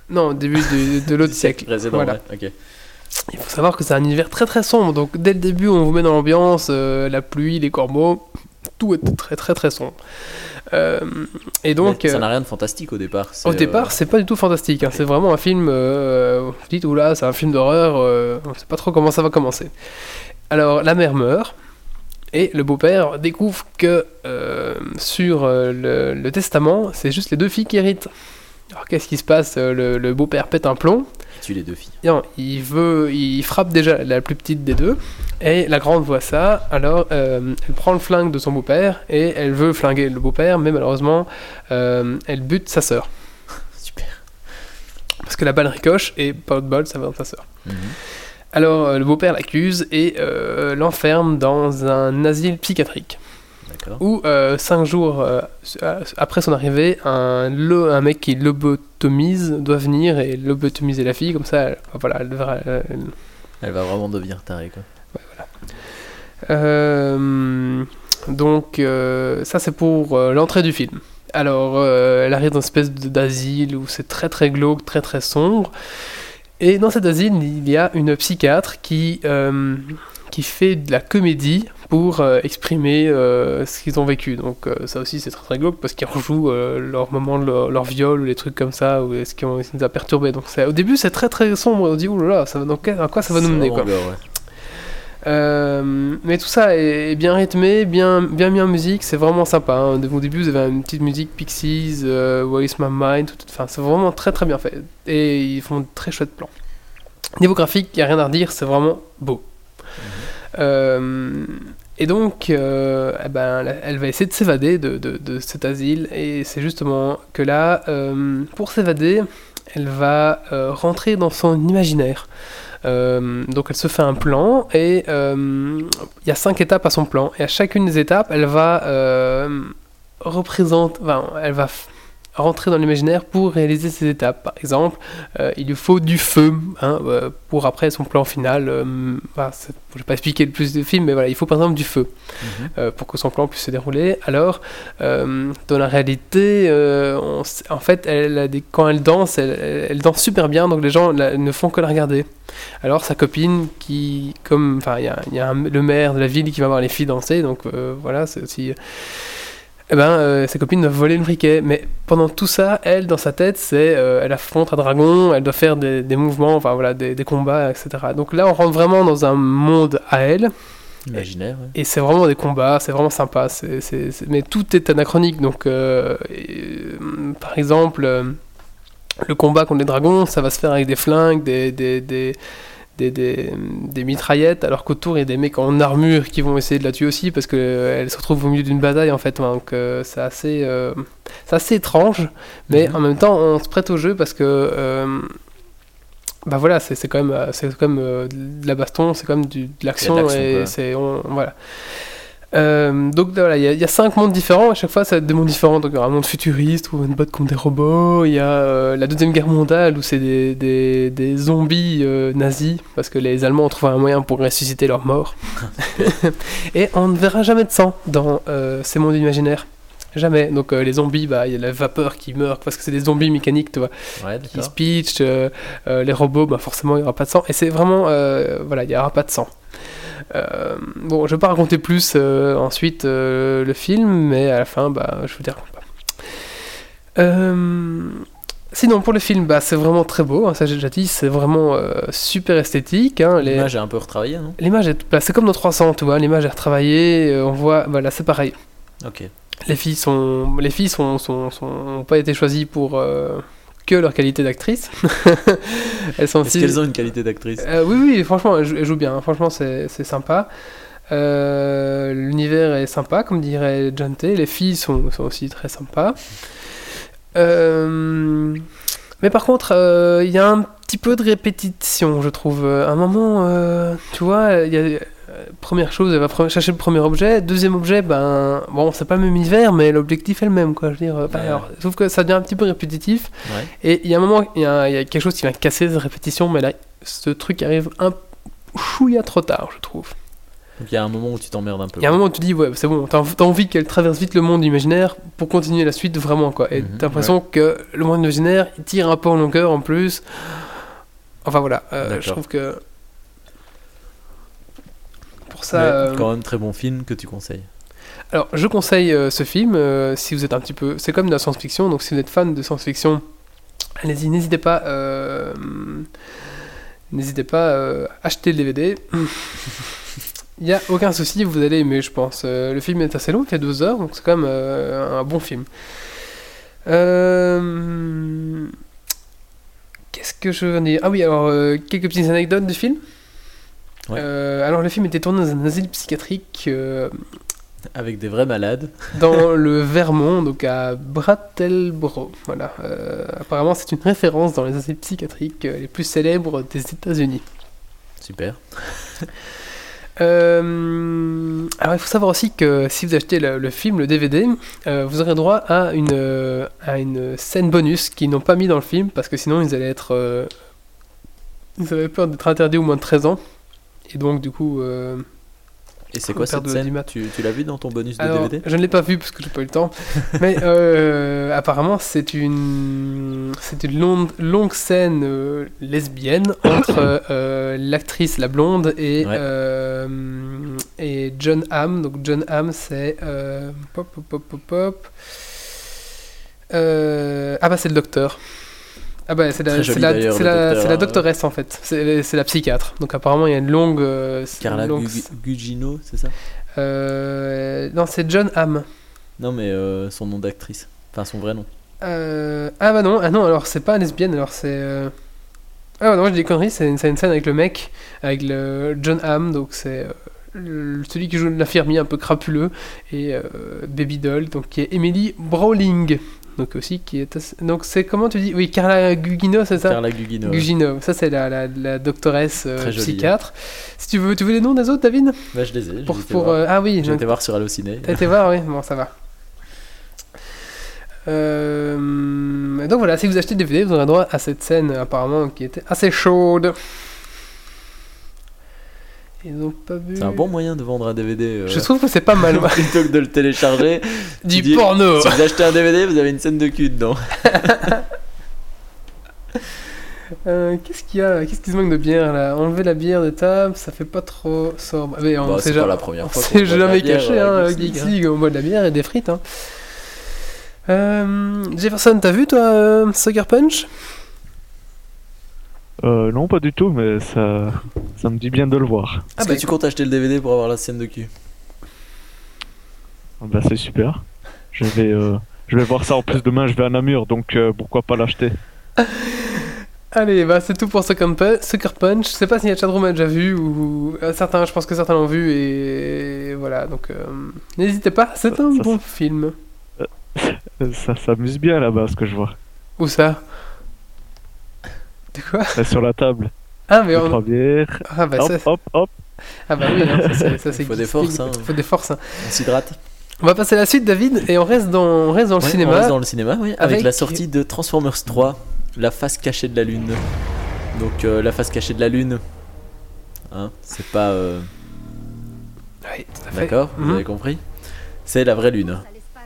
Non, au début de, de l'autre siècle. Voilà. ouais. Il faut savoir que c'est un univers très très sombre. Donc, dès le début, on vous met dans l'ambiance euh, la pluie, les corbeaux. Tout est très très très sombre. Euh, et donc. Mais ça euh, n'a rien de fantastique au départ. Au euh, départ, c'est pas du tout fantastique. hein. C'est vraiment un film. Euh, vous dites, oula, c'est un film d'horreur. euh, on sait pas trop comment ça va commencer. Alors, la mère meurt. Et le beau-père découvre que euh, sur euh, le, le testament, c'est juste les deux filles qui héritent. Alors, qu'est-ce qui se passe Euh, Le, le beau-père pète un plomb. il tue les deux filles. Non, il veut, il frappe déjà la plus petite des deux, et la grande voit ça, alors euh, elle prend le flingue de son beau-père, et elle veut flinguer le beau-père, mais malheureusement, euh, elle bute sa sœur. Super. Parce que la balle ricoche, et pas de bol, ça va dans sa sœur. Mhm. Alors le beau-père l'accuse et euh, l'enferme dans un asile psychiatrique, Où euh, cinq jours euh, après son arrivée, un, mec qui lobotomise doit venir et lobotomiser la fille, comme ça, elle- voilà, elle devra- elle- Elle va vraiment devenir tarée, quoi. Euh, donc euh, ça c'est pour euh, l'entrée du film. Alors euh, elle arrive dans une espèce d'asile où c'est très très glauque, très très sombre. Et dans cet asile il y a une psychiatre qui, euh, qui fait de la comédie pour euh, exprimer euh, ce qu'ils ont vécu. Donc euh, ça aussi c'est très très glauque parce qu'ils rejouent leur moment leur, leur viol ou des trucs comme ça ou ce qui nous a perturbé. Donc au début c'est très très sombre. On dit oulala, ça dans quel- à quoi ça va nous mener quoi. ouais. Euh, mais tout ça est bien rythmé, bien, bien mis en musique, c'est vraiment sympa. hein. Au début, vous avez une petite musique Pixies, euh, Where is my mind, enfin, c'est vraiment très très bien fait. Et ils font de très chouettes plans. Niveau graphique, il n'y a rien à redire, c'est vraiment beau. Euh, et donc, euh, eh ben, elle va essayer de s'évader de, de- de cet asile. Et c'est justement que là, euh, pour s'évader, elle va euh, rentrer dans son imaginaire. Donc elle se fait un plan et il y a cinq étapes à son plan. Et à chacune des étapes, elle va représenter, enfin, elle va rentrer dans l'imaginaire pour réaliser ces étapes. Par exemple, euh, il lui faut du feu hein, euh, pour après son plan final. euh, je ne vais pas expliquer le plus de film, mais voilà, il faut par exemple du feu Mhm. euh, pour que son plan puisse se dérouler. Alors, dans la réalité, on en fait, elle a des, quand elle danse, elle, elle- elle danse super bien, donc les gens la- ne font que la regarder. Alors, sa copine, qui, comme, enfin, il y a, il y a un- le maire de la ville qui va voir les filles danser, donc voilà, c'est aussi. Eh ben, euh, sa copine doit voler le briquet, mais pendant tout ça, elle, dans sa tête, c'est, euh, elle affronte un dragon, elle doit faire des, des mouvements, enfin voilà, des, des combats, etc. Donc là, on rentre vraiment dans un monde à elle, Imaginaire, ouais. et c'est vraiment des combats, c'est vraiment sympa. c'est- Mais tout est anachronique. Donc, euh, et, euh, par exemple, le combat contre les dragons, ça va se faire avec des flingues, des, des, des, des, mitraillettes, alors qu'autour il y a des mecs en armure qui vont essayer de la tuer aussi parce qu'elle se retrouve au milieu d'une bataille en fait. Donc, euh, c'est assez, euh, assez étrange, mais Mhm. en même temps, on se prête au jeu parce que. euh, bah voilà, c'est quand même, c'est quand même de la baston, c'est quand même du, de l'action et c'est on- voilà. Euh, donc voilà, il y, a- y a cinq mondes différents, à chaque fois ça va être des mondes différents. Donc il y aura un monde futuriste où on botte contre des robots, il y a euh, la deuxième guerre mondiale où c'est des, des, des zombies euh, nazis, parce que les Allemands ont trouvé un moyen pour ressusciter leurs morts. et on ne verra jamais de sang dans ces mondes imaginaires. Jamais. Donc euh, les zombies, bah il y a la vapeur qui meurt parce que c'est des zombies mécaniques, tu vois, Ouais, qui se pitchent. euh, euh, les robots, bah forcément il y aura pas de sang. Et c'est vraiment, voilà, il y aura pas de sang. Euh, bon, je vais pas raconter plus euh, ensuite euh, le film, mais à la fin, bah je vous raconte pas. Sinon, pour le film, bah, c'est vraiment très beau, hein, ça j'ai déjà dit, c'est vraiment euh, super esthétique. hein, les- L'image est un peu retravaillée, non? L'image est, bah, c'est comme dans 300, tu vois, l'image est retravaillée, euh, on voit, voilà, c'est pareil. Ok. Les filles sont, les filles sont, sont, sont- ont pas été choisies pour euh, que leur qualité d'actrice. elles sont Est-ce aussi. qu'elles ont une qualité d'actrice? Euh, oui, oui, franchement, elles, jou- elles jouent bien. hein, Franchement, c'est, c'est sympa. Euh, l'univers est sympa, comme dirait T. Les filles sont, sont aussi très sympas. Euh, mais par contre, il y a un petit peu de répétition, je trouve. À un moment, tu vois, il y a. euh, Première chose, elle va chercher le premier objet. Deuxième objet, ben, bon, c'est pas le même univers, mais l'objectif est le même, quoi. Je veux dire, Ouais. alors, sauf que ça devient un petit peu répétitif. Ouais. Et il y a un moment, il y, a il y a quelque chose qui vient casser cette répétition, mais là, ce truc arrive un chouïa trop tard, je trouve. Donc il y a un moment où tu t'emmerdes un peu. Il y a un moment où tu dis, ouais, c'est bon, t'as envie qu'elle traverse vite le monde imaginaire pour continuer la suite vraiment, quoi. Et Mhm, t'as l'impression que le monde imaginaire, il tire un peu en longueur en plus. Enfin voilà, euh, je trouve que. Pour ça. Mais euh, Quand même très bon film que tu conseilles. Alors, je conseille euh, ce film euh, si vous êtes un petit peu. C'est comme de la science-fiction, donc si vous êtes fan de science-fiction, allez-y, n'hésitez pas. N'hésitez pas à acheter le DVD. Il n'y a aucun souci, vous allez aimer, je pense. Euh, le film est assez long, il fait deux heures, donc c'est quand même euh, un bon film. Euh, Qu'est-ce que je veux dire? Ah oui, alors, quelques petites anecdotes du film? Ouais. Euh, alors, le film était tourné dans un asile psychiatrique euh, Avec des vrais malades. dans le Vermont, donc à Brattleboro. Voilà. Euh, apparemment, c'est une référence dans les asiles psychiatriques euh, les plus célèbres des États-Unis. Super. Euh, alors, il faut savoir aussi que si vous achetez le, le film, le DVD, euh, vous aurez droit à une, euh, à une scène bonus qu'ils n'ont pas mis dans le film parce que sinon ils allaient être. euh, ils avaient peur d'être interdits au moins de 13 ans. Et donc, du coup. euh, Et c'est quoi cette de scène. Tu, tu l'as vu dans ton bonus de Alors, DVD je ne l'ai pas vu parce que j'ai pas eu le temps. Mais euh, apparemment, c'est une, c'est une longue, longue scène euh, lesbienne entre euh, l'actrice la blonde et Ouais. et John Hamm. Donc John Hamm, c'est pop pop pop pop pop. Ah bah c'est le docteur. Ah bah c'est la, c'est la, la, docteur, la hein. doctoresse en fait. C'est la psychiatre. Donc apparemment il y a une longue. euh, Carla longue- Gu- Gugino, c'est ça? Euh, non, c'est John Hamm. Non, mais euh, son nom d'actrice. Enfin, son vrai nom. Euh, Ah bah non, ah non, alors c'est pas lesbienne, alors c'est... euh, Ah bah non, j'ai des conneries, c'est une, une scène avec le mec, avec le John Hamm, donc c'est euh, celui qui joue l'infirmier un peu crapuleux, et euh, Baby Doll, donc qui est Emily Browning, donc aussi qui est... assez- Donc c'est comment tu dis? Oui, Carla Gugino, c'est ça? Carla Gugino. Gugino, ça c'est la, la, la doctoresse euh, psychiatre. Si tu veux, tu veux les noms des autres, David? Bah, je les ai. Pour, j'ai été pour, voir. euh, Ah oui, J'ai donc- été voir sur Allociné. T'as été voir, oui, bon, ça va. Euh, donc voilà, si vous achetez le DVD, vous aurez droit à cette scène apparemment qui était assez chaude. Ils ont pas vu. C'est un bon moyen de vendre un DVD. euh, Je trouve que c'est pas mal. plutôt que de le télécharger. du dis- porno. si vous achetez un DVD, vous avez une scène de cul dedans. Euh, Qu'est-ce qu'il y a Qu'est-ce qui se manque de bière là? Enlever la bière de table, ça fait pas trop sobre. Mais on Bah, c'est pas la première fois la jamais caché, euh, hein, avec League, League, on boit de la bière et des frites. Hein. Euh, Jefferson, t'as vu toi euh, Sucker Punch? Euh, non, pas du tout, mais ça, ça me dit bien de le voir. Ah bah, que tu comptes acheter le DVD pour avoir la scène de cul? Ah Bah, c'est super. Je vais, euh, je vais voir ça en plus demain, je vais à Namur, donc euh, pourquoi pas l'acheter? Allez, bah c'est tout pour Sucker Punch. Je sais pas si la chatroom a déjà vu ou euh, certains, je pense que certains l'ont vu et voilà. Donc euh, n'hésitez pas, c'est un ça- bon film. Ça s'amuse bien là-bas, ce que je vois. Où ça? De quoi Là, sur la table, Ah mais on... trois bières. ah bah hop, ça, hop, hop. ah bah oui, hein, ça, c'est- ça, c'est Il faut des forces, hein. Il faut des forces. hein. On s'hydrate On va passer à la suite, David, et on reste dans, on reste dans le Ouais, cinéma. On reste dans le cinéma, oui. Avec, Avec- la sortie de Transformers 3, La face cachée de la Lune. Donc, euh, la face cachée de la Lune. Hein, c'est pas. euh, Oui, tout à fait. D'accord, Mhm. vous avez compris? C'est la vraie Lune.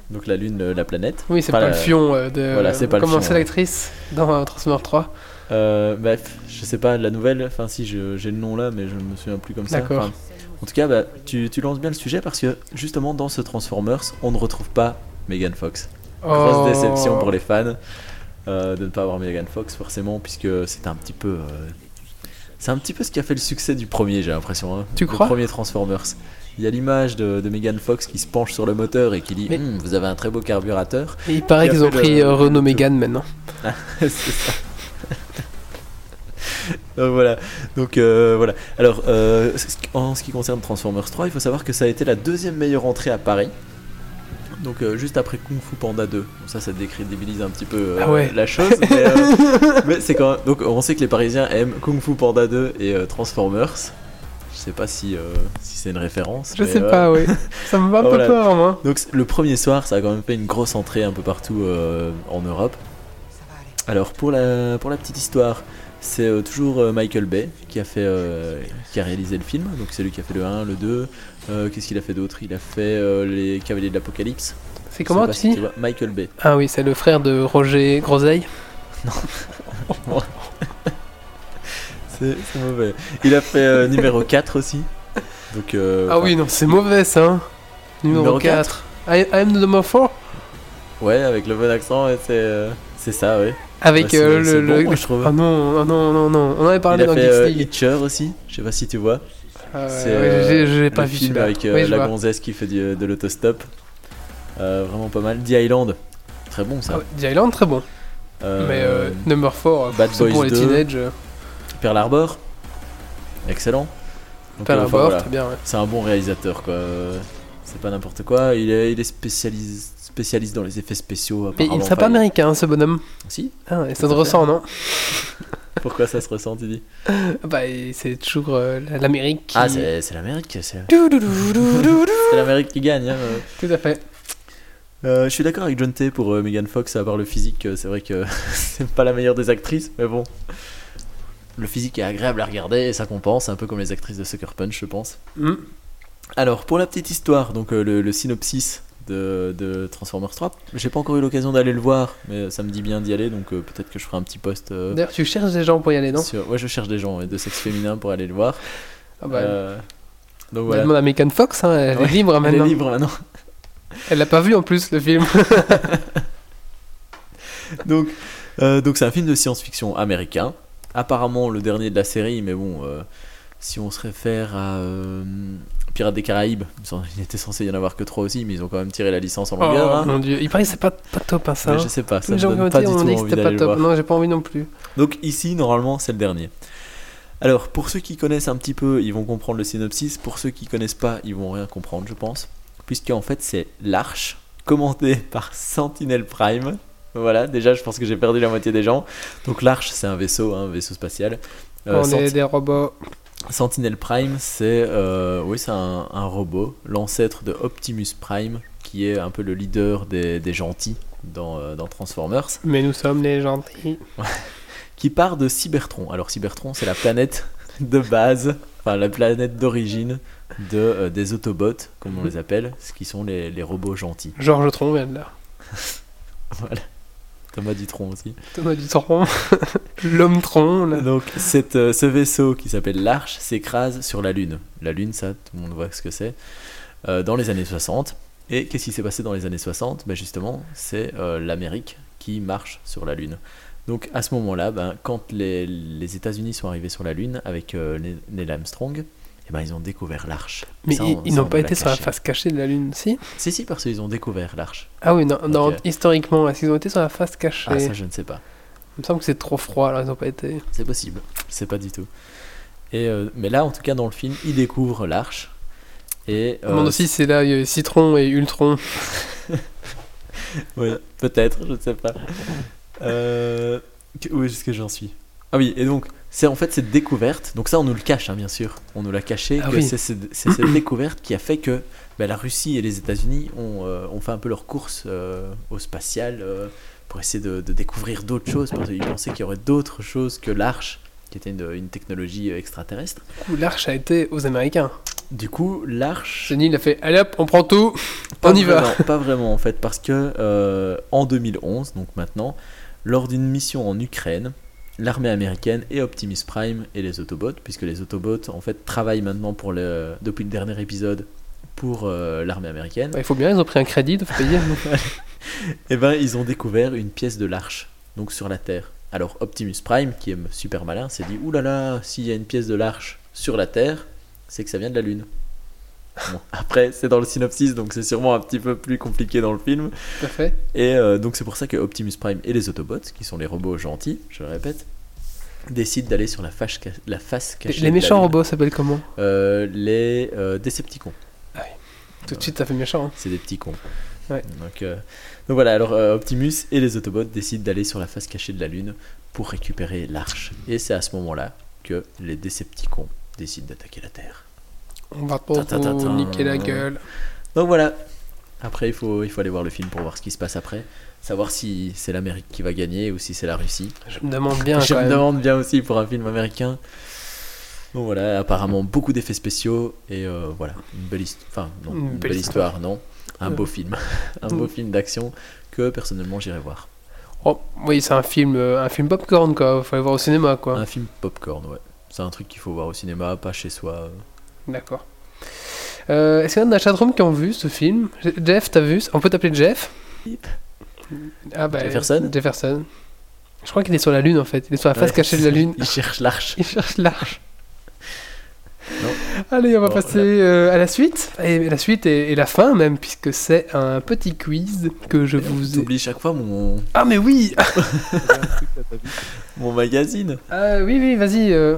Donc la lune, euh, la planète. Oui, c'est Enfin, pas la- le fion euh, de. Voilà, c'est pas le Comment c'est ouais. l'actrice dans euh, Transformers 3 Euh, bref, je sais pas, la nouvelle, enfin si j'ai le nom là, mais je me souviens plus comme ça. D'accord. Enfin, en tout cas, bah, tu, tu lances bien le sujet parce que justement dans ce Transformers, on ne retrouve pas Megan Fox. Grosse Oh. déception pour les fans euh, de ne pas avoir Megan Fox forcément, puisque c'est un petit peu... euh, c'est un petit peu ce qui a fait le succès du premier, j'ai l'impression. hein. Tu Le crois premier Transformers. Il y a l'image de, de Megan Fox qui se penche sur le moteur et qui dit Mais- Hum, Vous avez un très beau carburateur. Et il paraît qu'ils ont pris euh, le Renault. Mégane maintenant. C'est ça. Donc voilà. Donc euh, voilà. Alors euh, en ce qui concerne Transformers 3, il faut savoir que ça a été la deuxième meilleure entrée à Paris. Donc euh, juste après Kung Fu Panda 2. Donc ça, ça décrédibilise un petit peu Ah ouais. la chose. Mais, mais c'est quand même. Donc on sait que les Parisiens aiment Kung Fu Panda 2 et Transformers. Je sais pas si, si c'est une référence. Je mais, sais pas, oui. Ça me va un peu peur, moi. donc le premier soir, ça a quand même fait une grosse entrée un peu partout en Europe. Alors pour la, pour la petite histoire, c'est euh, toujours euh, Michael Bay qui a, fait, euh, qui a réalisé le film. Donc c'est lui qui a fait le 1, le 2. Euh, Qu'est-ce qu'il a fait d'autre? Il a fait les Cavaliers de l'Apocalypse. C'est comment tu dis. Michael Bay. Ah oui, c'est le frère de Roger Groseille. C'est c'est mauvais. Il a fait numéro 4 aussi. Donc, Ah oui, non, c'est mauvais ça. hein. Numéro, Numéro 4. I, I am the number 4 Ouais, avec le bon accent, c'est euh, c'est ça, ouais. Avec Ouais, c'est- euh, le. bon, le- moi, je trouve. Ah non, ah non, non, non. On en avait Il parlé a dans fait Geeks euh. Hitcher aussi. Je sais pas si tu vois. Ouais, C'est euh, j'ai- pas vu film avec euh, la gonzesse qui fait du- de l'autostop. Euh, vraiment pas mal. The Island, très bon ça. Ah The Island, très bon. Euh, Mais euh, Number 4, Bad c'est pour Boys les 2. teenagers. euh, Pearl Harbor, excellent. Pearl euh, Harbor, très bien. ouais. C'est un bon réalisateur quoi. Euh, C'est pas n'importe quoi. Il est, il est spécialiste, spécialiste dans les effets spéciaux. Mais il apparemment. serait pas américain, hein, ce bonhomme. Si. Ah, et ça Tout se ressent, non Pourquoi ça se ressent, tu dis Bah, et c'est toujours euh, l'Amérique qui. Ah, c'est l'Amérique. C'est Tout c'est l'Amérique qui gagne. hein, euh. à fait. Euh, je suis d'accord avec John T pour euh, Megan Fox, à part le physique, c'est vrai que c'est pas la meilleure des actrices, mais bon. Le physique est agréable à regarder et ça compense, un peu comme les actrices de Sucker Punch, je pense. Hmm. Alors, pour la petite histoire, donc le, le synopsis de, de Transformers 3, j'ai pas encore eu l'occasion d'aller le voir, mais ça me dit bien d'y aller, donc euh, peut-être que je ferai un petit post. euh, D'ailleurs, tu cherches des gens pour y aller, non sur- Ouais, je cherche des gens ouais, de sexe féminin pour aller le voir. Ah bah, Euh, donc on voilà. demande à Megan Fox, hein, elle Ouais, est libre hein, Elle est maintenant. libre maintenant. Elle l'a pas vu en plus, le film. donc, euh, donc c'est un film de science-fiction américain. Apparemment le dernier de la série, mais bon, euh, si on se réfère à euh, Pirates des Caraïbes, il était censé y en avoir que trois aussi, mais ils ont quand même tiré la licence en longueur. Oh hein. mon dieu, il paraît que c'est pas, pas top hein, ça. Mais hein. je sais pas, ça me donne pas du ont tout envie pas top. voir. Non, j'ai pas envie non plus. Donc ici, normalement, c'est le dernier. Alors, pour ceux qui connaissent un petit peu, ils vont comprendre le synopsis. Pour ceux qui connaissent pas, ils vont rien comprendre, je pense. Puisqu'en fait, c'est l'Arche, commandée par Sentinel Prime. Voilà, déjà, je pense que j'ai perdu la moitié des gens. Donc, l'Arche, c'est un vaisseau, hein, un vaisseau spatial. Euh, on Senti- est des robots. Sentinel Prime, c'est euh, oui, c'est un, un robot, l'ancêtre de Optimus Prime, qui est un peu le leader des, des gentils dans, euh, dans Transformers Mais nous sommes les gentils. qui part de Cybertron. Alors Cybertron, c'est la planète de base, enfin la planète d'origine de, euh, des Autobots, comme on les appelle, ce qui sont les, les robots gentils. Georges Tron vient de là. Voilà. Thomas Dutron aussi. Thomas du Tron. L'homme Tron. là. Donc cette, euh, ce vaisseau qui s'appelle l'Arche s'écrase sur la Lune. La Lune, ça, tout le monde voit ce que c'est. euh, dans les années 60. Et qu'est-ce qui s'est passé dans les années 60 ben Justement, c'est euh, l'Amérique qui marche sur la Lune. Donc à ce moment-là, ben, quand les, les États-Unis sont arrivés sur la Lune avec Neil Armstrong, eh ben, ils ont découvert l'arche. Mais Ça, ils, on- ils ça, n'ont on pas été sur la face cachée de la Lune, si Si, si, parce qu'ils ont découvert l'arche. Ah oui, non, non, Ok. historiquement, est-ce qu'ils ont été sur la face cachée? Ah, ça, je ne sais pas. Il me semble que c'est trop froid, alors ils n'ont pas été. C'est possible, je sais pas du tout. Et, euh, mais là, en tout cas, dans le film, ils découvrent l'arche. Et, euh, aussi, c'est là, il y a Citron et Ultron. Oui, peut-être, je ne sais pas. Euh, où est-ce que j'en suis? Ah oui, et donc, c'est en fait cette découverte, donc ça on nous le cache, hein, bien sûr, on nous l'a caché, Ah oui. c'est cette découverte qui a fait que bah, la Russie et les États-Unis ont, euh, ont fait un peu leur course euh, au spatial euh, pour essayer de, de découvrir d'autres choses, parce qu'ils pensaient qu'il y aurait d'autres choses que l'arche, qui était une, une technologie extraterrestre. Du coup, l'arche a été aux Américains. du coup, l'arche. Sony, il a fait Allez hop, on prend tout, Pas on y va. vraiment, Pas vraiment en fait, parce que en 2011, donc maintenant, lors d'une mission en Ukraine, l'armée américaine et Optimus Prime et les Autobots, puisque les Autobots en fait travaillent maintenant pour le, depuis le dernier épisode pour euh, l'armée américaine, Ouais, Il faut bien, ils ont pris un crédit, faut payer. et ben ils ont découvert une pièce de l'arche, donc sur la Terre. Alors Optimus Prime, qui est super malin, s'est dit oulala, là là, s'il y a une pièce de l'arche sur la Terre, c'est que ça vient de la Lune. Bon, après, c'est dans le synopsis, donc c'est sûrement un petit peu plus compliqué dans le film. Tout à fait. Et euh, donc c'est pour ça que Optimus Prime et les Autobots, qui sont les robots gentils, je le répète, décident d'aller sur la face, ca- la face cachée. les de la méchants robots s'appellent comment Euh, Les euh, Decepticons. Tout de suite, ça fait méchant. hein. C'est des petits cons. Ouais. Donc, euh, donc voilà, alors euh, Optimus et les Autobots décident d'aller sur la face cachée de la Lune pour récupérer l'arche. Et c'est à ce moment-là que les Decepticons décident d'attaquer la Terre. On va pas niquer la gueule. Donc voilà. Après, il faut, il faut aller voir le film pour voir ce qui se passe après. Savoir si c'est l'Amérique qui va gagner ou si c'est la Russie. Je me demande bien Je quand me même. demande bien aussi pour un film américain. Bon voilà, apparemment beaucoup d'effets spéciaux et euh, voilà, une belle, hist- enfin, non, Une une belle belle histoire, non, un Euh. beau film, un beau film d'action que personnellement j'irai voir. Oh, oui, c'est un film, euh, un film popcorn quoi. Faut aller voir au cinéma quoi. Un film popcorn, ouais. C'est un truc qu'il faut voir au cinéma, pas chez soi. D'accord. Euh, Est-ce qu'il y en a dans la chatroom qui ont vu ce film? Jeff, t'as vu? On peut t'appeler Jeff? Ah bah, Jefferson Jefferson. Je crois qu'il est sur la lune en fait. Il est sur la face Ouais. cachée de la lune. Il cherche l'arche. Il cherche l'arche. Allez, on va Bon, passer euh, à la suite. Et la suite et, et la fin même, puisque c'est un petit quiz que je vous. J'oublie chaque fois mon, Ah mais oui mon magazine. Ah oui, oui, vas-y. euh.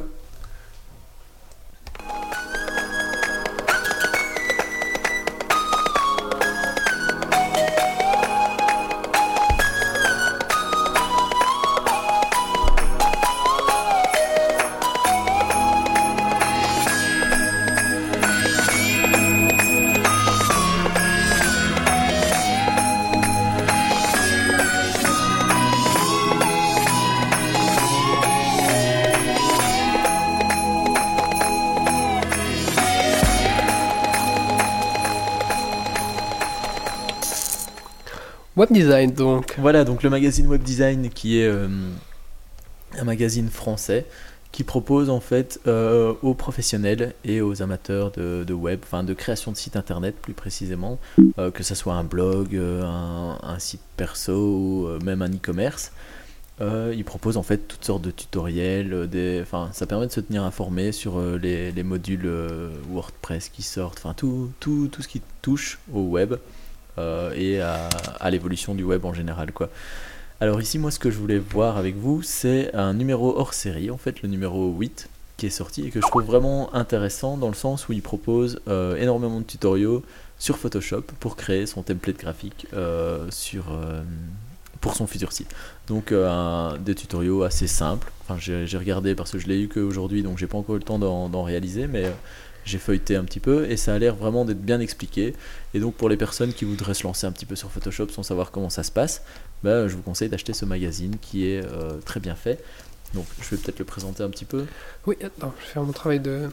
Web design donc. Voilà, donc le magazine Web Design qui est euh, un magazine français qui propose en fait euh, aux professionnels et aux amateurs de, web, enfin de création de sites internet plus précisément, euh, que ce soit un blog, un, site perso ou même un e-commerce. Ils proposent en fait toutes sortes de tutoriels, enfin ça permet de se tenir informé sur les, les modules WordPress qui sortent, enfin tout, tout, tout ce qui touche au web et à, l'évolution du web en général quoi. Alors ici moi ce que je voulais voir avec vous c'est un numéro hors série, en fait le numéro 8 qui est sorti et que je trouve vraiment intéressant dans le sens où il propose euh, énormément de tutoriaux sur Photoshop pour créer son template graphique euh, sur, euh, pour son futur site. Donc euh, des tutoriaux assez simples, enfin j'ai regardé parce que je l'ai eu qu'aujourd'hui donc j'ai pas encore eu le temps d'en réaliser mais euh, j'ai feuilleté un petit peu et ça a l'air vraiment d'être bien expliqué et donc pour les personnes qui voudraient se lancer un petit peu sur Photoshop sans savoir comment ça se passe, bah, je vous conseille d'acheter ce magazine qui est euh, très bien fait. Donc je vais peut-être le présenter un petit peu. Oui, attends, je vais faire mon travail de.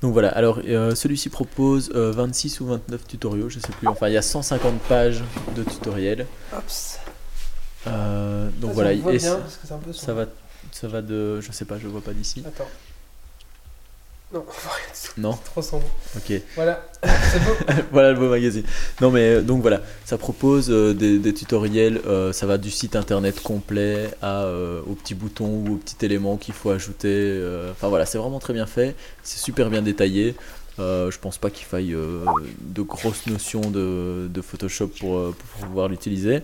Donc voilà, alors euh, celui-ci propose euh, 26 ou 29 tutoriaux, je sais plus. Enfin, il y a 150 pages de tutoriels. Euh, donc Ça, voilà, et va, ça va de, je sais pas, je vois pas d'ici. Attends. Non, Non, trop sombre. ok. Voilà, c'est beau. voilà le beau magazine. Non mais euh, donc voilà, ça propose euh, des, des tutoriels, euh, ça va du site internet complet à, euh, aux petits boutons ou aux petits éléments qu'il faut ajouter. Enfin voilà, c'est vraiment très bien fait, c'est super bien détaillé. Je pense pas qu'il faille de grosses notions de, de Photoshop pour, pour pouvoir l'utiliser.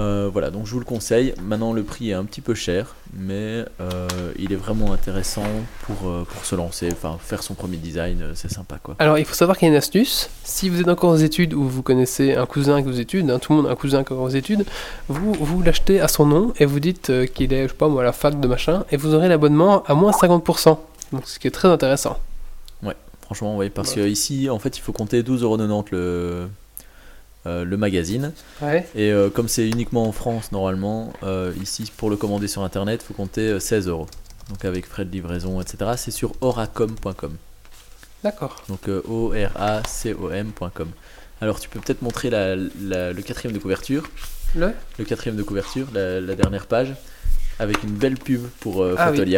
Euh, voilà, donc je vous le conseille. Maintenant, le prix est un petit peu cher, mais euh, il est vraiment intéressant pour, euh, pour se lancer. Enfin, faire son premier design, c'est sympa quoi. Alors, il faut savoir qu'il y a une astuce. Si vous êtes encore aux études ou vous connaissez un cousin qui est aux études, hein, tout le monde a un cousin qui est encore aux études, vous, vous l'achetez à son nom et vous dites qu'il est, je sais pas moi, à la fac de machin, et vous aurez l'abonnement à moins 50%. Donc, ce qui est très intéressant. Franchement, oui, parce que ici, en fait, il faut compter 12,90€ le, euh, le magazine. Ouais. Et euh, comme c'est uniquement en France, normalement, euh, ici, pour le commander sur Internet, il faut compter euh, 16 euros. Donc avec frais de livraison, etc. C'est sur oracom.com. D'accord. Donc O-R-A-C-O-M.com. Alors tu peux peut-être montrer la- la- le quatrième de couverture. Le Le quatrième de couverture, la, la dernière page, avec une belle pub pour Ah oui.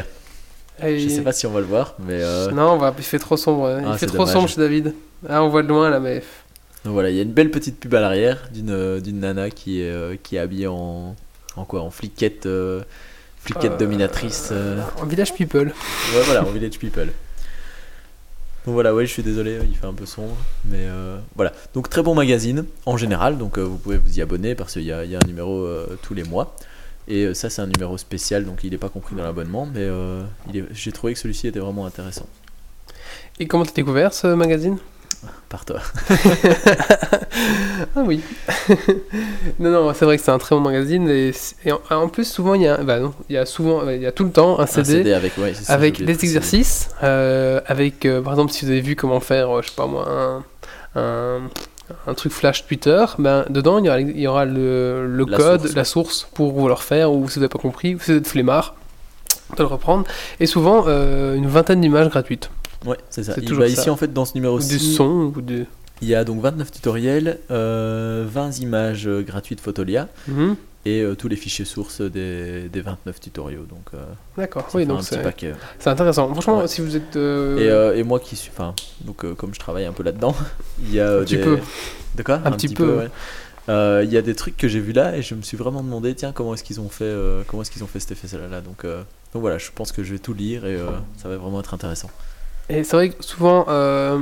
Et- Je sais pas si on va le voir, mais Non, on va... il fait trop sombre. hein. Ah, il fait trop dommage. sombre chez David. Ah, on voit de loin là, mais. Donc voilà, il y a une belle petite pub à l'arrière d'une euh, d'une nana qui est, euh, qui est habillée en, en quoi En fliquette, euh, fliquette Euh, dominatrice. euh, En village people. Ouais, voilà, en Village People. Donc voilà, ouais, je suis désolé, il fait un peu sombre, mais euh, voilà. Donc très bon magazine en général, donc euh, vous pouvez vous y abonner parce qu'il y a, il y a un numéro euh, tous les mois. Et euh, ça, c'est un numéro spécial, donc il n'est pas compris dans l'abonnement, mais euh, il est- j'ai trouvé que celui-ci était vraiment intéressant. Et comment t'as découvert ce magazine? Par toi. Ah oui. non, non, c'est vrai que c'est un très bon magazine. Et, et en, en plus, souvent, il y a, bah non, il y a souvent, il y a tout le temps un Un CD, avec, ouais, ça, avec des exercices. euh, avec, euh, par exemple, si vous avez vu comment faire, euh, je sais pas moi, un, un, un truc flash Twitter, ben, dedans, il y aura, il y aura le, le La code, source. la source pour vous le refaire, ou si vous n'avez pas compris, si vous êtes flemmard, de le reprendre. Et souvent, euh, une vingtaine d'images gratuites. Ouais, c'est ça. C'est toujours bah, ça. Ici, en fait, dans ce numéro Ou du son, ou du... il y a donc 29 tutoriels, euh, 20 images euh, gratuites Photolia Mhm. et euh, tous les fichiers sources des, des 29 tutoriaux. Donc, euh, D'accord, oui, donc petit c'est intéressant. Franchement, Ouais. si vous êtes... euh, Et, euh, et moi qui suis, enfin, donc euh, comme je travaille un peu là-dedans, il y a euh, Un petit des... peu. De quoi? Un petit peu, ouais. Euh, Il y a des trucs que j'ai vus là et je me suis vraiment demandé, tiens, comment est-ce qu'ils ont fait, euh, comment est-ce qu'ils ont fait cet effet là Donc, euh, donc voilà, je pense que je vais tout lire et euh, ça va vraiment être intéressant. Et c'est vrai que souvent, euh,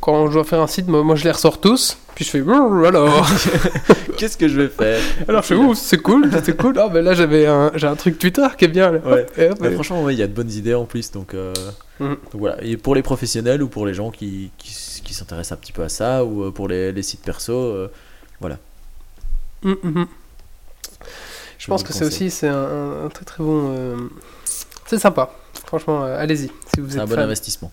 quand je dois faire un site, moi, moi, je les ressors tous, puis je fais alors, Qu'est-ce que je vais faire alors je fais ouh, c'est cool, c'est cool. Ah ben là j'avais un, j'ai un truc Twitter qui est bien. Là. Ouais. Et hop, Mais et- franchement, ouais, il y a de bonnes idées en plus, donc, euh, Mhm. donc voilà. Et pour les professionnels ou pour les gens qui, qui, s'intéressent un petit peu à ça ou euh, pour les, les sites perso, euh, Mm, mm. Je je pense que c'est aussi c'est un, un très très bon. euh, C'est sympa. Franchement, euh, allez-y si vous êtes un bon fan. investissement.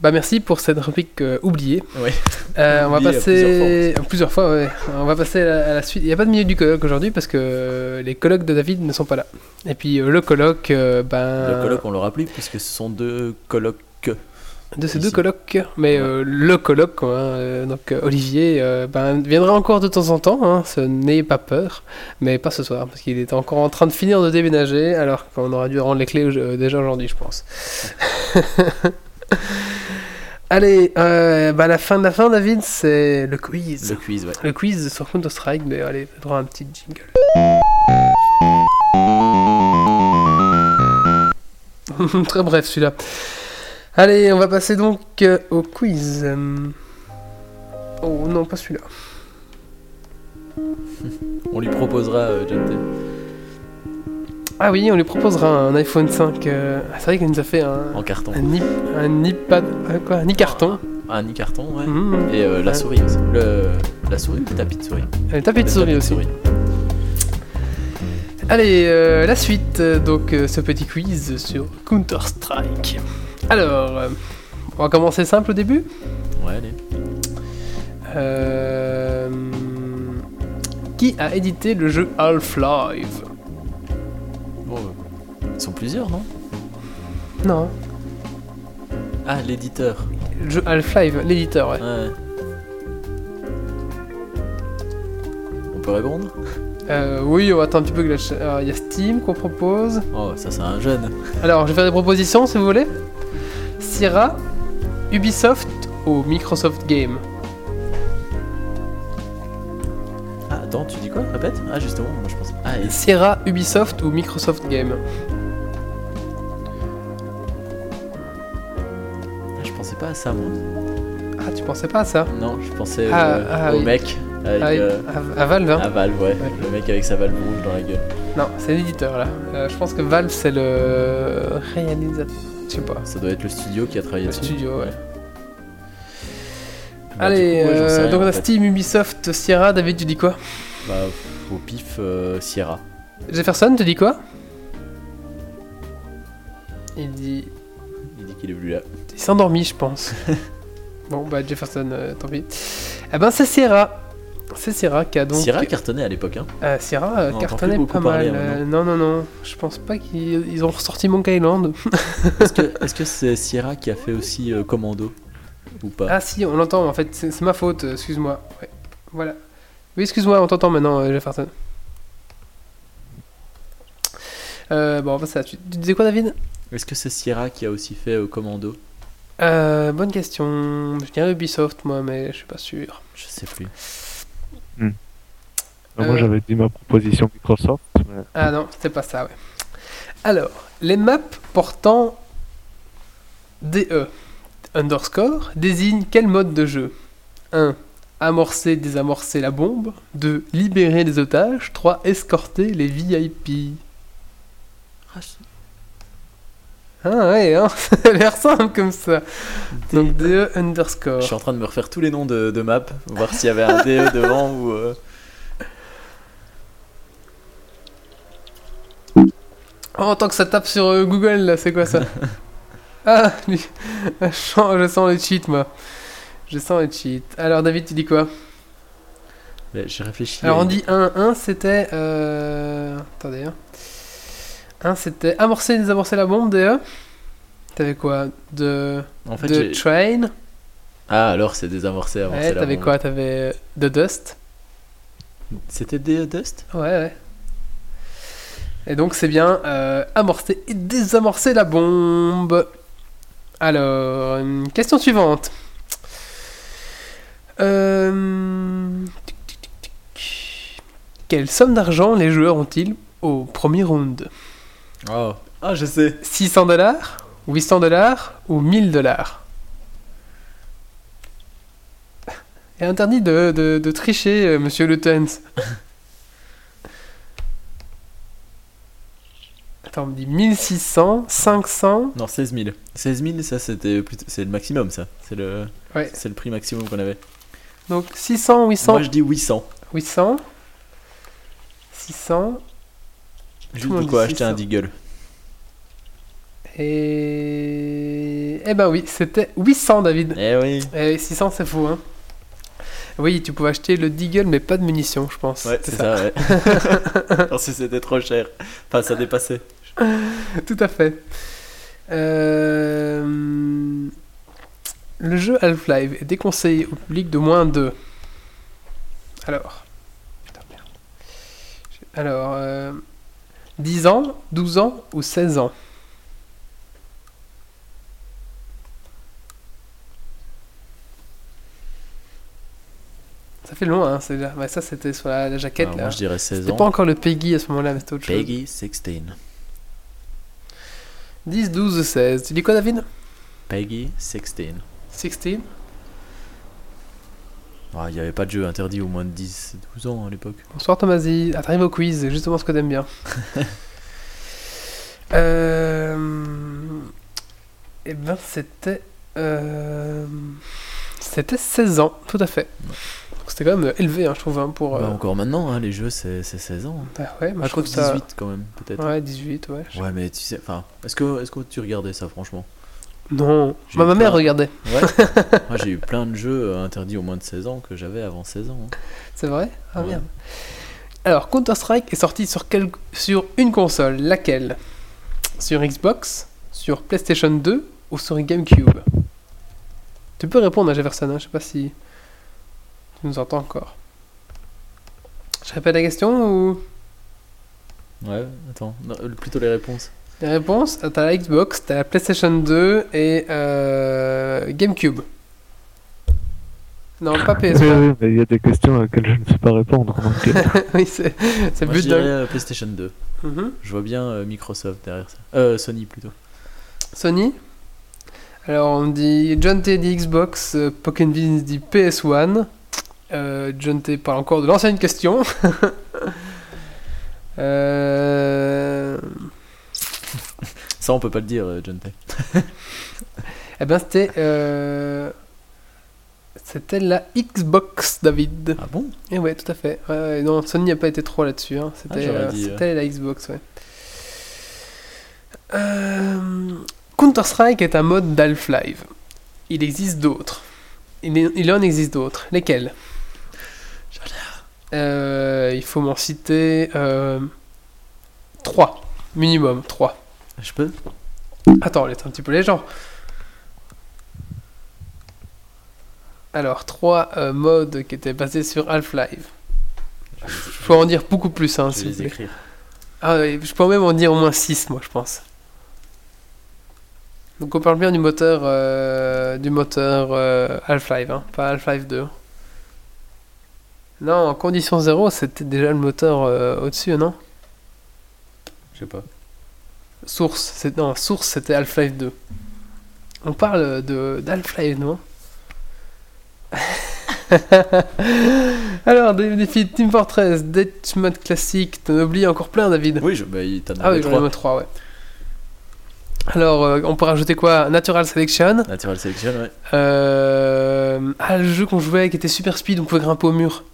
Bah merci pour cette rubrique euh, oubliée. Ouais. Euh, on va passer plusieurs fois. ouais. On va passer à la, à la suite. Il n'y a pas de milieu du colloque aujourd'hui parce que euh, les colloques de David ne sont pas là. Et puis le colloque, ben Le colloque, on l'aura plus puisque ce sont deux colloques. De ces ici. deux colloques, mais Ouais. euh, le colloque, hein, euh, donc euh, Olivier, euh, ben, viendra encore de temps en temps, hein, ce n'ayez pas peur, mais pas ce soir, parce qu'il est encore en train de finir de déménager, alors qu'on aurait dû rendre les clés euh, déjà aujourd'hui, je pense. allez, bah, la fin de la fin, David, c'est le quiz. Le quiz, ouais. Le quiz sur Counter-Strike, mais allez, droit à un petit jingle. Très bref celui-là. Allez, on va passer donc euh, au quiz. Oh non, pas celui-là. On lui proposera, euh, John Ah oui, on lui proposera un iPhone 5. euh, C'est vrai qu'il nous a fait un, en carton. un, i- un iPad, euh, quoi, un i-carton. Un e-carton, ouais. Mhm. Et euh, la souris aussi. Le... La souris ou le tapis de souris? Un tapis de Le souris aussi. Allez, euh, la suite, donc ce petit quiz sur Counter-Strike. Alors, euh, on va commencer simple au début. Ouais, allez. Euh, Qui a édité le jeu Half-Life? Bon, euh, ils sont plusieurs, non? Non, Ah, l'éditeur. le jeu Half-Life, l'éditeur, ouais. Ouais. On peut répondre? Euh, oui, on va attendre un petit peu que la alors, Il y a Steam qu'on propose. Oh, ça, c'est un jeune. Alors, je vais faire des propositions si vous voulez. Sierra, Ubisoft ou Microsoft Game? Ah, attends, tu dis quoi? Répète? Ah, justement, moi je pense. Ah, et... Sierra, Ubisoft ou Microsoft Game? Je pensais pas à ça, moi. Ah, tu pensais pas à ça? Non, je pensais Ah, euh, ah, au oui. mec avec Ah, euh, à, à Valve, hein à Valve, ouais. Ouais. Le mec avec sa valve rouge dans la gueule. Non, c'est l'éditeur là. Euh, je pense que Valve c'est le réalisateur. Je sais pas. Ça doit être le studio qui a travaillé Le dessus. studio, ouais. Bah, Allez, coup, ouais, sais euh, rien, donc on a. Steam, Ubisoft, Sierra. David, tu dis quoi? Bah, au pif, euh, Sierra. Jefferson, tu dis quoi? Il dit. Il dit qu'il est venu là. Il s'est endormi, je pense. bon, bah Jefferson, euh, tant pis. Eh ben, c'est Sierra. C'est Sierra qui a donc. Sierra cartonnait à l'époque, hein. Euh, Sierra euh, cartonnait pas parler, mal. non, non, non. Je pense pas qu'ils ils ont ressorti Monkey Island. Est-ce que c'est Sierra qui a fait aussi euh, Commando Ou pas? Ah si, on l'entend en fait, c'est ma faute, excuse-moi. Ouais. Voilà. Oui, excuse-moi, on t'entend maintenant, euh, Jefferson. Euh, bon, on passe à la suite. Tu disais quoi, David? Est-ce que c'est Sierra qui a aussi fait euh, Commando? Euh, Bonne question. Je dirais Ubisoft, moi, mais je suis pas sûr. Je sais plus. Moi, Euh. j'avais dit ma proposition Microsoft. mais- Ah non, c'était pas ça, ouais. Alors, les maps portant DE underscore désignent quel mode de jeu? 1. Amorcer, désamorcer la bombe. 2. Libérer les otages. 3. Escorter les VIP. Ah ouais, hein, ça a l'air simple comme ça. Donc DE Je underscore. suis en train de me refaire tous les noms de, de maps, voir s'il y avait un DE devant ou. euh, Oh, tant que ça tape sur euh, Google, là, c'est quoi ça? Ah, lui, je sens, je les cheats, moi. Je sens les cheats. Alors, David, tu dis quoi? J'ai réfléchi. Alors, on dit 1. 1, c'était... Euh... Attendez, hein. 1, c'était amorcer, désamorcer la bombe, DE. T'avais quoi De... En fait, de Train? Ah, alors c'est désamorcé avant. Ouais, t'avais quoi T'avais The Dust? C'était DE Dust? Ouais, ouais. Et donc c'est bien euh, amorcer et désamorcer la bombe. Alors, une question suivante. Euh. Quelle somme d'argent les joueurs ont-ils au premier round? Oh. Ah, je sais. 600 dollars 800 dollars ou 1000 dollars? Et interdit de, de, de tricher, euh, monsieur Lutens. Attends, on me dit 1600, 500. Non, 16 000. 16 000, ça c'était c'est le maximum, ça. C'est le... Ouais. c'est le prix maximum qu'on avait. Donc 600, 800, Moi je dis 800. 800, 600 Juste de quoi acheter un 600. Deagle. et. Eh ben oui, c'était 800, David. Eh oui. Et 600, c'est faux, hein. Oui, tu pouvais acheter le Deagle, mais pas de munitions, je pense. Ouais, c'est ça, ouais. Parce que c'était trop cher. Enfin, ça dépassait. Tout à fait. Euh, Le jeu Half-Life est déconseillé au public de moins de. Alors. Putain, merde. Alors. euh, 10 ans, 12 ans ou 16 ans? Ça fait long, hein. c'est là. Ouais, ça, c'était sur la, la jaquette. Alors, là. moi je dirais 16 C'était ans. pas encore le Peggy à ce moment-là, mais c'était autre chose. Peggy 16. 10, 12 ou 16. Tu dis quoi, David? Peggy 16. 16 Ah, Il n'y avait pas de jeu interdit au moins de 10, 12 ans à l'époque. Bonsoir Tomasi, ah, t'arrives au quiz, justement ce que t'aimes bien. euh... Eh ben c'était... euh, C'était 16 ans, tout à fait. Donc c'était quand même élevé, hein, je trouve, hein, pour... Bah, euh, encore maintenant, hein, les jeux c'est c'est 16 ans. bah ouais, moi, Ah, je trouve 18 ça... quand même, peut-être. Ouais, 18, ouais. Ouais, mais tu sais, enfin, est-ce que, est que tu regardais ça franchement? Non, Bah, ma mère plein. regardait, Ouais. Moi j'ai eu plein de jeux euh, interdits au moins de 16 ans que j'avais avant 16 ans. hein. c'est vrai? Ah Ouais. merde. Alors, Counter-Strike est sorti sur, quel... sur une console, laquelle? Sur Xbox, sur PlayStation 2 ou sur GameCube? Tu peux répondre à Jefferson, hein, je sais pas si tu nous entends encore. Je répète la question ou? Ouais, attends, non, plutôt les réponses. Les réponses Ah, T'as la Xbox, t'as la PlayStation 2 et euh, GameCube. Non, pas Oui, PS3. oui, mais il y a des questions auxquelles je ne sais pas répondre. Donc, euh, oui, c'est Moi d'un. euh, PlayStation 2. Mhm. Je vois bien euh, Microsoft derrière ça. Euh, Sony plutôt. Sony? Alors on dit John T dit Xbox, euh, Pokémon Vince dit PS1. Euh, John T parle encore de l'ancienne question. euh... Ça on peut pas le dire, euh, John Tay. Eh ben c'était euh, c'était la Xbox David. Ah bon? Et ouais tout à fait. Ouais, non Sony n'a pas été trop là-dessus. hein. C'était j'aurais euh, c'était la Xbox ouais. Euh, Counter-Strike est un mode d'Half-Life. Il existe d'autres. Il, il en existe d'autres. Lesquels? Euh, il faut m'en citer 3. Minimum 3. Je peux Attends, laisse un petit peu les gens. Alors, 3 modes qui étaient basés sur Half-Life. Je peux en dire beaucoup plus, hein, Je vais les écrire. Ah, je peux même en dire au moins 6, moi, je pense. Donc, on parle bien du moteur, euh, du moteur euh, Half-Life, hein, pas Half-Life 2. Non, en condition 0, c'était déjà le moteur euh, au-dessus, non? Je sais pas. Source, c'est non, Source, c'était Half-Life 2. On parle de d'Half-Life, non? Alors, des défis Team Fortress, Deathmatch classique, t'en oublies encore plein, David. Oui, je, bah, t'en Ah oui, avait j'en ai trois. 3, ouais. Alors, euh, on peut rajouter quoi? Natural Selection. Natural Selection, ouais. Euh... Ah, le jeu qu'on jouait qui était super speed, on pouvait grimper au mur.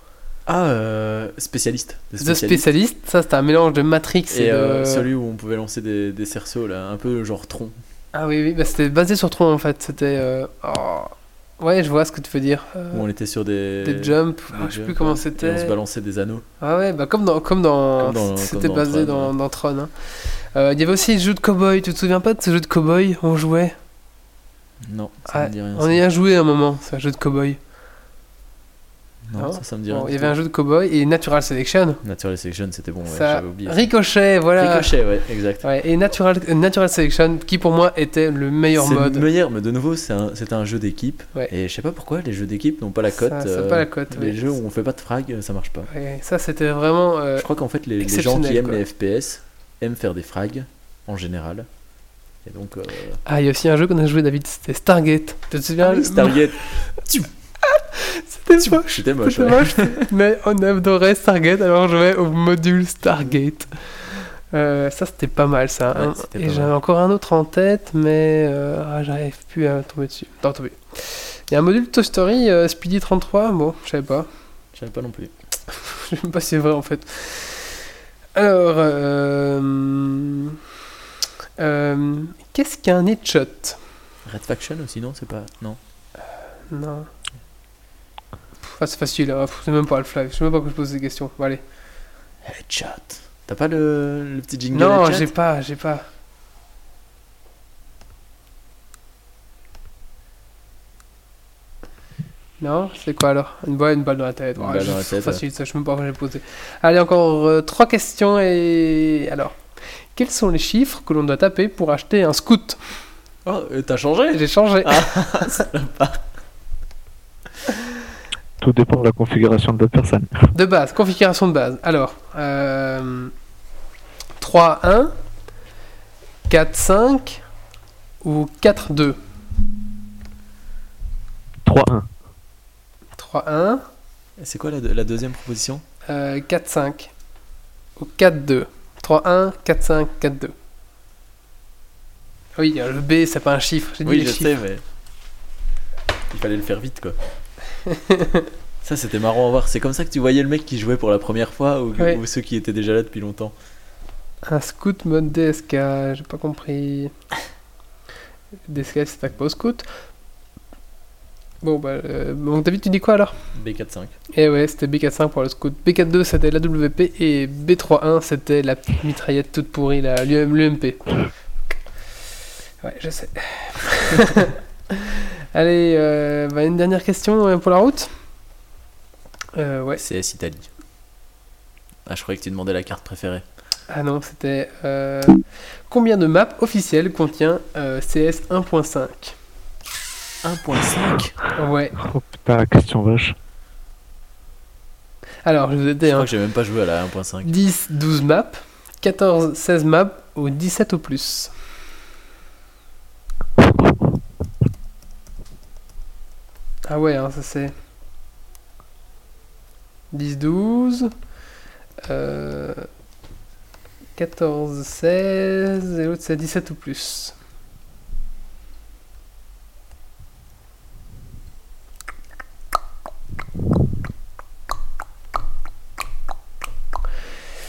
Ah, euh, spécialiste. The Specialist. Ça c'était un mélange de Matrix et, Et de... euh, celui où on pouvait lancer des, des cerceaux, là, un peu genre tronc. Ah oui, oui, bah, c'était basé sur Tron en fait. C'était. euh, oh. Ouais, je vois ce que tu veux dire. Où on était sur des. Des jumps, des ah, je sais plus comment ouais. Et on c'était. se balançait des anneaux. Ah ouais, bah comme dans. Comme dans, c'était basé Tron, dans, dans Tron. hein. Il y avait aussi le jeu de cowboy, tu te souviens pas de ce jeu de cowboy? On jouait? Non, ça Ah, me dit rien. on ça. y a joué un moment, c'est un jeu de cowboy. Non, ça, ça me dit Bon, rien. il y avait un jeu de cowboy et Natural Selection. Natural Selection, c'était bon, ouais, ça oublié. Ricochet, voilà. Ricochet, ouais, exact. Ouais, et Natural, euh, Natural Selection, qui pour moi était le meilleur C'est mode. le meilleur, mais de nouveau, c'est un, c'est un jeu d'équipe. Ouais. Et je sais pas pourquoi les jeux d'équipe n'ont pas la cote. euh, pas la cote, Les jeux où on fait pas de frag, ça marche pas. Ça c'était vraiment. euh, Je crois qu'en fait, les, les gens qui aiment quoi. les FPS aiment faire des frags en général. Et donc, euh, Ah, il y a aussi un jeu qu'on a joué, David, c'était Stargate. Tu te souviens? Ah Stargate, C'était moche. c'était moche. Ouais. moche, mais on adorait Stargate, alors on jouait au module Stargate. Euh, ça c'était pas mal ça. Ouais, hein. Et j'avais encore un autre en tête, mais euh, ah, j'arrive plus à tomber dessus. Non, tomber. Il y a un module Toy Story euh, Speedy 33, bon, je savais pas. Je savais pas non plus. Je sais même pas si c'est vrai en fait. Alors, qu'est-ce qu'un headshot? Red Faction aussi, non? C'est pas. Non. Non. Ah, c'est facile, hein. C'est même pas Half-Life. Je sais même pas que je pose des questions. Bon, allez. Headshot. T'as pas le, le petit jingle Non, j'ai pas, j'ai pas. Non, c'est quoi alors? Une balle, une balle dans la tête. Une Ouais, balle je- dans la tête, Facile, ça, je sais même pas où j'ai posé. Allez, encore euh, trois questions et alors. Quels sont les chiffres que l'on doit taper pour acheter un scout? Oh, euh, t'as changé? J'ai changé. Ah. Tout dépend de la configuration de la personne. De base, configuration de base. Alors, euh, 3, 1, 4, 5 ou 4, 2 3-1. 3, 1, C'est quoi la, la deuxième proposition? Euh, 4, 5 ou 4, 2 3, 1, 4, 5, 4, 2 Oui, euh, le B, c'est pas un chiffre. Dit Oui, les je chiffres. sais, mais. Il fallait le faire vite, quoi. Ça, c'était marrant à voir. C'est comme ça que tu voyais le mec qui jouait pour la première fois ou, Ouais. ou ceux qui étaient déjà là depuis longtemps. Un scout mode DSK, j'ai pas compris. DSK, c'est pas au scout. Bon, bah, euh, bon, David, tu dis quoi alors? B45. Et ouais, c'était B45 pour le scout. B42 c'était l'AWP et B31 c'était la petite mitraillette toute pourrie, la- l'UM l'UMP. Ouais, je sais. Allez, euh, bah, une dernière question euh, pour la route. Euh, ouais. CS Italie. Ah, je croyais que tu demandais la carte préférée. Ah non, c'était euh, combien de maps officielles contient euh, CS 1.5 1.5 Ouais. Oh putain, question vache. Alors, je vous ai dit, Je hein, crois que j'ai même pas joué à la 1.5. 10, 12 maps, 14, 16 maps ou 17 ou plus. Ah ouais, hein, ça c'est 10, 12, euh, 14, 16 et l'autre c'est 17 ou plus.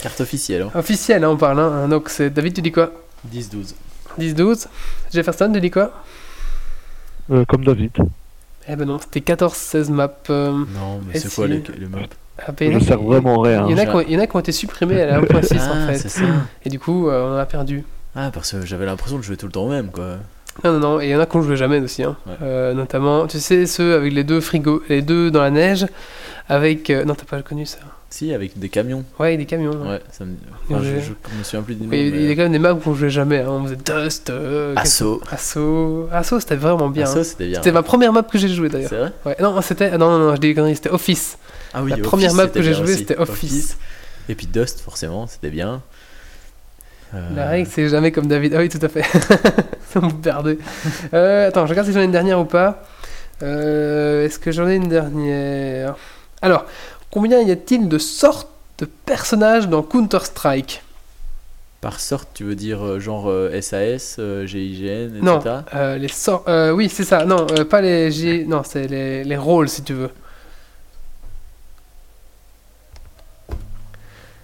Carte officielle, hein. Officiel, hein, on parle. Hein. Donc c'est David, tu dis quoi? 10-12. 10, 12. Jefferson, tu dis quoi? Euh, comme David. Eh ben non, c'était 14, 16 maps. euh, Non, mais c'est quoi les, les maps Ah, il y en a Je vraiment rien. Il y, en a hein. qui ont, il y en a qui ont été supprimés à la 1.6 en Ah, fait. c'est ça. Et du coup, euh, on en a perdu. Ah, parce que j'avais l'impression de jouer tout le temps au même, quoi. Non, non, non, et il y en a qu'on jouait jamais aussi. Hein. Ouais. Euh, notamment, tu sais, ceux avec les deux frigos, les deux dans la neige, avec. euh, non, t'as pas connu ça Si, avec des camions. Ouais, des camions. ouais. Ouais, ça me. Enfin, je, me souviens plus du nom. Et Il y a- quand même des maps qu'on jouait jamais. hein. On faisait Dust, euh, quelque- Assaut. Assaut, c'était vraiment bien. Assaut, hein. c'était bien. C'était ma première map que j'ai jouée d'ailleurs. C'est vrai? Ouais, non, c'était. Non, non, non, je dis des c'était Office. Ah oui, La Office, première map que j'ai jouée, c'était Office. Et puis Dust, forcément, c'était bien. Euh, La règle, c'est jamais comme David. Ah oui, tout à fait. Ça me perdait. Euh, attends, je regarde si j'en ai une dernière ou pas. Euh, Est-ce que j'en ai une dernière? Alors, combien y a-t-il de sortes de personnages dans Counter-Strike? Par sorte, tu veux dire euh, genre euh, SAS, euh, GIGN, etc. Non, euh, les sortes. euh, oui, c'est ça. Non, euh, pas les G. Non, c'est les, les rôles si tu veux.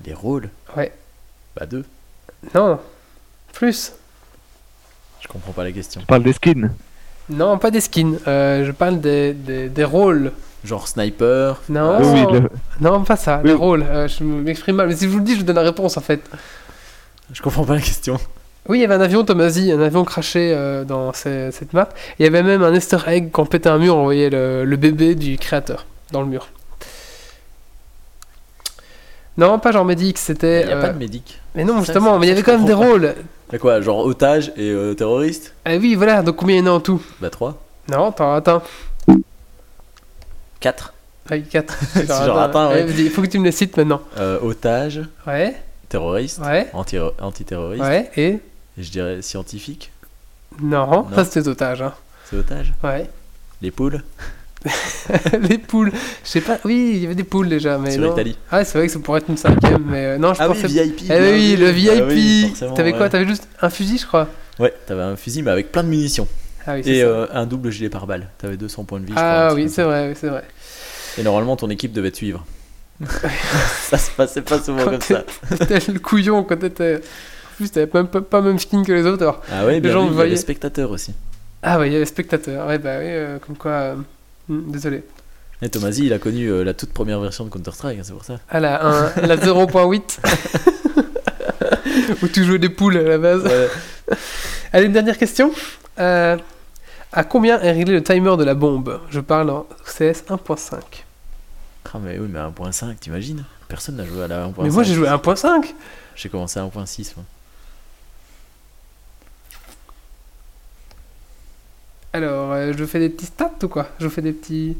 Les rôles? Ouais. Bah deux. Non, plus. Je comprends pas la question. Je parle des skins? Non, pas des skins. Euh, je parle des, des, des rôles. Genre sniper. Non. Oui, oui, le- Non, pas ça. Oui. Les rôles. Euh, je m'exprime mal. Mais si je vous le dis, je vous donne la réponse en fait. Je comprends pas la question. Oui, il y avait un avion Tomasi, un avion craché euh, dans ce- cette map. Il y avait même un easter egg quand on pétait un mur, on voyait le, le bébé du créateur dans le mur. Non, pas genre Medix, c'était. Il y a euh, pas de médic. Mais non, justement, mais il y avait quand même des comprends rôles. Y'a quoi Genre otage et euh, terroriste Ah oui, voilà, donc combien il y en a en tout? Bah 3. Non, t'en as atteint. 4. Ah, 4. j'en atteins, ouais. Il faut que tu me les cites maintenant. Euh, otage, Ouais, terroriste, ouais, anti- antiterroriste. ouais, et. Je dirais scientifique. Non, Non. ça c'était otage. Hein. C'est otage. Ouais. Les poules. les poules. Je sais pas, oui, il y avait des poules déjà, mais sur non. Italie. Ah, c'est vrai que ça pourrait être une cinquième, mais euh, non, je Ah oui, pensais. VIP. Eh oui, le Ah VIP. oui, forcément, T'avais quoi ouais. T'avais juste un fusil, je crois. Ouais, t'avais un fusil mais avec plein de munitions. Ah oui, Et euh, un double gilet pare-balles. T'avais 200 points de vie. crois, ah oui, c'est vrai, oui, c'est vrai. Et normalement, ton équipe devait te suivre. ça se passait pas souvent Quand comme ça. T'étais le couillon quand t'étais. En plus, t'avais même pas, pas même skin que les autres. alors. Ah ouais, bien gens vu, il y voyaient. avait spectateurs aussi. Ah ouais, il y avait spectateurs. Ouais, bah oui, euh, comme quoi. euh, hmm, désolé. Et Tomasi, il a connu euh, la toute première version de Counter-Strike, hein, c'est pour ça. Ah la, un- la 0.8. Où tu jouais des poules à la base. Ouais. Allez, une dernière question. Euh, à combien est réglé le timer de la bombe? Je parle en CS 1.5. Ah mais oui, mais à 1.5, t'imagines? Personne n'a joué à la 1.5. Mais moi j'ai joué à 1.5. J'ai commencé à 1.6. moi. Alors, euh, je fais des petits stats ou quoi? Je fais des petits.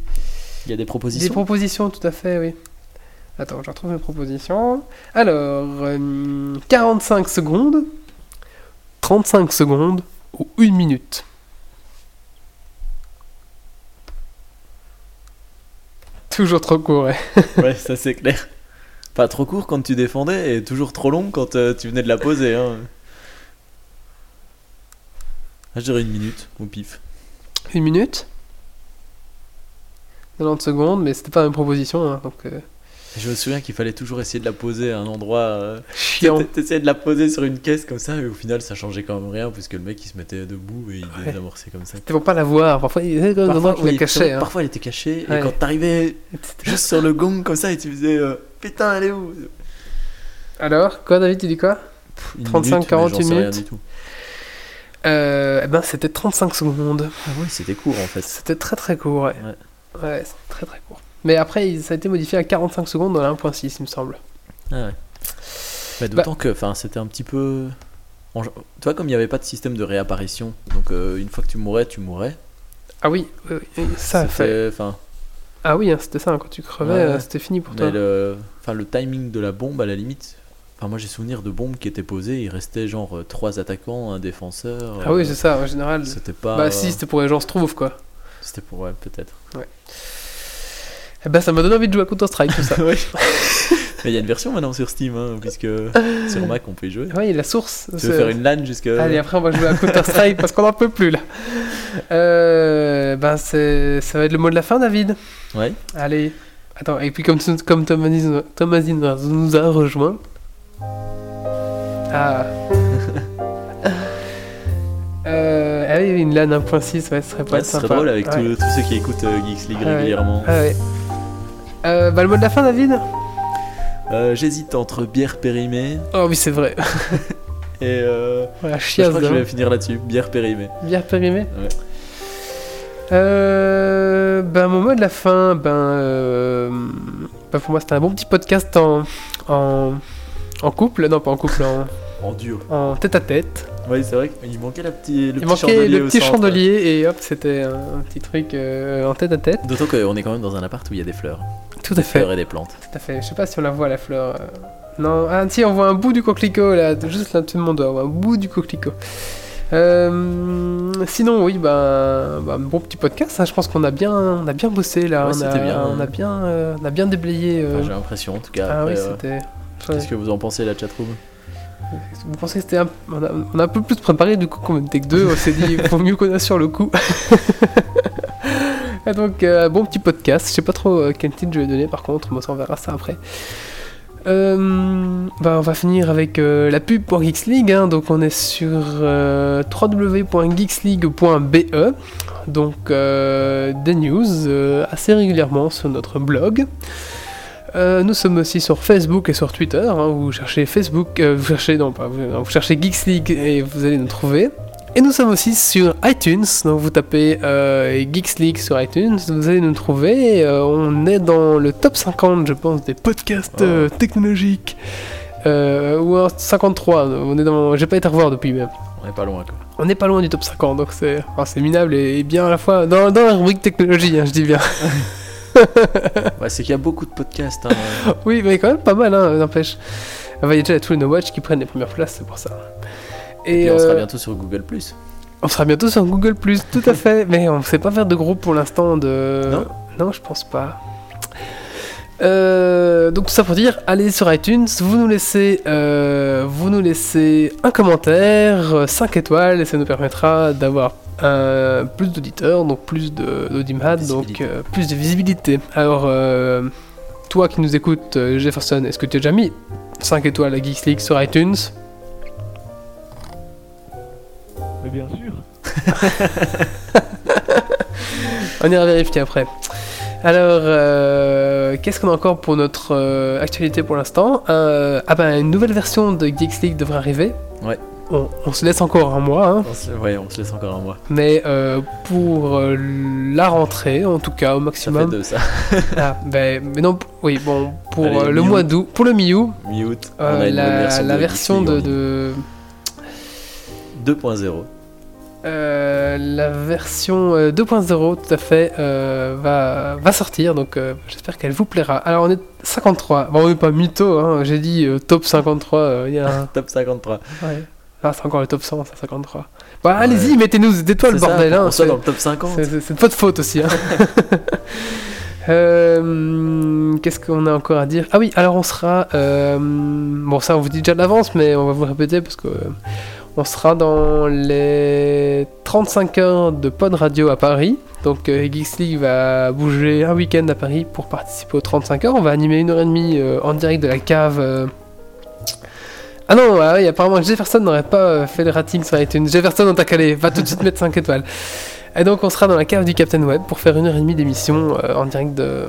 Il y a des Des propositions propositions, tout à fait, oui. Attends, je retrouve mes propositions. Alors, euh, 45 secondes, 35 secondes ou 1 minute Toujours trop court, ouais. Ouais, ça c'est clair. Pas trop court quand tu défendais et toujours trop long quand euh, tu venais de la poser. Hein. Ah, je dirais une minute au pif. 1 minute? 90 secondes, mais c'était pas une proposition, hein, donc euh, Je me souviens qu'il fallait toujours essayer de la poser à un endroit. euh, chiant. t'essayais- de la poser sur une caisse comme ça et au final ça changeait quand même rien puisque le mec il se mettait debout et il Ouais. désamorçait comme ça. C'était pour pas la voir, parfois il qui la oui, cachaient. hein. parfois elle était cachée Ouais. et quand t'arrivais juste sur le gong comme ça et tu faisais euh, putain elle est où? Alors, quoi David, tu dis quoi? Une 35, minute, mais 48 j'en sais minutes. du tout. euh, Eh ben, c'était 35 secondes. Ah ouais, c'était court en fait. C'était très très court, ouais. Ouais, c'était très très court. Mais après, ça a été modifié à 45 secondes dans la 1.6, il me semble. Ah ouais. Mais d'autant que, enfin, c'était un petit peu. en- Tu vois, comme il n'y avait pas de système de réapparition, donc euh, une fois que tu mourais, tu mourais. Ah oui, oui, oui, ça fait. Enfin, Ah oui, hein, c'était ça, hein, quand tu crevais, Ouais. euh, c'était fini pour toi. mais le, enfin, le timing de la bombe, à la limite. Enfin, moi j'ai souvenir de bombes qui étaient posées, il restait genre euh, trois attaquants, un défenseur. Ah oui, c'est ça, en général. C'était pas. Bah si, c'était pour les gens se trouvent, quoi. C'était pour, ouais, peut-être. Eh ben, ça m'a donné envie de jouer à Counter-Strike, tout ça. Oui. Mais il y a une version maintenant sur Steam, hein, puisque sur Mac on peut y jouer. oui, la source. Tu veux faire une LAN jusque. Allez, après, on va jouer à Counter-Strike parce qu'on n'en peut plus, là. Euh, ben, ça va être le mot de la fin, David. Ouais. Allez. Attends, et puis comme, comme Thomasine, Thomasine nous a rejoint. Ah. euh, ah oui, une LAN 1.6, ouais, ce serait pas Ouais, ce serait sympa. drôle avec Ouais. tous- ceux qui écoutent euh, Geeks League Ah ouais. régulièrement. Ah ouais. Euh, bah, le mot de la fin, David Euh, J'hésite entre bière périmée Oh oui, c'est vrai. et. Euh, Voilà, je chiasse. crois que je hein. vais finir là-dessus. Bière périmée. Bière périmée Ouais. Euh, ben, mon mot de la fin, ben, euh, ben, pour moi, c'était un bon petit podcast en, en, en couple. Non, pas en couple, en, En duo. en tête à tête. Oui, c'est vrai qu'il manquait la petit, le Il petit manquait chandelier. le petit centre. chandelier et hop, c'était un, un petit truc euh, en tête à tête. D'autant qu'on est quand même dans un appart où il y a des fleurs. Tout à fait. Fleurs et des plantes. Tout à fait. Je sais pas si on la voit la fleur. euh. Non, ah si, on voit un bout du coquelicot là, juste là-dessus de mon doigt, on voit un bout du coquelicot. Euh, sinon, oui, bah, bon petit podcast. hein, je pense qu'on a bien, on a bien bossé là. Ouais, on, a, bien, on a bien, euh, on a bien déblayé. euh, Enfin, J'ai l'impression en tout cas. ah Après, oui, c'était. Qu'est-ce que vous en pensez, la chatroom? Vous pensez que c'était un... On a, on a un peu plus préparé du coup qu'on était que deux. On s'est dit, il faut mieux qu'on assure le coup. Et donc, euh, bon petit podcast. Je sais pas trop euh, quel titre je vais donner par contre. On verra ça après. Euh, bah, on va finir avec la pub pour Geeks League. hein. Donc, on est sur www.geeksleague.be. Donc, des news assez régulièrement sur notre blog. Nous sommes aussi sur Facebook et sur Twitter. hein. Vous cherchez Facebook, vous cherchez non pas, vous cherchez Geeks League et vous allez nous trouver. Et nous sommes aussi sur iTunes. Donc vous tapez euh, Geeks League sur iTunes, vous allez nous trouver. Euh, on est dans le top 50, je pense, des podcasts euh, technologiques. Euh, ou en 53. On est dans. J'ai pas été revoir depuis même. On est pas loin quoi. On n'est pas loin du top 50, donc c'est enfin, minable et, et bien à la fois dans, dans la rubrique technologie, hein, je dis bien. Ouais, c'est qu'il y a beaucoup de podcasts. hein. Oui, mais quand même pas mal, hein, n'empêche. Il y a déjà tous les No Watch qui prennent les premières places, c'est pour ça. Et, Et, on sera euh, bientôt sur Google. on sera bientôt sur Google, tout à fait. Mais on ne sait pas faire de groupe pour l'instant. De... Non Non, je pense pas. Euh, donc tout ça pour dire, allez sur iTunes, vous nous laissez, euh, vous nous laissez un commentaire, 5 étoiles, et ça nous permettra d'avoir euh, plus d'auditeurs, donc plus de- d'audimat, donc plus de visibilité. Alors, toi qui nous écoutes, Jefferson, est-ce que tu as déjà mis 5 étoiles à Geeks League sur iTunes? Mais bien sûr. On ira vérifier après. Alors, euh, qu'est-ce qu'on a encore pour notre euh, actualité pour l'instant? Euh, Ah ben, une nouvelle version de Geeks League devrait arriver. Ouais. On, on se laisse encore un mois, hein, On se... Ouais, on se laisse encore un mois. mais euh, pour euh, la rentrée, en tout cas au Ça fait maximum. deux ça. Ah, ben, mais non, oui, bon, pour Allez, euh, le mois d'août, pour le mi-août, Mi-août, on euh, a une nouvelle la, version la de version de, de- ligne. 2.0. Euh, la version euh, 2.0 tout à fait euh, va, va sortir donc euh, j'espère qu'elle vous plaira alors on est 53 bon on n'est pas mytho hein. j'ai dit euh, top 53 euh, il y a un... Top 53. ouais. ah, c'est encore le top 100 ça 53 bon allez-y mettez-nous des C'est ça, bordel pour hein, qu'on soit c'est- dans le top 50. c'est c'est- c'est de votre faute aussi hein. Euh, Qu'est-ce qu'on a encore à dire? Ah oui, alors on sera. euh, bon, ça on vous dit déjà d'avance, mais on va vous le répéter parce que. euh, on sera dans les 35 heures de Pod Radio à Paris. Donc euh, Geeks League va bouger un week-end à Paris pour participer aux 35 heures. On va animer une heure et demie euh, en direct de la cave. euh. Ah non, ah oui, apparemment Jefferson n'aurait pas euh, fait le rating sur iTunes. Jefferson, on t'a calé, va tout de suite mettre 5 étoiles. Et donc on sera dans la cave du Captain Web pour faire une heure et demie d'émission en direct de...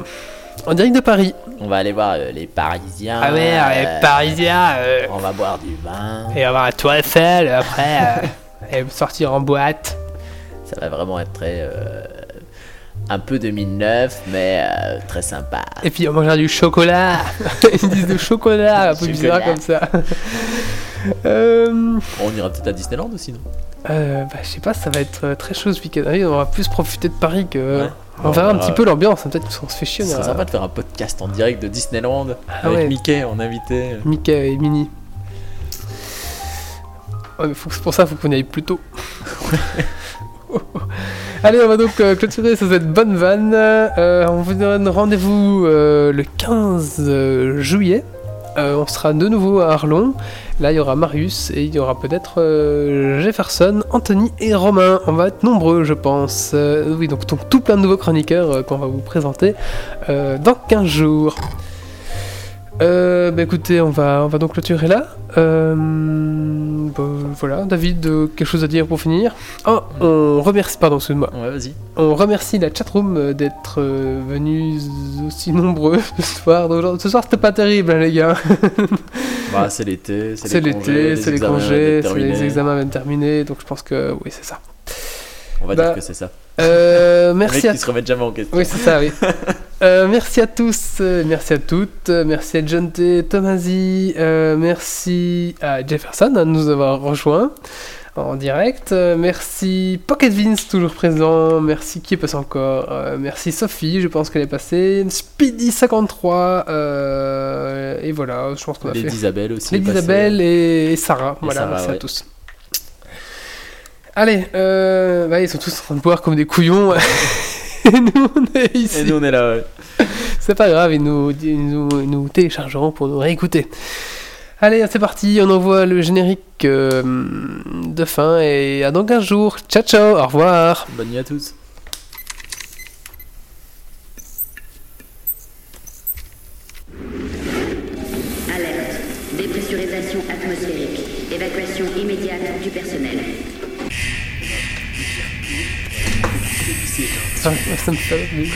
En direct de Paris. On va aller voir euh, les Parisiens. Ah ouais, euh, les Parisiens. euh, On va boire du vin. et avoir la tour Eiffel après. euh, et sortir en boîte. Ça va vraiment être très. euh, un peu 2009, mais euh, très sympa. Et puis on mangera du chocolat. Ils disent de chocolat, un peu bizarre Chocolat. comme ça. Euh, On ira peut-être à Disneyland aussi, non? Euh, bah, je sais pas, ça va être euh, très chaud ce week-end. Oui, on va plus profiter de Paris que. Ouais. On verra un petit peu l'ambiance, hein, peut-être qu'on se fait chier. C'est sympa de faire un podcast en direct de Disneyland Ah avec ouais. Mickey en invité. Mickey et Minnie. Ouais, mais faut, c'est pour ça, faut qu'on y aille plus tôt. Allez, on va donc euh, clôturer sur cette bonne vanne. Euh, on vous donne rendez-vous euh, le 15 euh, juillet. Euh, on sera de nouveau à Arlon. Là, il y aura Marius et il y aura peut-être euh, Jefferson, Anthony et Romain. On va être nombreux, je pense. Euh, oui, donc, tout plein de nouveaux chroniqueurs qu'on va vous présenter dans 15 jours. Euh, bah écoutez, on va, on va donc clôturer là. Euh, bah, voilà, David, euh, quelque chose à dire pour finir? Oh, on remercie, pardon, excuse-moi. Ouais, vas-y. On remercie la chatroom euh, d'être euh, venus aussi nombreux ce soir. Ce soir, c'était pas terrible, hein, les gars. Bah, c'est l'été, c'est les congés, l'été, c'est les congés, c'est terminés. les examens viennent terminer. Donc, je pense que oui, c'est ça. On va Bah, dire que c'est ça. Euh, merci mecs à qui se remettent jamais en question. Oui, c'est ça, oui. Euh, merci à tous, euh, merci à toutes, euh, merci à John T. Tomasi, merci à Jefferson de nous avoir rejoints en direct, merci Pocket Vince toujours présent, merci qui est passé encore, merci Sophie, je pense qu'elle est passée, Speedy53, euh, et voilà, je pense qu'on a Les fait. d'Isabelle aussi. Passé. Isabelle et, et Sarah. voilà, Sarah, merci à tous. Allez, bah, ils sont tous en train de boire comme des couillons. et nous, on est ici. Et nous, on est là, ouais. C'est pas grave, ils nous, ils nous, ils nous téléchargeront pour nous réécouter. Allez, c'est parti, on envoie le générique euh, de fin et à dans 15 jours. Ciao, ciao, au revoir. Bonne nuit à tous. Ça, ça me fait rire.